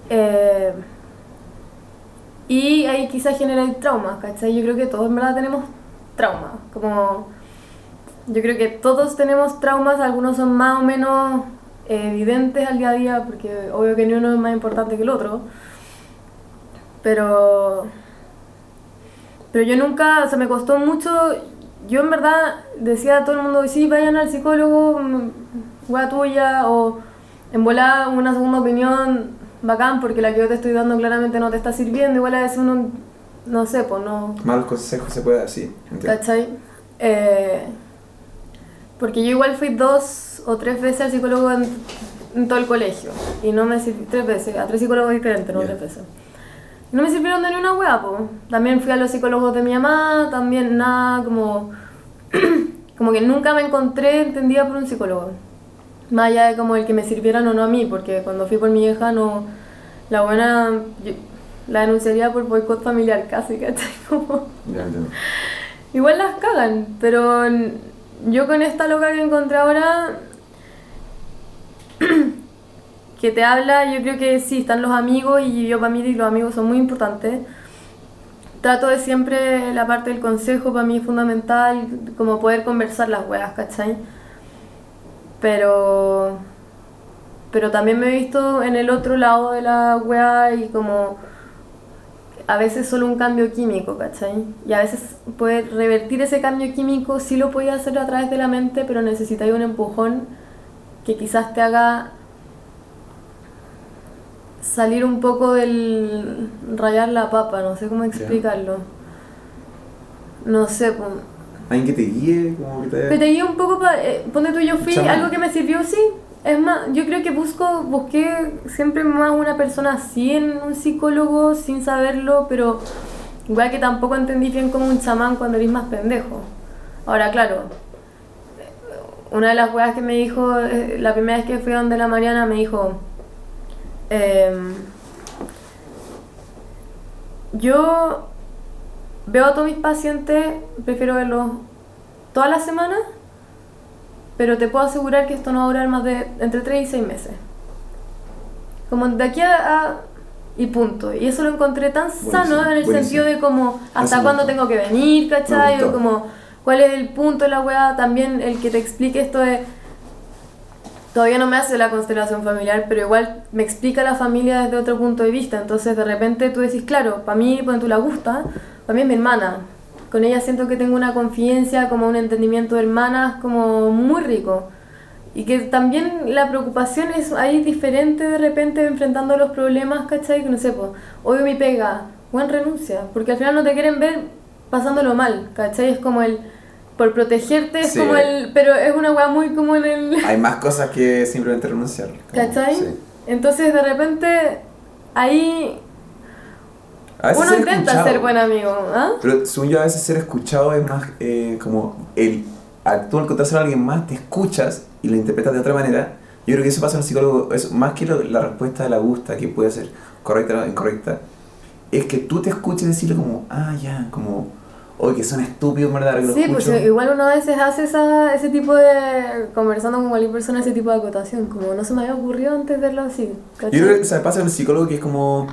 Eh, y ahí quizás genera traumas, ¿cachai? Yo creo que todos en verdad tenemos traumas. Como. Yo creo que todos tenemos traumas, algunos son más o menos evidentes al día a día, porque obvio que ni uno es más importante que el otro. Pero. Pero yo nunca, o sea, me costó mucho. Yo en verdad decía a todo el mundo, sí, vayan al psicólogo, mm, wea tuya, o en volar una segunda opinión, bacán, porque la que yo te estoy dando claramente no te está sirviendo. Igual a veces uno, no sé, pues no. Malos consejos se puede dar, sí. entiendo. ¿Cachai? Eh, porque yo igual fui dos o tres veces al psicólogo en, en todo el colegio. Y no me sirvió, tres veces, a tres psicólogos diferentes, no tres veces. No me sirvieron de ni una hueá, po. También fui a los psicólogos de mi mamá, también nada, como... como que nunca me encontré entendida por un psicólogo. Más allá de como el que me sirvieran o no a mí, porque cuando fui por mi hija no... La buena... yo la denunciaría por boicot familiar casi, ¿cachai? Como... Ya entiendo. Igual las cagan, pero yo con esta loca que encontré ahora, que te habla, yo creo que sí, están los amigos y yo para mí los amigos son muy importantes. Trato de siempre, la parte del consejo para mí es fundamental, como poder conversar las weas, ¿cachai? Pero, pero también me he visto en el otro lado de la wea y como a veces solo un cambio químico, ¿cachai? Y a veces poder revertir ese cambio químico sí lo podía hacer a través de la mente, pero necesitáis un empujón que quizás te haga salir un poco del rayar la papa, no sé cómo explicarlo. No sé, pues, Alguien que te guíe, como que te... pero te guía un poco para. Eh, ponte tú, yo fui, algo que me sirvió, sí. Es más, yo creo que busco, busqué siempre más una persona así en un psicólogo sin saberlo, pero igual que tampoco entendí bien como un chamán cuando eres más pendejo. Ahora, claro, una de las weas que me dijo, eh, la primera vez que fui a donde la Mariana, me dijo. Em, yo veo a todos mis pacientes, prefiero verlos todas las semanas, pero te puedo asegurar que esto no va a durar más de entre 3 y 6 meses. Como de aquí a, a- y punto. Y eso lo encontré tan sano en el buenísimo. sentido de como hasta cuándo tengo que venir, ¿cachai? O como cuál es el punto de la weá, también el que te explique esto de... Todavía no me hace la constelación familiar, pero igual me explica la familia desde otro punto de vista. Entonces de repente tú decís, claro, para mí, cuando tú la gusta, para mí es mi hermana. Con ella siento que tengo una confidencia, como un entendimiento de hermanas, como muy rico. Y que también la preocupación es ahí diferente de repente enfrentando los problemas, ¿cachai? Que no sé, pues, obvio mi pega, buen renuncia, porque al final no te quieren ver pasándolo mal, ¿cachai? Es como el, por protegerte, es Sí. como el, pero es una weá muy como en el... Hay más cosas que simplemente renunciar. como- ¿Cachai? Sí. Entonces de repente ahí A veces uno ser intenta escuchado. ser buen amigo, ¿ah? Pero según yo, a veces ser escuchado es más eh, como el actuar contárselo a alguien más, te escuchas y lo interpretas de otra manera. Yo creo que eso pasa en el psicólogo, es más que lo- la respuesta de la gusta, que puede ser correcta o incorrecta, es que tú te escuches decirle como, ah, ya, como, oye, que son estúpidos, ¿verdad? Que Sí, pues igual uno a veces hace esa, ese tipo de. conversando con cualquier persona, ese tipo de acotación. Como no se me había ocurrido antes verlo así. ¿cachai? Yo creo que o sea, pasa con el psicólogo que es como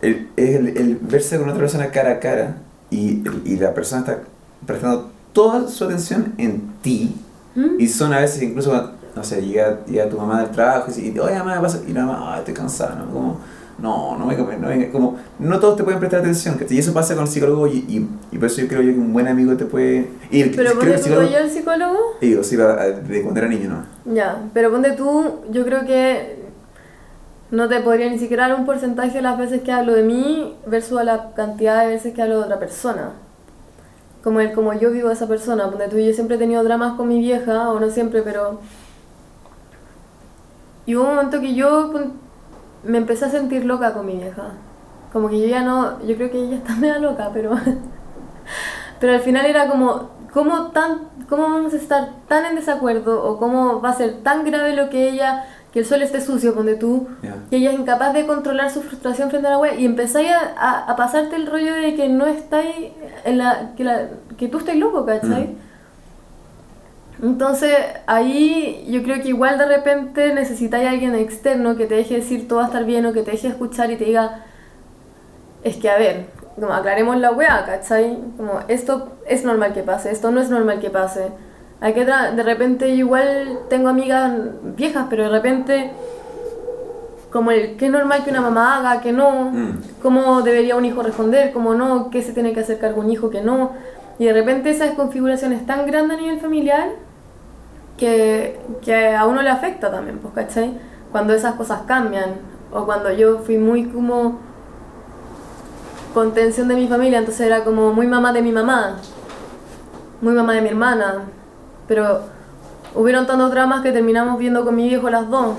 el, es el, el verse con otra persona cara a cara y, y la persona está prestando toda su atención en ti ¿Mm? y son a veces incluso, cuando, no sé, llega, llega tu mamá del trabajo y dice, oye mamá, ¿qué pasa? Y la mamá, estoy cansada, ¿no? Como, no, no me no venga, como, no todos te pueden prestar atención, ¿cachai? y eso pasa con el psicólogo y, y, y por eso yo creo yo que un buen amigo te puede... Y el- Pero ponte tú yo el psicólogo. Digo, sí, va- de cuando era niño, ¿no? Ya, pero ponte tú, yo creo que no te podría ni siquiera dar un porcentaje de las veces que hablo de mí versus a la cantidad de veces que hablo de otra persona. Como el como yo vivo a esa persona. Ponte tú, yo siempre he tenido dramas con mi vieja, o no siempre, pero. Y hubo un momento que yo me empecé a sentir loca con mi vieja. Como que yo ya no. Yo creo que ella está media loca, pero. Pero al final era como, ¿cómo, tan, ¿cómo vamos a estar tan en desacuerdo? ¿O cómo va a ser tan grave lo que ella, que el suelo esté sucio, donde tú, Ya. que ella es incapaz de controlar su frustración frente a la web y empezáis a, a, a pasarte el rollo de que no estáis en la, que, la, que tú estés loco, ¿cachai? Entonces ahí yo creo que igual de repente necesitáis a alguien externo que te deje decir todo va a estar bien o que te deje escuchar y te diga, es que a ver, como aclaremos la weá, ¿cachai? Como esto es normal que pase, esto no es normal que pase. Hay que de repente igual tengo amigas viejas, pero de repente como el qué es normal que una mamá haga, que no, Mm. cómo debería un hijo responder, cómo no, qué se tiene que hacer cargo un hijo, que no. Y de repente esa desconfiguración es tan grande a nivel familiar que, que a uno le afecta también, pues, ¿cachai? Cuando esas cosas cambian, o cuando yo fui muy como contención de mi familia, entonces era como muy mamá de mi mamá, muy mamá de mi hermana, pero hubieron tantos dramas que terminamos viendo con mi viejo las dos,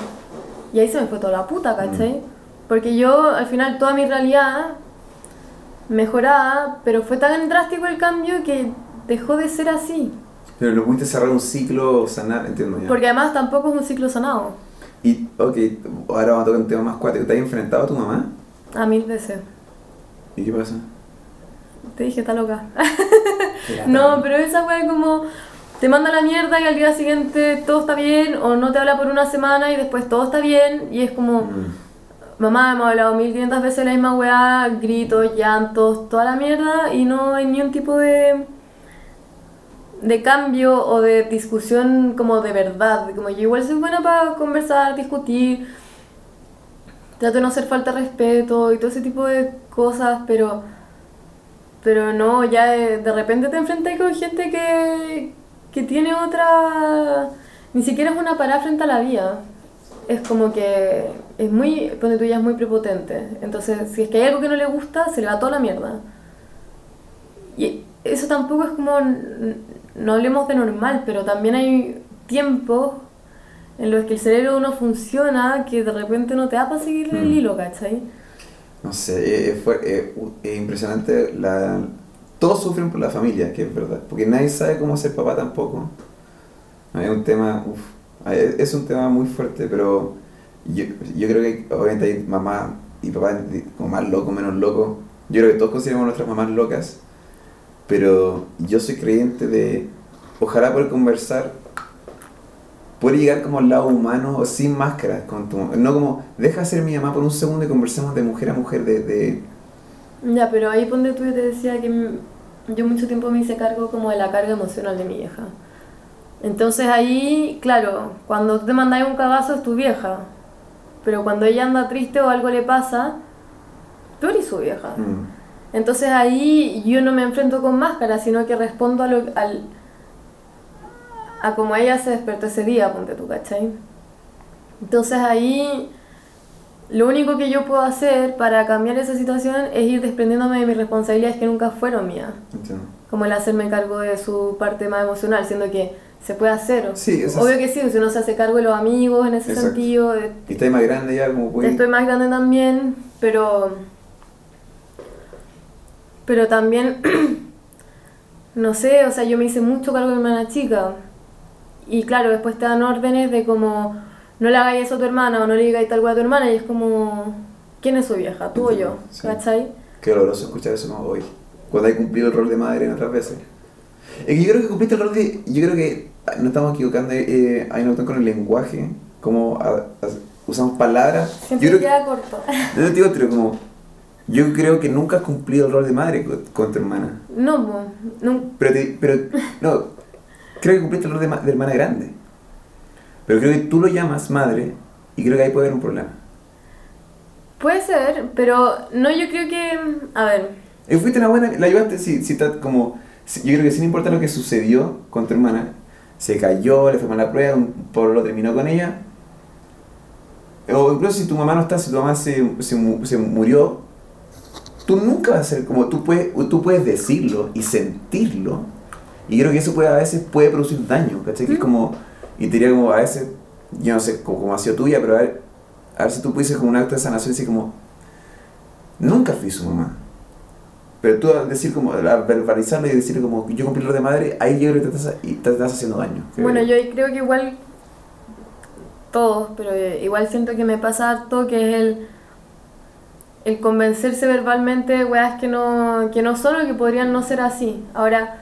y ahí se me fue toda la puta, ¿cachai? Porque yo al final toda mi realidad mejoraba, pero fue tan drástico el cambio que dejó de ser así. Pero lo pudiste cerrar un ciclo, sanar, entiendo ya. Porque además tampoco es un ciclo sanado, Y, ok, ahora vamos a tocar un tema más cuático. ¿Te has enfrentado a tu mamá? a mil veces. ¿Y qué pasa? Te dije, está loca. No, pero esa wea como te manda la mierda y al día siguiente todo está bien, o no te habla por una semana y después todo está bien, y es como, Mm. mamá, hemos hablado 1500 veces la misma weá, gritos, llantos, toda la mierda, y no hay ni un tipo de de cambio o de discusión como de verdad, como yo igual soy buena para conversar, discutir, trato de no hacer falta de respeto y todo ese tipo de cosas, pero pero no, ya de, repente te enfrentas con gente que, que tiene otra... Ni siquiera es una parada frente a la vida. Es como que es muy... Ponte tú ya es muy prepotente. Entonces, si es que hay algo que no le gusta, se le va toda la mierda. Y eso tampoco es como... No hablemos de normal, pero también hay tiempos en los que el cerebro uno funciona que de repente no te da para seguir el Mm. hilo, ¿cachai? No sé, es, es fuer- es- es impresionante. La, todos sufren por la familia, que es verdad. Porque nadie sabe cómo ser papá tampoco. Es un tema, uf, es es un tema muy fuerte, pero yo, yo creo que obviamente hay mamás y papás como más locos, menos locos. Yo creo que todos consideramos a nuestras mamás locas, pero yo soy creyente de ojalá poder conversar, poder llegar como al lado humano o sin máscara, con tu, no como deja ser mi mamá por un segundo y conversemos de mujer a mujer, de, de Ya, pero ahí ponte tú, yo te decía que yo mucho tiempo me hice cargo como de la carga emocional de mi vieja. Entonces ahí, claro, cuando tú te mandáis un cagazo es tu vieja. Pero cuando ella anda triste o algo le pasa, tú eres su vieja. mm, Entonces ahí yo no me enfrento con máscara, sino que respondo a lo, al, a como ella se despertó ese día, ponte tú, ¿cachai? Entonces ahí lo único que yo puedo hacer para cambiar esa situación es ir desprendiéndome de mis responsabilidades que nunca fueron mías. entiendo. Como el hacerme cargo de su parte más emocional, siendo que se puede hacer. Sí, eso Obvio es- que sí, si uno se hace cargo de los amigos en ese Exacto. sentido, de- Y estáis más grande ya, como puedes... Estoy más grande también, pero. Pero también. no sé, o sea, yo me hice mucho cargo de mi hermana chica. Y claro, después te dan órdenes de como. No le hagáis eso a tu hermana o no le digáis tal cual a tu hermana. Y es como. ¿Quién es su vieja? ¿Tú o yo? Sí. ¿Cachai? Qué doloroso escuchar eso como hoy. cuando hay cumplido el rol de madre en otras veces. Es que yo creo que cumpliste el rol de. Yo creo que no estamos equivocando, eh, hay una con el lenguaje, como a- a- usamos palabras. Siempre yo creo queda corto. que, no te digo, pero como. Yo creo que nunca has cumplido el rol de madre con, con tu hermana. No, po, no, Pero, te- pero no, creo que cumpliste el rol de, ma- de hermana grande. Pero creo que tú lo llamas madre y creo que ahí puede haber un problema. puede ser, pero no, yo creo que, a ver, Y fuiste una buena, la ayudaste, si, si está como, si- yo creo que sin importar lo que sucedió con tu hermana, se cayó, le fue mal la prueba, un lo terminó con ella, o incluso si tu mamá no está, si tu mamá se, se, se murió, tú nunca vas a ser como, tú puedes, tú puedes decirlo y sentirlo, y creo que eso puede, a veces puede producir daño, ¿cachai? Que es como, y te diría como a veces, yo no sé cómo, cómo ha sido tuya, pero a ver, a ver si tú pudieses como un acto de sanación, así como, nunca fui su mamá. Pero tú al decir como, al verbalizarlo y decir como yo cumplí lo de madre, ahí yo creo que te estás, y te estás haciendo daño. creo bueno, yo creo que igual, todos, pero igual siento que me pasa harto que es el, el convencerse verbalmente de weas que no, que no son o que podrían no ser así. Ahora,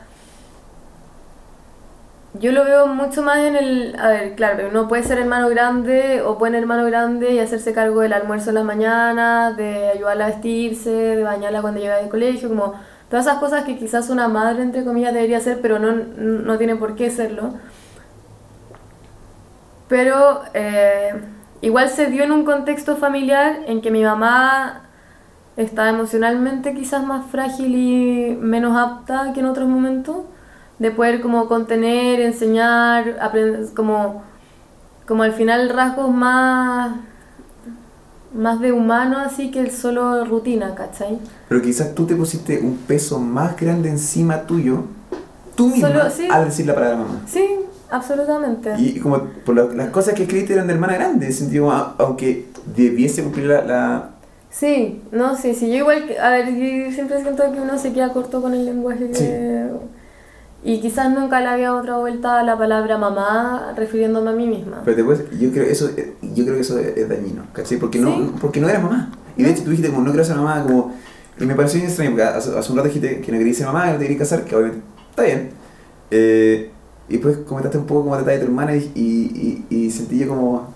yo lo veo mucho más en el. A ver, claro, uno puede ser hermano grande o buen hermano grande y hacerse cargo del almuerzo en las mañanas, de ayudarla a vestirse, de bañarla cuando llega del colegio, como todas esas cosas que quizás una madre, entre comillas, debería hacer, pero no, no tiene por qué serlo. Pero eh, igual se dio en un contexto familiar en que mi mamá estaba emocionalmente quizás más frágil y menos apta que en otros momentos de poder como contener, enseñar, aprender, como, como al final rasgos más, más de humano así que el solo rutina, ¿cachai? Pero quizás tú te pusiste un peso más grande encima tuyo, tú misma, Solo- sí. al decir la palabra mamá. Sí, absolutamente. Y, como por la- las cosas que escribiste eran de hermana grande, sentido, aunque debiese cumplir la... la- Sí, no, sí, sí, yo igual, que- a ver, yo siempre siento que uno se queda corto con el lenguaje que... Y quizás nunca le había otra vuelta a la palabra mamá refiriéndome a mí misma. pero después, yo creo, eso, yo creo que eso es, dañino, ¿cachai? Porque no, Sí. porque no eras mamá. Y de hecho tú dijiste como no quiero ser mamá, como... Y me pareció bien extraño, porque hace, hace un rato dijiste que no querías ser mamá, que no te querías casar, que obviamente está bien. Eh, y después comentaste un poco cómo te de tu hermana y, y, y, y sentí yo como...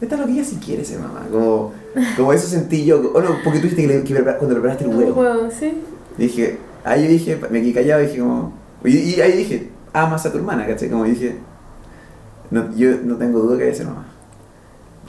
Esta es lo que ella sí quiere ser mamá, como, como eso sentí yo, o no, porque tú dijiste que, le- que cuando preparaste el huevo. Huevo, sí. Dije, ahí yo dije, me quedé callado y dije como... Y, y ahí dije, amas a tu hermana, ¿cachai? Como dije, no, yo no tengo duda que vaya a ser mamá.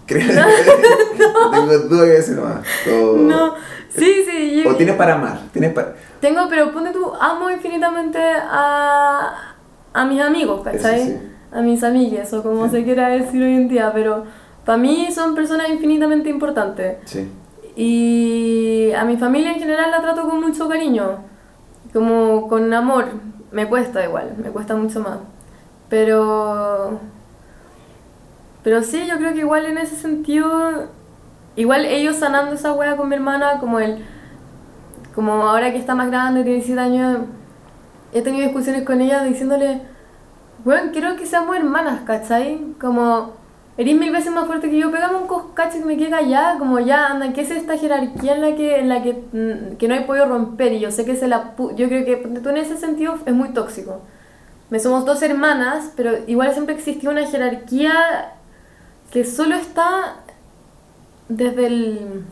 Creo no. tengo duda que vaya a ser mamá. O, No, sí, sí. yo- o tienes para amar, tienes para... Tengo, pero ponte tú, amo infinitamente a, a mis amigos, ¿cachai? Sí. A mis amigues, o como Sí. se quiera decir hoy en día, pero para mí son personas infinitamente importantes. Sí. Y a mi familia en general la trato con mucho cariño, como con amor. Me cuesta igual, me cuesta mucho más. Pero. Pero sí, yo creo que igual en ese sentido. Igual ellos sanando esa wea con mi hermana, como el. Como ahora que está más grande, tiene 17 años, he tenido discusiones con ella diciéndole. Bueno, quiero que seamos hermanas, ¿cachai? Como. Eres mil veces más fuerte que yo, pégame un coscacho que me quede callada, como ya, anda, ¿qué es esta jerarquía en la que, en la que, mm, que no he podido romper? Y yo sé que se la... Yo creo que tú en ese sentido es muy tóxico. Me somos dos hermanas, pero igual siempre existió una jerarquía que solo está desde el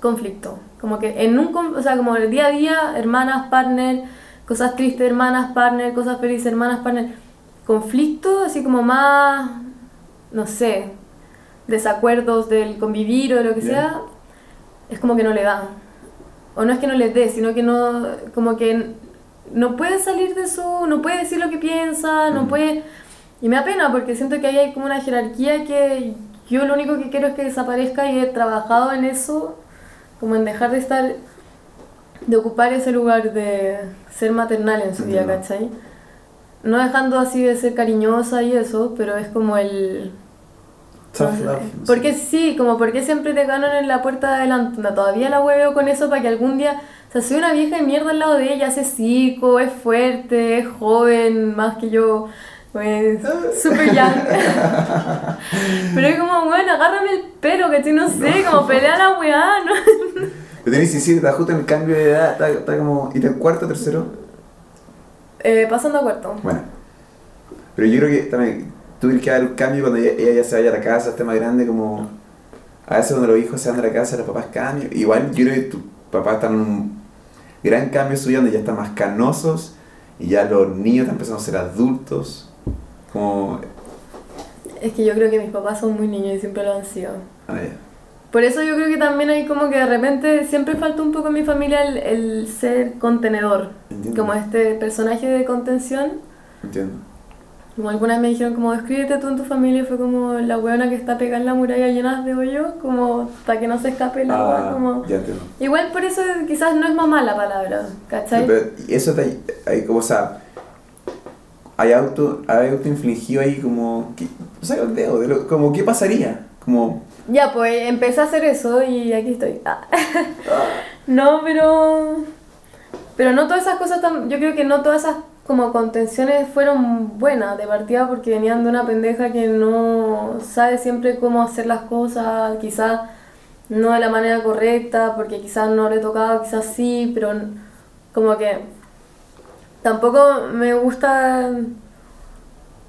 conflicto. Como que en un... O sea, como el día a día, hermanas, partner, cosas tristes, hermanas, partner, cosas felices, hermanas, partner. Conflicto, así como más no sé, desacuerdos del convivir o de lo que sea, es como que no le da. O no es que no les dé, sino que no, como que no puede salir de su, no puede decir lo que piensa, no Mm. puede... Y me da pena porque siento que ahí hay como una jerarquía que yo lo único que quiero es que desaparezca y he trabajado en eso, como en dejar de estar, de ocupar ese lugar de ser maternal en su vida. ¿cachai? No dejando así de ser cariñosa y eso, pero es como el... Tough love. Porque sí, como porque siempre te ganan en la puerta de adelante. Todavía la hueveo con eso para que algún día... O sea, soy una vieja de mierda al lado de ella, hace circo, es fuerte, es joven, más que yo. Pues, super young. Pero es como, bueno, agárrame el pelo, que no sé, como pelea la weá, ¿no? Pero tenés 17, está justo en el cambio de edad, está, está como... ¿Y en cuarto, tercero? Eh, pasando a cuarto. Bueno. Pero yo creo que también tienes que dar un cambio cuando ella, ella ya se vaya a la casa, esté más grande, como... A veces cuando los hijos se van de la casa, los papás cambian. Igual yo creo que tu papá está en un gran cambio suyo donde ya están más canosos y ya los niños están empezando a ser adultos. Como... Es que yo creo que mis papás son muy niños y siempre lo han sido. Ah, ya. Por eso yo creo que también hay como que de repente siempre falta un poco en mi familia el, el ser contenedor. Entiendo. Como este personaje de contención. Entiendo. Como algunas me dijeron como descríbete tú en tu familia fue como la hueona que está pegada en la muralla llena de hoyos, como para que no se escape el agua, Ah, como... ya entiendo. Igual por eso quizás no es mamá la palabra, ¿cachai? Sí, pero y eso te, hay como, o sea, hay auto, hay autoinfligido ahí como, que, saca el dedo, de lo- como, ¿qué pasaría? Como, Ya, pues empecé a hacer eso y aquí estoy. Ah. no, pero... Pero no todas esas cosas tan... Yo creo que no todas esas como contenciones fueron buenas de partida porque venían de una pendeja que no sabe siempre cómo hacer las cosas, quizás no de la manera correcta, porque quizás no le tocaba, quizás sí, pero como que tampoco me gusta...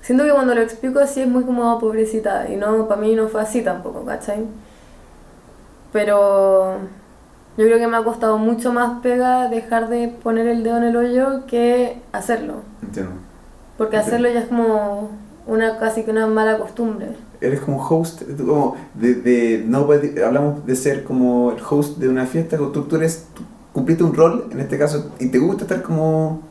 Siento que cuando lo explico así es muy como "Ah, pobrecita y no, para mí no fue así tampoco, ¿cachai? Pero yo creo que me ha costado mucho más pega dejar de poner el dedo en el hoyo que hacerlo. entiendo. Porque hacerlo ya es como una casi que una mala costumbre. Eres como host, como, de, de, no hablamos de ser como el host de una fiesta, tú, tú eres, tú cumpliste un rol en este caso, y te gusta estar como,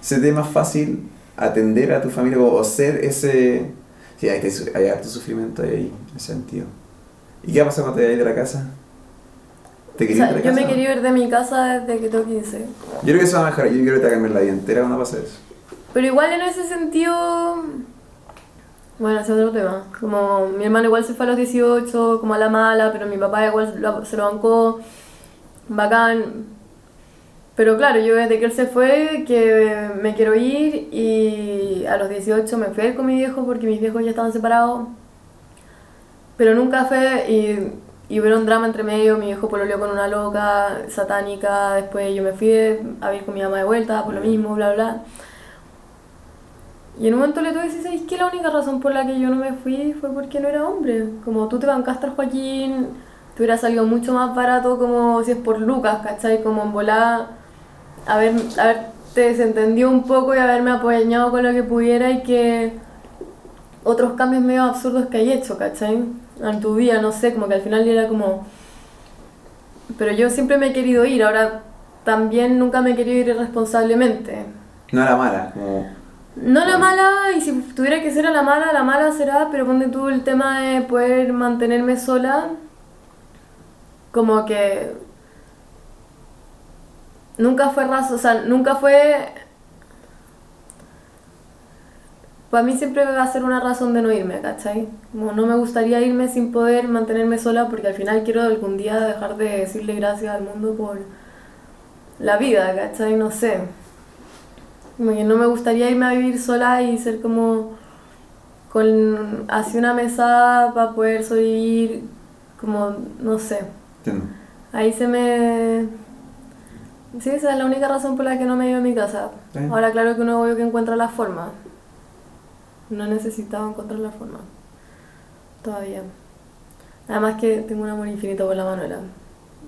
se te más fácil atender a tu familia o, o ser ese, sí, hay, hay harto sufrimiento ahí, en ese sentido. ¿Y qué pasa cuando te vas de la casa? ¿Te O sea, ir de yo la me casa? quería ir de mi casa desde que tengo 15. Yo creo que eso va a mejorar, yo creo que te va a cambiar la vida entera cuando pasa eso. Pero igual en ese sentido... Bueno, ese es otro tema. Como mi hermano igual se fue a los 18, como a la mala, pero mi papá igual lo- se lo bancó. Bacán. Pero claro, yo desde que él se fue, que me quiero ir y a los 18 me fui a ir con mi viejo porque mis viejos ya estaban separados. Pero nunca fue y, y hubo un drama entre medio, mi viejo pololeó con una loca satánica, después yo me fui a vivir con mi mamá de vuelta por lo mismo, bla, bla. Y en un momento le tuve que decir, ¿sabes qué? La única razón por la que yo no me fui fue porque no era hombre. Como tú te bancaste al Joaquín, te hubiera salido mucho más barato como si es por Lucas, ¿cachai? Como en volada, haber, haberte desentendido un poco y haberme apoyado con lo que pudiera y que otros cambios medio absurdos que hay hecho, ¿cachai? En tu vida, no sé, como que al final era como... Pero yo siempre me he querido ir, ahora también nunca me he querido ir irresponsablemente. No era mala, como, No la mala, y si tuviera que ser a la mala, la mala será, pero ponte tú el tema de poder mantenerme sola, como que nunca fue razón, o sea, nunca fue... Para mí siempre va a ser una razón de no irme, ¿cachai? Como no me gustaría irme sin poder mantenerme sola porque al final quiero algún día dejar de decirle gracias al mundo por la vida, ¿cachai? No sé. Como que no me gustaría irme a vivir sola y ser como con así una mesa para poder sobrevivir, como no sé. entiendo. Ahí se me... Sí, esa es la única razón por la que no me ido a mi casa. Ahora claro que uno obvio que encuentra la forma. No he necesitado encontrar la forma. Todavía. Además que tengo un amor infinito por la Manuela.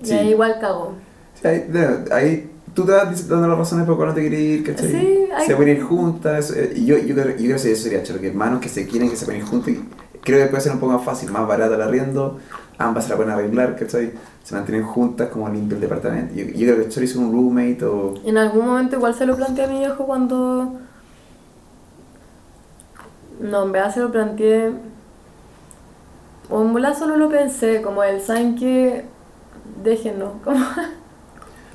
Y Sí. ahí igual cago. Sí, ahí, de- ahí tú te vas dando las razones por cuál no te quieres ir, ¿cachai? Sí, hay- Se pueden ir juntas. eh, Y yo, yo, creo, yo creo que eso sería chero, que hermanos que se quieren, que se pueden ir juntos. y creo que puede ser un poco más fácil, más barato el arriendo. Ambas se la pueden arreglar, ¿cachai? Se mantienen juntas como limpio el departamento. Yo, yo creo que Chori hizo un roommate o. En algún momento igual se lo planteé a mi viejo cuando... No, en verdad se lo planteé... O en volar solo lo pensé, como el saben que... Déjenlo, como...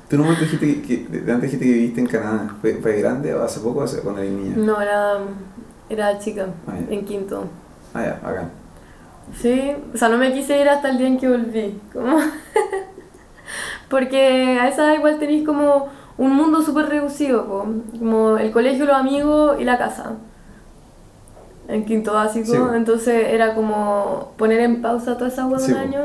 Tú no me dijiste que, que- antes dijiste que viviste en Canadá. ¿Fue, fue grande o hace poco o hace cuando eras niña? No, era... Era chica, Ah, en quinto. Ah, ya, acá. Sí, o sea, no me quise ir hasta el día en que volví. Como... Porque a esa edad igual tenéis como un mundo súper reducido, como el colegio, los amigos y la casa. En quinto básico, Sí, entonces era como poner en pausa toda esa hueá de Sí, un año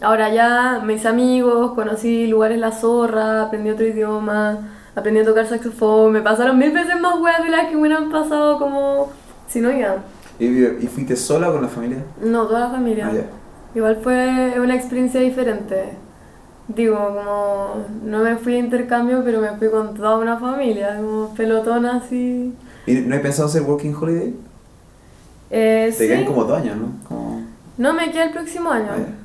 Ahora ya me hice amigos, conocí lugares la zorra, aprendí otro idioma, aprendí a tocar saxofón, me pasaron mil veces más weas de las que me hubieran pasado como si no iba. ¿Y, y fuiste sola o con la familia? No, toda la familia. Ah. Igual fue una experiencia diferente. Digo, como no me fui a intercambio, pero me fui con toda una familia, como pelotón así. ¿Y no hay pensado hacer Working Holiday? Eh, Te sí. quedan como dos años, ¿no? Como... No, me queda el próximo año. Ah.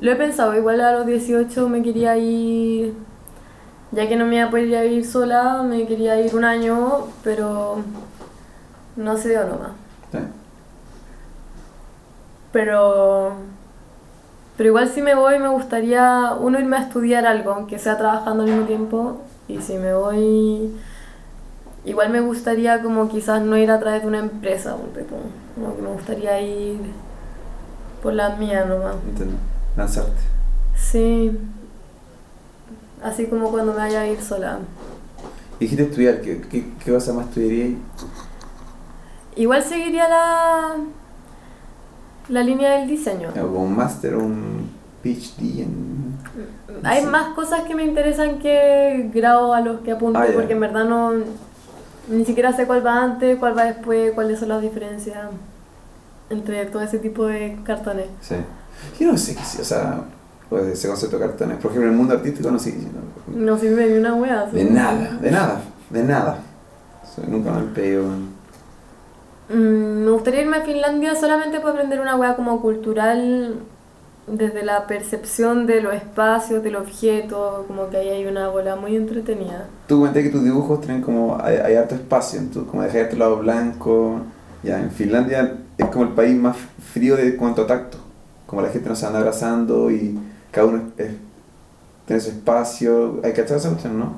Lo he pensado, igual a los 18 me quería ir, ya que no me iba a poder ir a vivir sola, me quería ir un año, pero no se dio nomás. Sí. Pero, pero igual si me voy me gustaría, uno, irme a estudiar algo, aunque sea trabajando al mismo tiempo, y si me voy, igual me gustaría como quizás no ir a través de una empresa, como que me gustaría ir por la mía nomás. Entiendo. Lanzarte. Sí. Así como cuando me vaya a ir sola. Dijiste estudiar, ¿qué, qué, qué cosa más estudiarías? Igual seguiría la, la línea del diseño. ¿O un máster o un PhD en...? Hay Sí. más cosas que me interesan que grado a los que apunto, Ah, porque en verdad no. Ni siquiera sé cuál va antes, cuál va después, cuáles son las diferencias entre todo ese tipo de cartones. Sí. Yo no sé o sea, pues ese concepto de cartones. Por ejemplo, en el mundo artístico no sé. no- No sirve ni una wea. De nada, de nada, de nada. O sea, nunca me pego. Mm, me gustaría irme a Finlandia solamente para aprender una wea como cultural desde la percepción de los espacios, del objeto, como que ahí hay una bola muy entretenida. Tú comenté que tus dibujos tienen como, hay, hay harto espacio, en tu- como dejar tu lado blanco. Ya, en Finlandia es como el país más frío de cuanto a tacto. Como la gente no se anda abrazando y cada uno es- es- tiene su espacio. Hay que echar esa ¿no?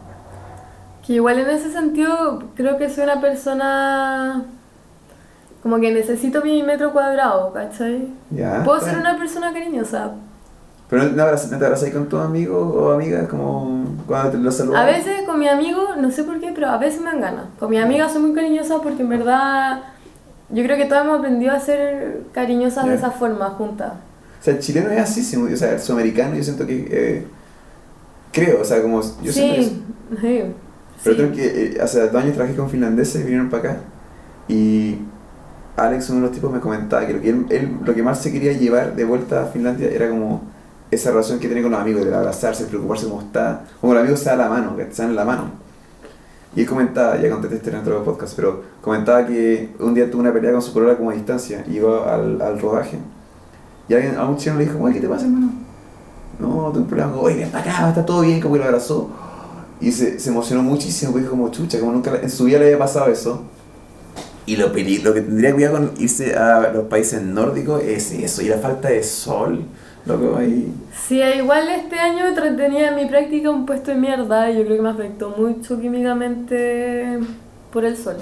Que igual en ese sentido creo que soy una persona como que necesito mi metro cuadrado, ¿cachai? Ya. Puedo ser una persona cariñosa. Pero no, no, te abrazas con tus amigos o amigas como cuando te los saludas. A veces con mi amigo, no sé por qué, pero a veces me dan ganas. Con mi amiga soy muy cariñosa porque en verdad yo creo que todos hemos aprendido a ser cariñosas de Ya. esa forma, juntas. O sea, el chileno es así, sí, o sea, el sudamericano yo siento que... eh, creo, o sea, como... Yo sí, sí. Pero sí. tengo que, eh, hace dos años trabajé con finlandeses vinieron para acá. Y Alex, uno de los tipos, me comentaba que lo que, él, lo que más se quería llevar de vuelta a Finlandia era como esa relación que tiene con los amigos, de abrazarse, preocuparse cómo está. Como los amigos se dan la mano, que se dan la mano. Y él comentaba, ya conté este en otro podcast, pero comentaba que un día tuvo una pelea con su polola como a distancia y llegó al, al rodaje. Y alguien, a un chino le dijo, ¿qué te pasa, hermano? No, tengo un problema. Oye, ven para acá, está todo bien, como que lo abrazó. Y se, se emocionó muchísimo, porque dijo como chucha, como nunca en su vida le había pasado eso. Y lo, que tendría cuidado con irse a los países nórdicos es eso, y la falta de sol. Loco, ahí. Sí, igual este año tenía en mi práctica un puesto de mierda y yo creo que me afectó mucho químicamente por el sol.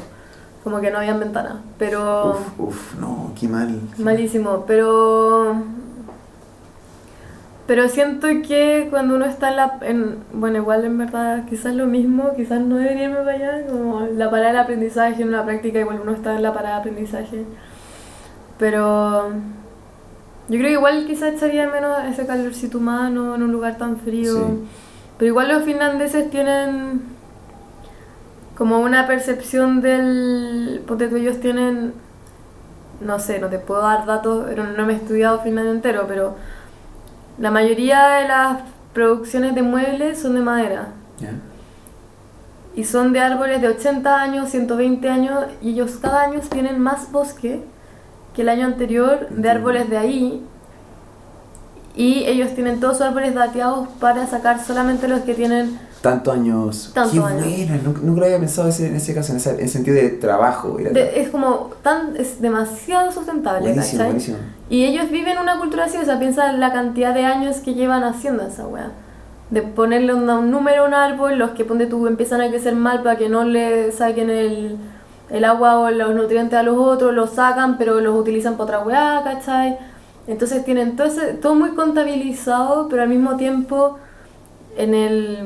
Como que no había ventanas. Pero. Uf, uf, no, qué mal. Malísimo, pero. Pero siento que cuando uno está en la. En, bueno, igual en verdad, quizás lo mismo, quizás no debería irme para allá. Como la parada del aprendizaje, en una práctica, igual uno está en la parada de aprendizaje. Pero. Yo creo que igual quizás echaría de menos ese calorcito humano en un lugar tan frío. Sí. Pero igual los finlandeses tienen como una percepción del... Tú, ellos tienen... No sé, no te puedo dar datos, pero no me he estudiado Finlandia entero, pero la mayoría de las producciones de muebles son de madera. Y son de árboles de 80 años, 120 años, y ellos cada año tienen más bosque que el año anterior de árboles de ahí. Y ellos tienen todos sus árboles dateados para sacar solamente los que tienen... Tantos años. Tantos qué años. buena, nunca, nunca lo había pensado ese- en ese caso, en, ese, en sentido de trabajo. de- es como tan... es demasiado sustentable, buenísimo, buenísimo. Y ellos viven una cultura así, o sea, piensa en la cantidad de años que llevan haciendo esa weá. De ponerle un, un número a un árbol, los que ponte tú empiezan a crecer mal para que no le saquen el, el agua o los nutrientes a los otros, los sacan, pero los utilizan para otra weá, ¿cachai? Entonces tienen todo, ese- todo muy contabilizado, pero al mismo tiempo en el,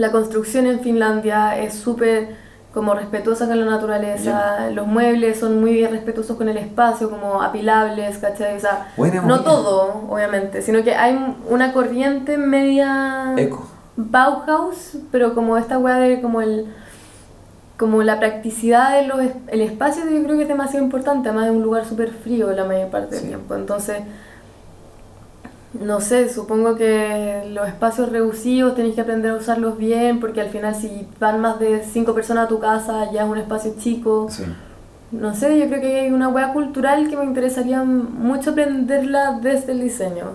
la construcción en Finlandia es súper como respetuosa con la naturaleza, los muebles son muy respetuosos con el espacio, como apilables, ¿cachai? O sea, no todo, obviamente, sino que hay una corriente media... Eco. Bauhaus, pero como esta weá de como el como la practicidad del el espacio yo creo que es demasiado importante, además de un lugar súper frío la mayor parte del tiempo. Entonces, no sé, supongo que los espacios reducidos tenéis que aprender a usarlos bien, porque al final si van más de cinco personas a tu casa ya es un espacio chico. No sé, yo creo que hay una hueá cultural que me interesaría mucho aprenderla desde el diseño.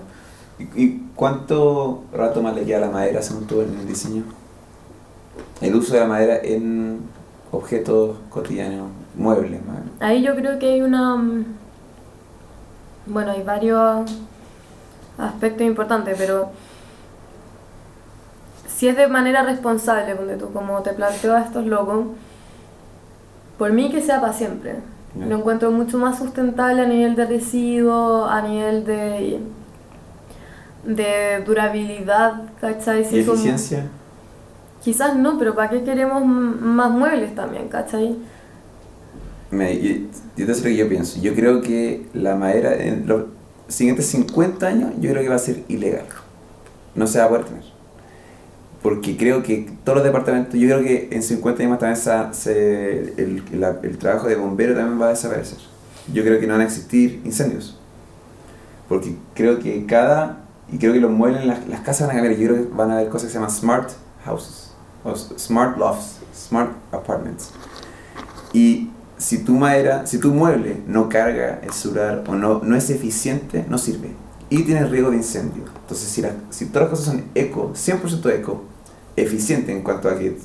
¿Y cuánto rato más le queda a la madera según tú en el diseño? El uso de la madera en objetos cotidianos, muebles. Ahí yo creo que hay una... Bueno, hay varios aspectos importantes, pero si es de manera responsable, donde tú como te planteo a estos logos, por mí que sea para siempre. Lo encuentro mucho más sustentable a nivel de residuo, a nivel de, de durabilidad, ¿cachai? ¿Y eficiencia? Quizás no, pero ¿para qué queremos más muebles también, cachai? Me, yo, yo te sé lo que yo pienso. Yo creo que la madera en los siguientes 50 años, yo creo que va a ser ilegal. No se va a poder tener. Porque creo que todos los departamentos, yo creo que en 50 años más también se, el, el trabajo de bombero también va a desaparecer. Yo creo que no van a existir incendios. Porque creo que cada, y creo que los muebles, las, las casas van a cambiar. Yo creo que van a haber cosas que se llaman smart houses smart lofts, smart apartments. Y si tu madera, si tu mueble no carga el surar o no, no es eficiente, no sirve. Y tiene riesgo de incendio. Entonces, si, si todas las cosas son eco, 100% eco, eficiente en cuanto a que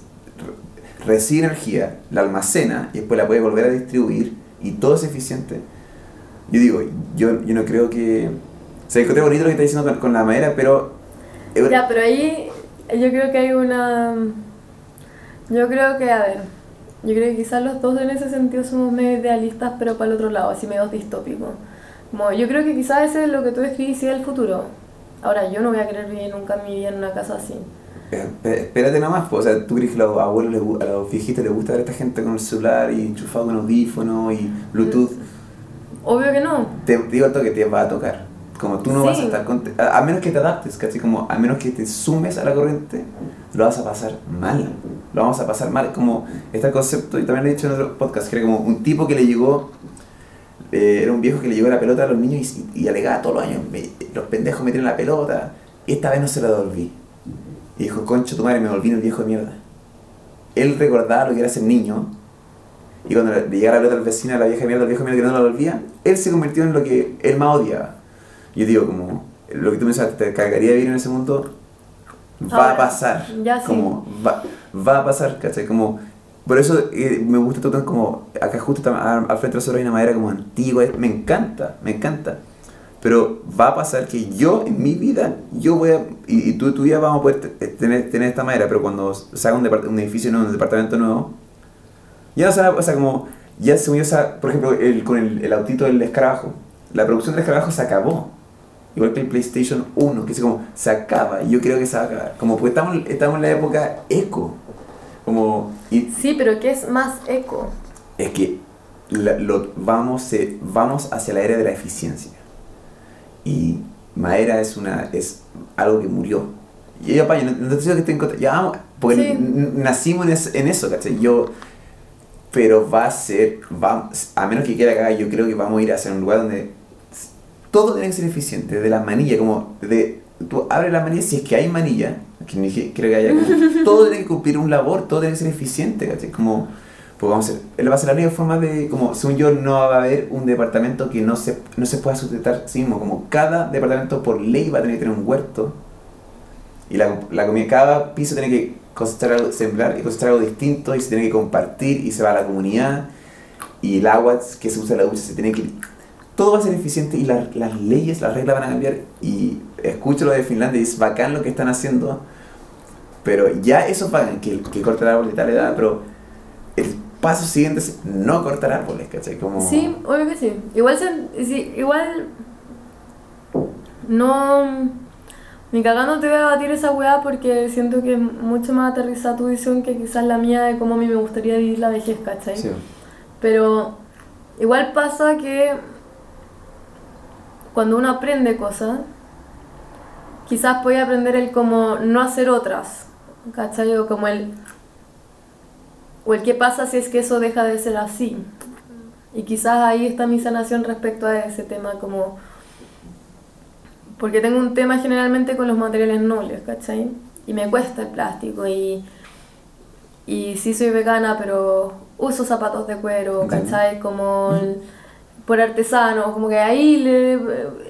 recibe energía, la almacena y después la puede volver a distribuir y todo es eficiente, yo digo, yo, yo no creo que... O sea, encontré bonito lo que está diciendo con, con la madera, pero... Ya, pero ahí yo creo que hay una yo creo que, a ver, yo creo que quizás los dos en ese sentido somos medio idealistas, pero para el otro lado, así medio distópicos. Como, yo creo que quizás ese es lo que tú describís el futuro. Ahora, yo no voy a querer vivir nunca en mi vida en una casa así. Espérate nada más, pues, o sea, ¿tú crees que a los abuelos, a los viejitos les gusta ver a esta gente con el celular y enchufado con audífono y Bluetooth? Obvio que no. Te digo esto que te va a tocar. Como tú no vas a estar contento, a, menos que te adaptes, casi como a menos que te sumes a la corriente, lo vas a pasar mal. Lo vamos a pasar mal. Como este concepto, y también lo he dicho en otro podcast, que era como un tipo que le llegó, eh, era un viejo que le llegó la pelota a los niños y, alegaba todos los años, los pendejos me tienen la pelota, y esta vez no se la devolví. Y dijo, concho tu madre, me volví el viejo de mierda. Él recordaba lo que era ser niño, y cuando le llegara la pelota al vecino, a la vieja mierda, al viejo mierda que no la devolvía, él se convirtió en lo que él más odiaba yo digo, como, lo que tú pensabas, ¿te cargaría vivir en ese mundo? Va a pasar. Ya como, va, va a pasar, ¿cachai? Como, por eso eh, me gusta todo como, acá justo al frente de nosotros hay una madera como antigua, me encanta, me encanta. Pero va a pasar que yo, en mi vida, yo voy a, y, tú, tú ya vamos a poder tener, tener esta madera, pero cuando se haga un, un edificio nuevo, un departamento nuevo, ya no se o sea, como, ya se unió, por ejemplo, el, con el, el autito del escarabajo, la producción del escarabajo se acabó igual que el PlayStation 1, que es como se acaba, y yo creo que se va a acabar. Como porque estamos, estamos en la época eco. Como, y sí, pero ¿qué es más eco? Es que lo, vamos, eh, vamos hacia la era de la eficiencia. Y madera es, una, es algo que murió. Y yo, no, no te digo que estoy en ya vamos, porque nacimos en, en eso, ¿cachai? Yo, pero va a ser, va, a menos que quiera acá, yo creo que vamos a ir hacia un lugar donde todo tiene que ser eficiente, de la manilla, como de, tú abres la manilla, si es que hay manilla, que creo que haya, todo tiene que cumplir un labor, todo tiene que ser eficiente, ¿cachai? Como, pues vamos a ver, él va a ser la única forma de, como, según yo, no va a haber un departamento que no se, no se pueda sustentar sí mismo, como cada departamento por ley va a tener que tener un huerto, y la, la comida, cada piso tiene que cosechar algo, sembrar y cosechar algo distinto, y se tiene que compartir, y se va a la comunidad, y el agua que se usa en la ducha se tiene que todo va a ser eficiente y las leyes, las reglas van a cambiar. Y escucho lo de Finlandia y es bacán lo que están haciendo, pero ya eso pagan, que, que cortar árboles y tal edad, pero el paso siguiente es no cortar árboles, ¿cachai? Como... Sí, obvio que sí. Igual, sí, igual no... Ni cagando te voy a batir esa weá porque siento que es mucho más aterrizada tu visión que quizás la mía de cómo a mí me gustaría vivir la vejez, ¿cachai? Sí. Pero igual pasa que cuando uno aprende cosas, quizás puede aprender el como no hacer otras, ¿cachai? O como el... O el qué pasa si es que eso deja de ser así. Y quizás ahí está mi sanación respecto a ese tema como... Porque tengo un tema generalmente con los materiales nobles, ¿cachai? Y me cuesta el plástico y... Y sí soy vegana, pero uso zapatos de cuero. ¿cachai? Como el- por artesano, como que ahí le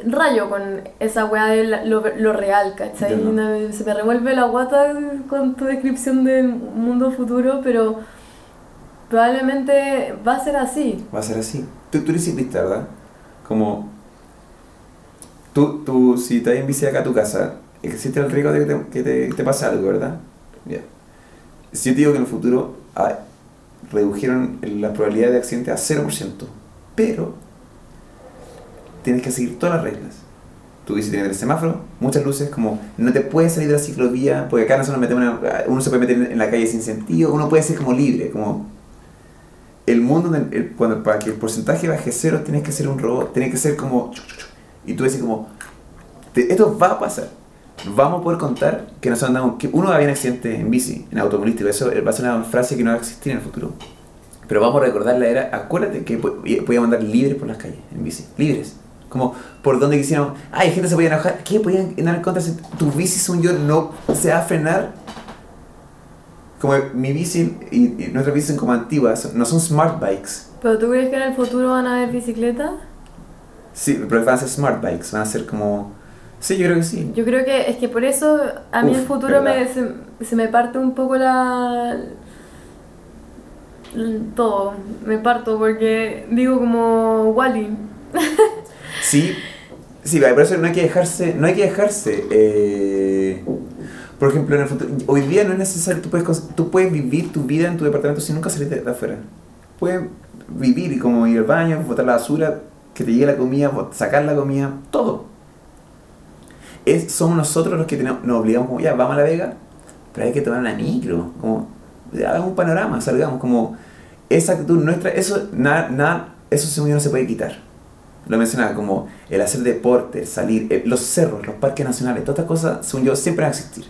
rayo con esa weá de la- lo, lo real, ¿cachai? Me- Se me revuelve la guata con tu descripción del mundo futuro, pero probablemente va a ser así. Va a ser así. Tú, tú eres ciclista, ¿verdad? Como. Tú, tú, si te en bici acá a tu casa, existe el riesgo de que te, que te, te pase algo, ¿verdad? Ya. Si yo te digo que en el futuro ah, redujeron la probabilidad de accidente a 0%, pero tienes que seguir todas las reglas. Tu bici tiene que tener semáforo, muchas luces, como no te puedes salir de la ciclovía, porque acá no se nos metemos uno se puede meter en la calle sin sentido, uno puede ser como libre, como el mundo, cuando, para que el porcentaje baje cero, tienes que ser un robot, tienes que ser como... Y tú decís como, esto va a pasar. Vamos a poder contar que nosotros andamos, que uno va a en accidente en bici, en automovilístico, eso va a ser una frase que no va a existir en el futuro. Pero vamos a recordar la era, acuérdate que po- podíamos andar libres por las calles, en bici, libres. Como por donde quisiéramos, ay, gente se podía enojar, ¿qué? Podían andar en contra, si tu bici, según yo, no se va a frenar como mi bici y, y nuestras bicis son como antiguas, son- no son smart bikes. ¿Pero tú crees que en el futuro van a haber bicicletas? Sí, pero van a ser smart bikes, van a ser como... Sí, yo creo que sí. Yo creo que es que por eso a mí Uf, el futuro me, se, se me parte un poco la... todo, me parto porque digo como Wally. Sí, sí, por eso no hay que dejarse, no hay que dejarse. eh, por ejemplo, en el futuro, hoy día no es necesario, tú puedes, tú puedes vivir tu vida en tu departamento sin nunca salir de, de afuera. Puedes vivir y como ir al baño, botar la basura, que te llegue la comida, sacar la comida, todo. Es, somos nosotros los que tenemos, nos obligamos como, ya, vamos a la vega, pero hay que tomar una micro, como, hagamos un panorama, salgamos, como, esa actitud nuestra, eso, nada, nada, eso según yo no se puede quitar lo mencionaba, como el hacer deporte, salir, eh, los cerros, los parques nacionales, todas estas cosas, según yo, siempre van a existir.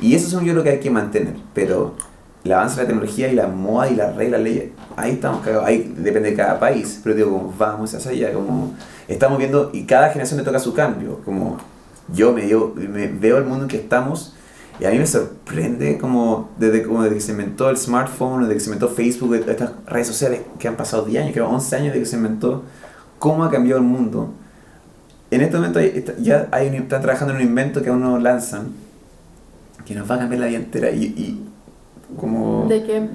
Y eso según yo lo que hay que mantener. Pero el avance de la tecnología y la moda y las reglas, leyes, ahí estamos cagados. Ahí depende de cada país. Pero digo, como vamos hacia allá, como estamos viendo, y cada generación le toca su cambio. Como yo me, digo, me veo el mundo en que estamos. Y a mí me sorprende como desde, como desde que se inventó el smartphone, desde que se inventó Facebook, estas redes sociales que han pasado 10 años, creo 11 años desde que se inventó, cómo ha cambiado el mundo. En este momento hay- ya hay un- están trabajando en un invento que aún no lanzan, que nos va a cambiar la vida entera y, y como... De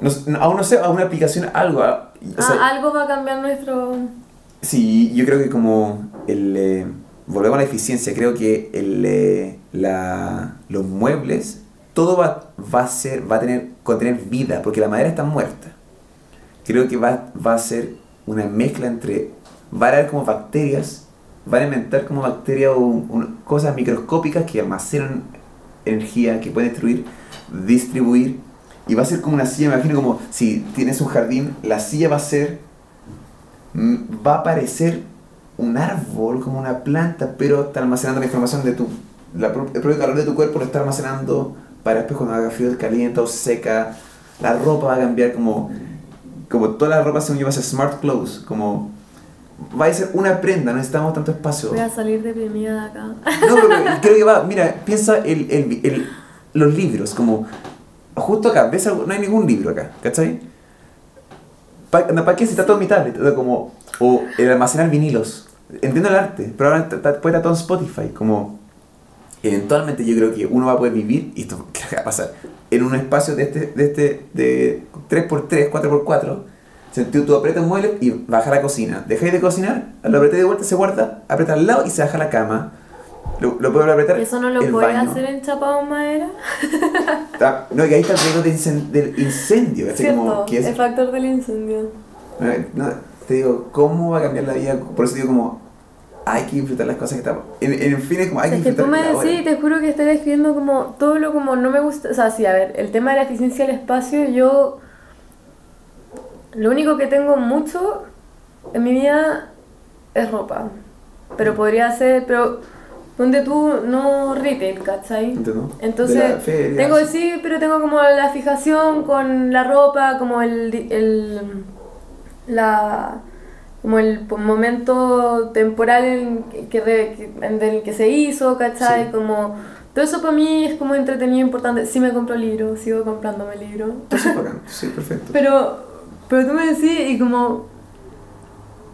No, no- aún no sé, a una aplicación, algo. a- o sea, ah, algo va a cambiar nuestro... Sí, yo creo que como el... eh, volvemos a la eficiencia, creo que el, eh, la, los muebles, todo va, va a ser, va a tener, contener vida, porque la madera está muerta. Creo que va, va a ser una mezcla entre, va a haber como bacterias, van a inventar como bacterias o cosas microscópicas que almacenan energía, que pueden destruir, distribuir, y va a ser como una silla, me imagino como si tienes un jardín, la silla va a ser mm, va a parecer un árbol, como una planta, pero está almacenando la información de tu. El propio calor de tu cuerpo lo está almacenando para después cuando haga frío, calienta o seca. La ropa va a cambiar como. Como toda la ropa según yo va a ser smart clothes, como. Va a ser una prenda, no necesitamos tanto espacio. Voy a salir deprimida de acá. No, pero creo que va, mira, piensa el, el, el- los libros, como justo acá, ves algo, no hay ningún libro acá, ¿cachai? ¿Para qué si está todo en mi tablet? O, como, o el almacenar vinilos. Entiendo el arte, pero ahora puede estar todo en Spotify, como eventualmente yo creo que uno va a poder vivir, y esto creo que va a pasar, en un espacio de este, de este, de 3x3, 4x4, sentido tú aprietas un mueble y baja la cocina. Dejáis de cocinar, lo apreté de vuelta, se guarda, aprieta al lado y se baja la cama. Lo, lo puedo apretar ¿Eso no lo puedes hacer en chapado en madera? Ah, no, y ahí está el riesgo de del incendio. como Cierto, es- el factor del incendio. no, te digo, ¿cómo va a cambiar la vida? Por eso digo como, hay que disfrutar las cosas que estamos. En, en fin, es como hay Es que que disfrutar tú me la hora. decís, te juro que estoy describiendo como todo lo como no me gusta. O sea, sí, a ver, el tema de la eficiencia del espacio, yo. Lo único que tengo mucho en mi vida es ropa. Pero podría ser. Pero donde tú no retail, ¿cachai? ¿Entiendo? Entonces, tengo, sí. pero tengo como la fijación con la ropa, como el, el la como el momento temporal en que, re- en el que se hizo, ¿cachai? Sí. Como todo eso para mí es como entretenido, importante. Sí me compro libros, sigo comprándome libros. Bacán. Sí, perfecto. Pero, pero tú me decís y como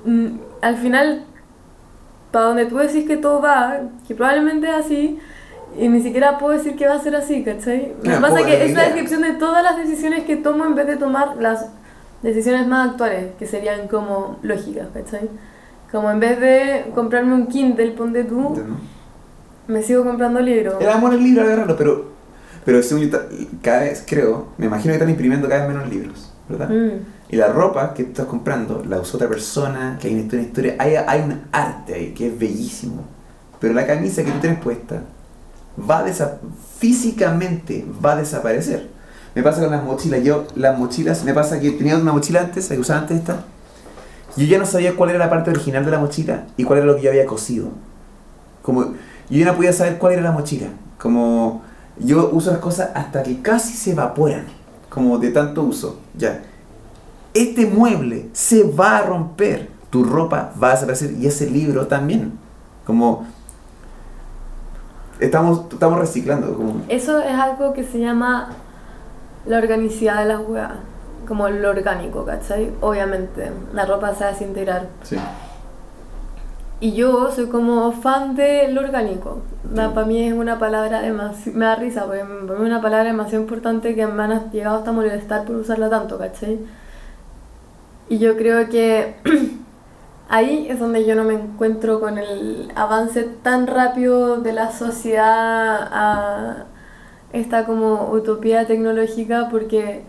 mm, al final, para donde tú decís que todo va, que probablemente es así, y ni siquiera puedo decir que va a ser así, ¿cachai? Me Ah, pasa puedo, que es la descripción de todas las decisiones que tomo en vez de tomar las decisiones más actuales, que serían como lógicas, ¿cachai? Como en vez de comprarme un Kindle, ponte tú, ¿Entiendo? me sigo comprando libros. El amor al libro, agarrarlo, pero, pero según yo, cada vez creo, me imagino que están imprimiendo cada vez menos libros, ¿verdad? Mm. Y la ropa que tú estás comprando la usó otra persona, que hay una historia, hay, hay un arte ahí que es bellísimo. Pero la camisa que tú tienes puesta va a desa- físicamente va a desaparecer. Me pasa con las mochilas. Yo, las mochilas, me pasa que tenía una mochila antes, que usaba antes esta. Yo ya no sabía cuál era la parte original de la mochila y cuál era lo que yo había cosido. Como, yo ya no podía saber cuál era la mochila. Como, yo uso las cosas hasta que casi se evaporan. Como de tanto uso. Ya. Este mueble se va a romper. Tu ropa va a desaparecer y ese libro también. Como, estamos, estamos reciclando. Como, Eso es algo que se llama la organicidad de las weas, como lo orgánico, ¿cachai? Obviamente, la ropa se va a desintegrar. sí. Y yo soy como fan de lo orgánico. Sí. Para mí es una palabra demasiado... Me da risa, porque para mí es una palabra demasiado importante que me han llegado hasta molestar por usarla tanto, ¿cachai? Y yo creo que ahí es donde yo no me encuentro con el avance tan rápido de la sociedad a esta como utopía tecnológica porque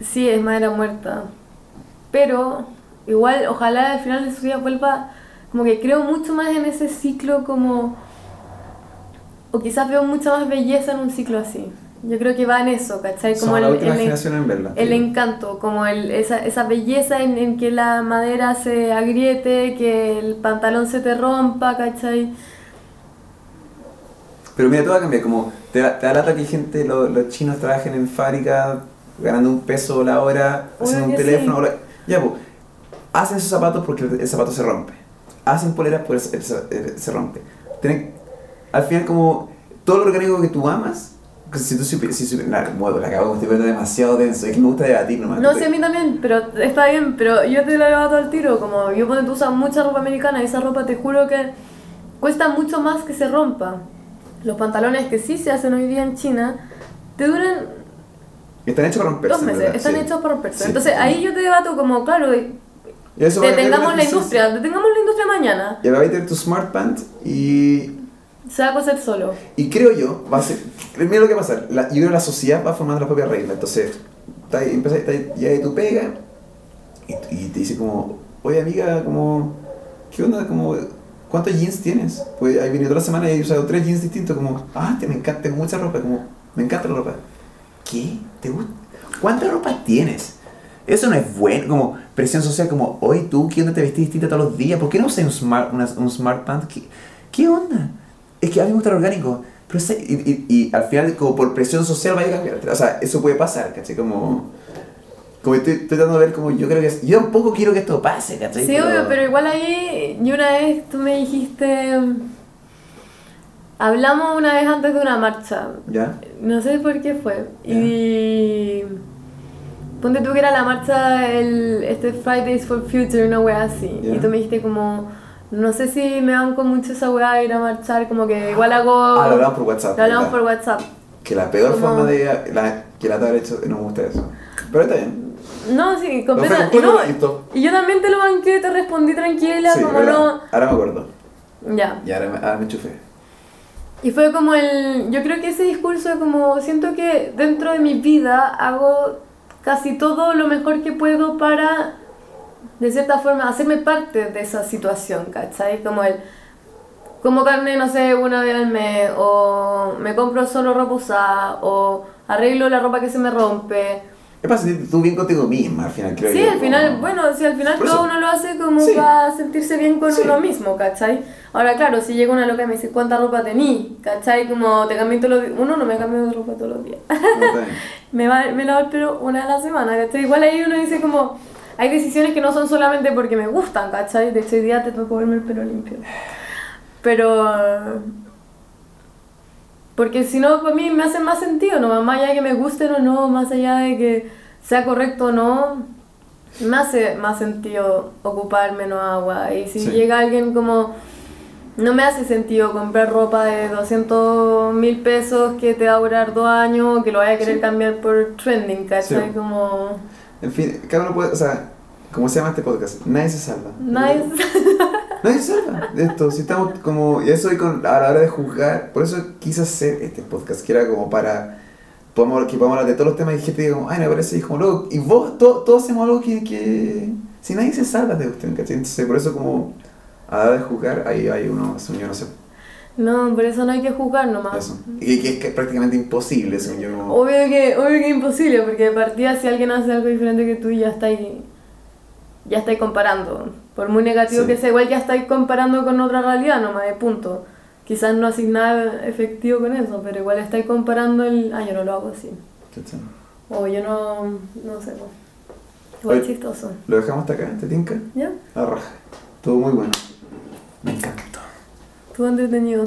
sí es madera muerta pero igual ojalá al final de su vida vuelva como que creo mucho más en ese ciclo como o quizás veo mucha más belleza en un ciclo así yo creo que va en eso ¿cachai? como el, el- en verla. el Sí. encanto, como el, esa, esa belleza en, en que la madera se agriete, que el pantalón se te rompa, ¿cachai? Pero mira, todo va a cambiar. Como te, da- te da lata que gente, lo- los chinos trabajen en fábrica ganando un peso la hora, haciendo un teléfono. sí. la- Ya, pues, hacen esos zapatos porque el, zapato se rompe. Hacen poleras porque el, el- el- se rompe. Tienen- al final, como todo lo orgánico que tú amas, si tú si muevo, la cago, me estoy poniendo demasiado denso. Es que me gusta debatir nomás. No te- a mí también, pero está bien, pero yo te lo levanto al tiro, como yo cuando tú usas mucha ropa americana esa ropa te juro que cuesta mucho más que se rompa. Los pantalones que sí se hacen hoy día en China te duran Están hechos para romperse. dos meses, ¿verdad? están Sí. hechos para romperse. Sí. Entonces ahí yo te debato como, claro, eso va detengamos la industria, detengamos la industria mañana, Y ahora vas a tener tu smart pant y se va a coser solo. Y creo yo, va a ser, mira lo que va a pasar, la, yo creo que la sociedad va formando las propias reglas, entonces, está ahí, empieza, está ahí, ya de tu pega, y, y te dice como, oye amiga, como, ¿qué onda? Como, ¿cuántos jeans tienes? Pues ahí venido toda la semana y he usado tres jeans distintos, como, ah, te me encanta, tengo mucha ropa, como, me encanta la ropa. ¿Qué? ¿Te gusta? ¿Cuánta ropa tienes? Eso no es bueno, como presión social, como, oye tú, ¿qué onda te vestís distinta todos los días? ¿Por qué no usas un smart, una- un smart pant? ¿Qué, ¿Qué onda? Es que a mí me gusta lo orgánico. Pero y, y, y al final, como por presión social, vaya a cambiar. O sea, eso puede pasar, ¿cachai? Como. Como estoy, estoy tratando de ver como yo creo que. es- Yo tampoco quiero que esto pase, ¿cachai? Sí, obvio, pero igual ahí, y una vez tú me dijiste, hablamos una vez antes de una marcha, ¿Ya? no sé por qué fue, y ponte tú que era la marcha, el, este Fridays for Future, una wea así, Ya. y tú me dijiste como, no sé si me banco mucho esa wea de ir a marchar, como que igual hago... Ah, lo hablamos por WhatsApp. Lo hablamos por WhatsApp. Que la peor Como- forma de. La, que la de haber hecho. No me gusta eso. Pero está bien. No, sí, No, completa. no, listo. y yo también te lo banqué, te respondí tranquila, Sí, como ¿verdad? no... Ahora me acuerdo. Ya. Y ahora me, ahora me enchufé. Y fue como el. Yo creo que ese discurso como. Siento que dentro de mi vida hago casi todo lo mejor que puedo para de cierta forma, hacerme parte de esa situación, ¿cachai? Como el, como carne, no sé, una vez al mes, o me compro solo ropa usada, o arreglo la ropa que se me rompe. ¿Qué pasa? Tú bien contigo misma, al final, creo Sí, yo, al final, como- bueno, sí, al final todo uno lo hace como Sí. para sentirse bien con Sí. uno mismo, ¿cachai? Ahora, claro, si llega una loca y me dice, ¿cuánta ropa tení? ¿Cachai? Como te cambié todos los días. Uno no me cambio de ropa todos los días. Me, va, me lavo el pelo una a la semana, ¿cachai? Igual ahí uno dice como, hay decisiones que no son solamente porque me gustan, ¿cachai? De hecho, hoy día te tocó verme el pelo limpio. Pero... Porque si no, para mí me hace más sentido, ¿no? Más allá de que me gusten o no, más allá de que sea correcto o no, me hace más sentido ocupar menos agua. Y si Sí. llega alguien como... No me hace sentido comprar ropa de 200 mil pesos que te va a durar dos años, que lo vaya a querer Sí. cambiar por trending, ¿cachai? Sí. Como... En fin, cada uno puede, o sea, ¿cómo se llama este podcast? Nadie se salva. Nadie... Nadie se salva de esto. Si estamos como, y eso hoy con, a la hora de juzgar, por eso quise hacer este podcast, que era como para podamos, que podamos hablar de todos los temas y gente diga ay, me parece, y como, loco, y vos, to- todos hacemos algo que, que, si nadie se salva de usted, ¿cachai? Entonces, por eso como, a la hora de juzgar, ahí hay uno, yo no sé, No, por eso no hay que juzgar nomás. eso. Y que, que es prácticamente imposible, según yo. Obvio que, obvio que es imposible, porque de partida si alguien hace algo diferente que tú ya estáis ya estáis comparando. Por muy negativo Sí. que sea, igual ya estáis comparando con otra realidad nomás, de punto. Quizás no hacéis nada efectivo con eso, pero igual estáis comparando el, ah, yo no lo hago así. O yo no, no sé, pues. Igual Oye. chistoso. Lo dejamos hasta acá, ¿te tinca? ¿Ya? A raja. Todo muy bueno. Me encantó. Estuvo entretenido.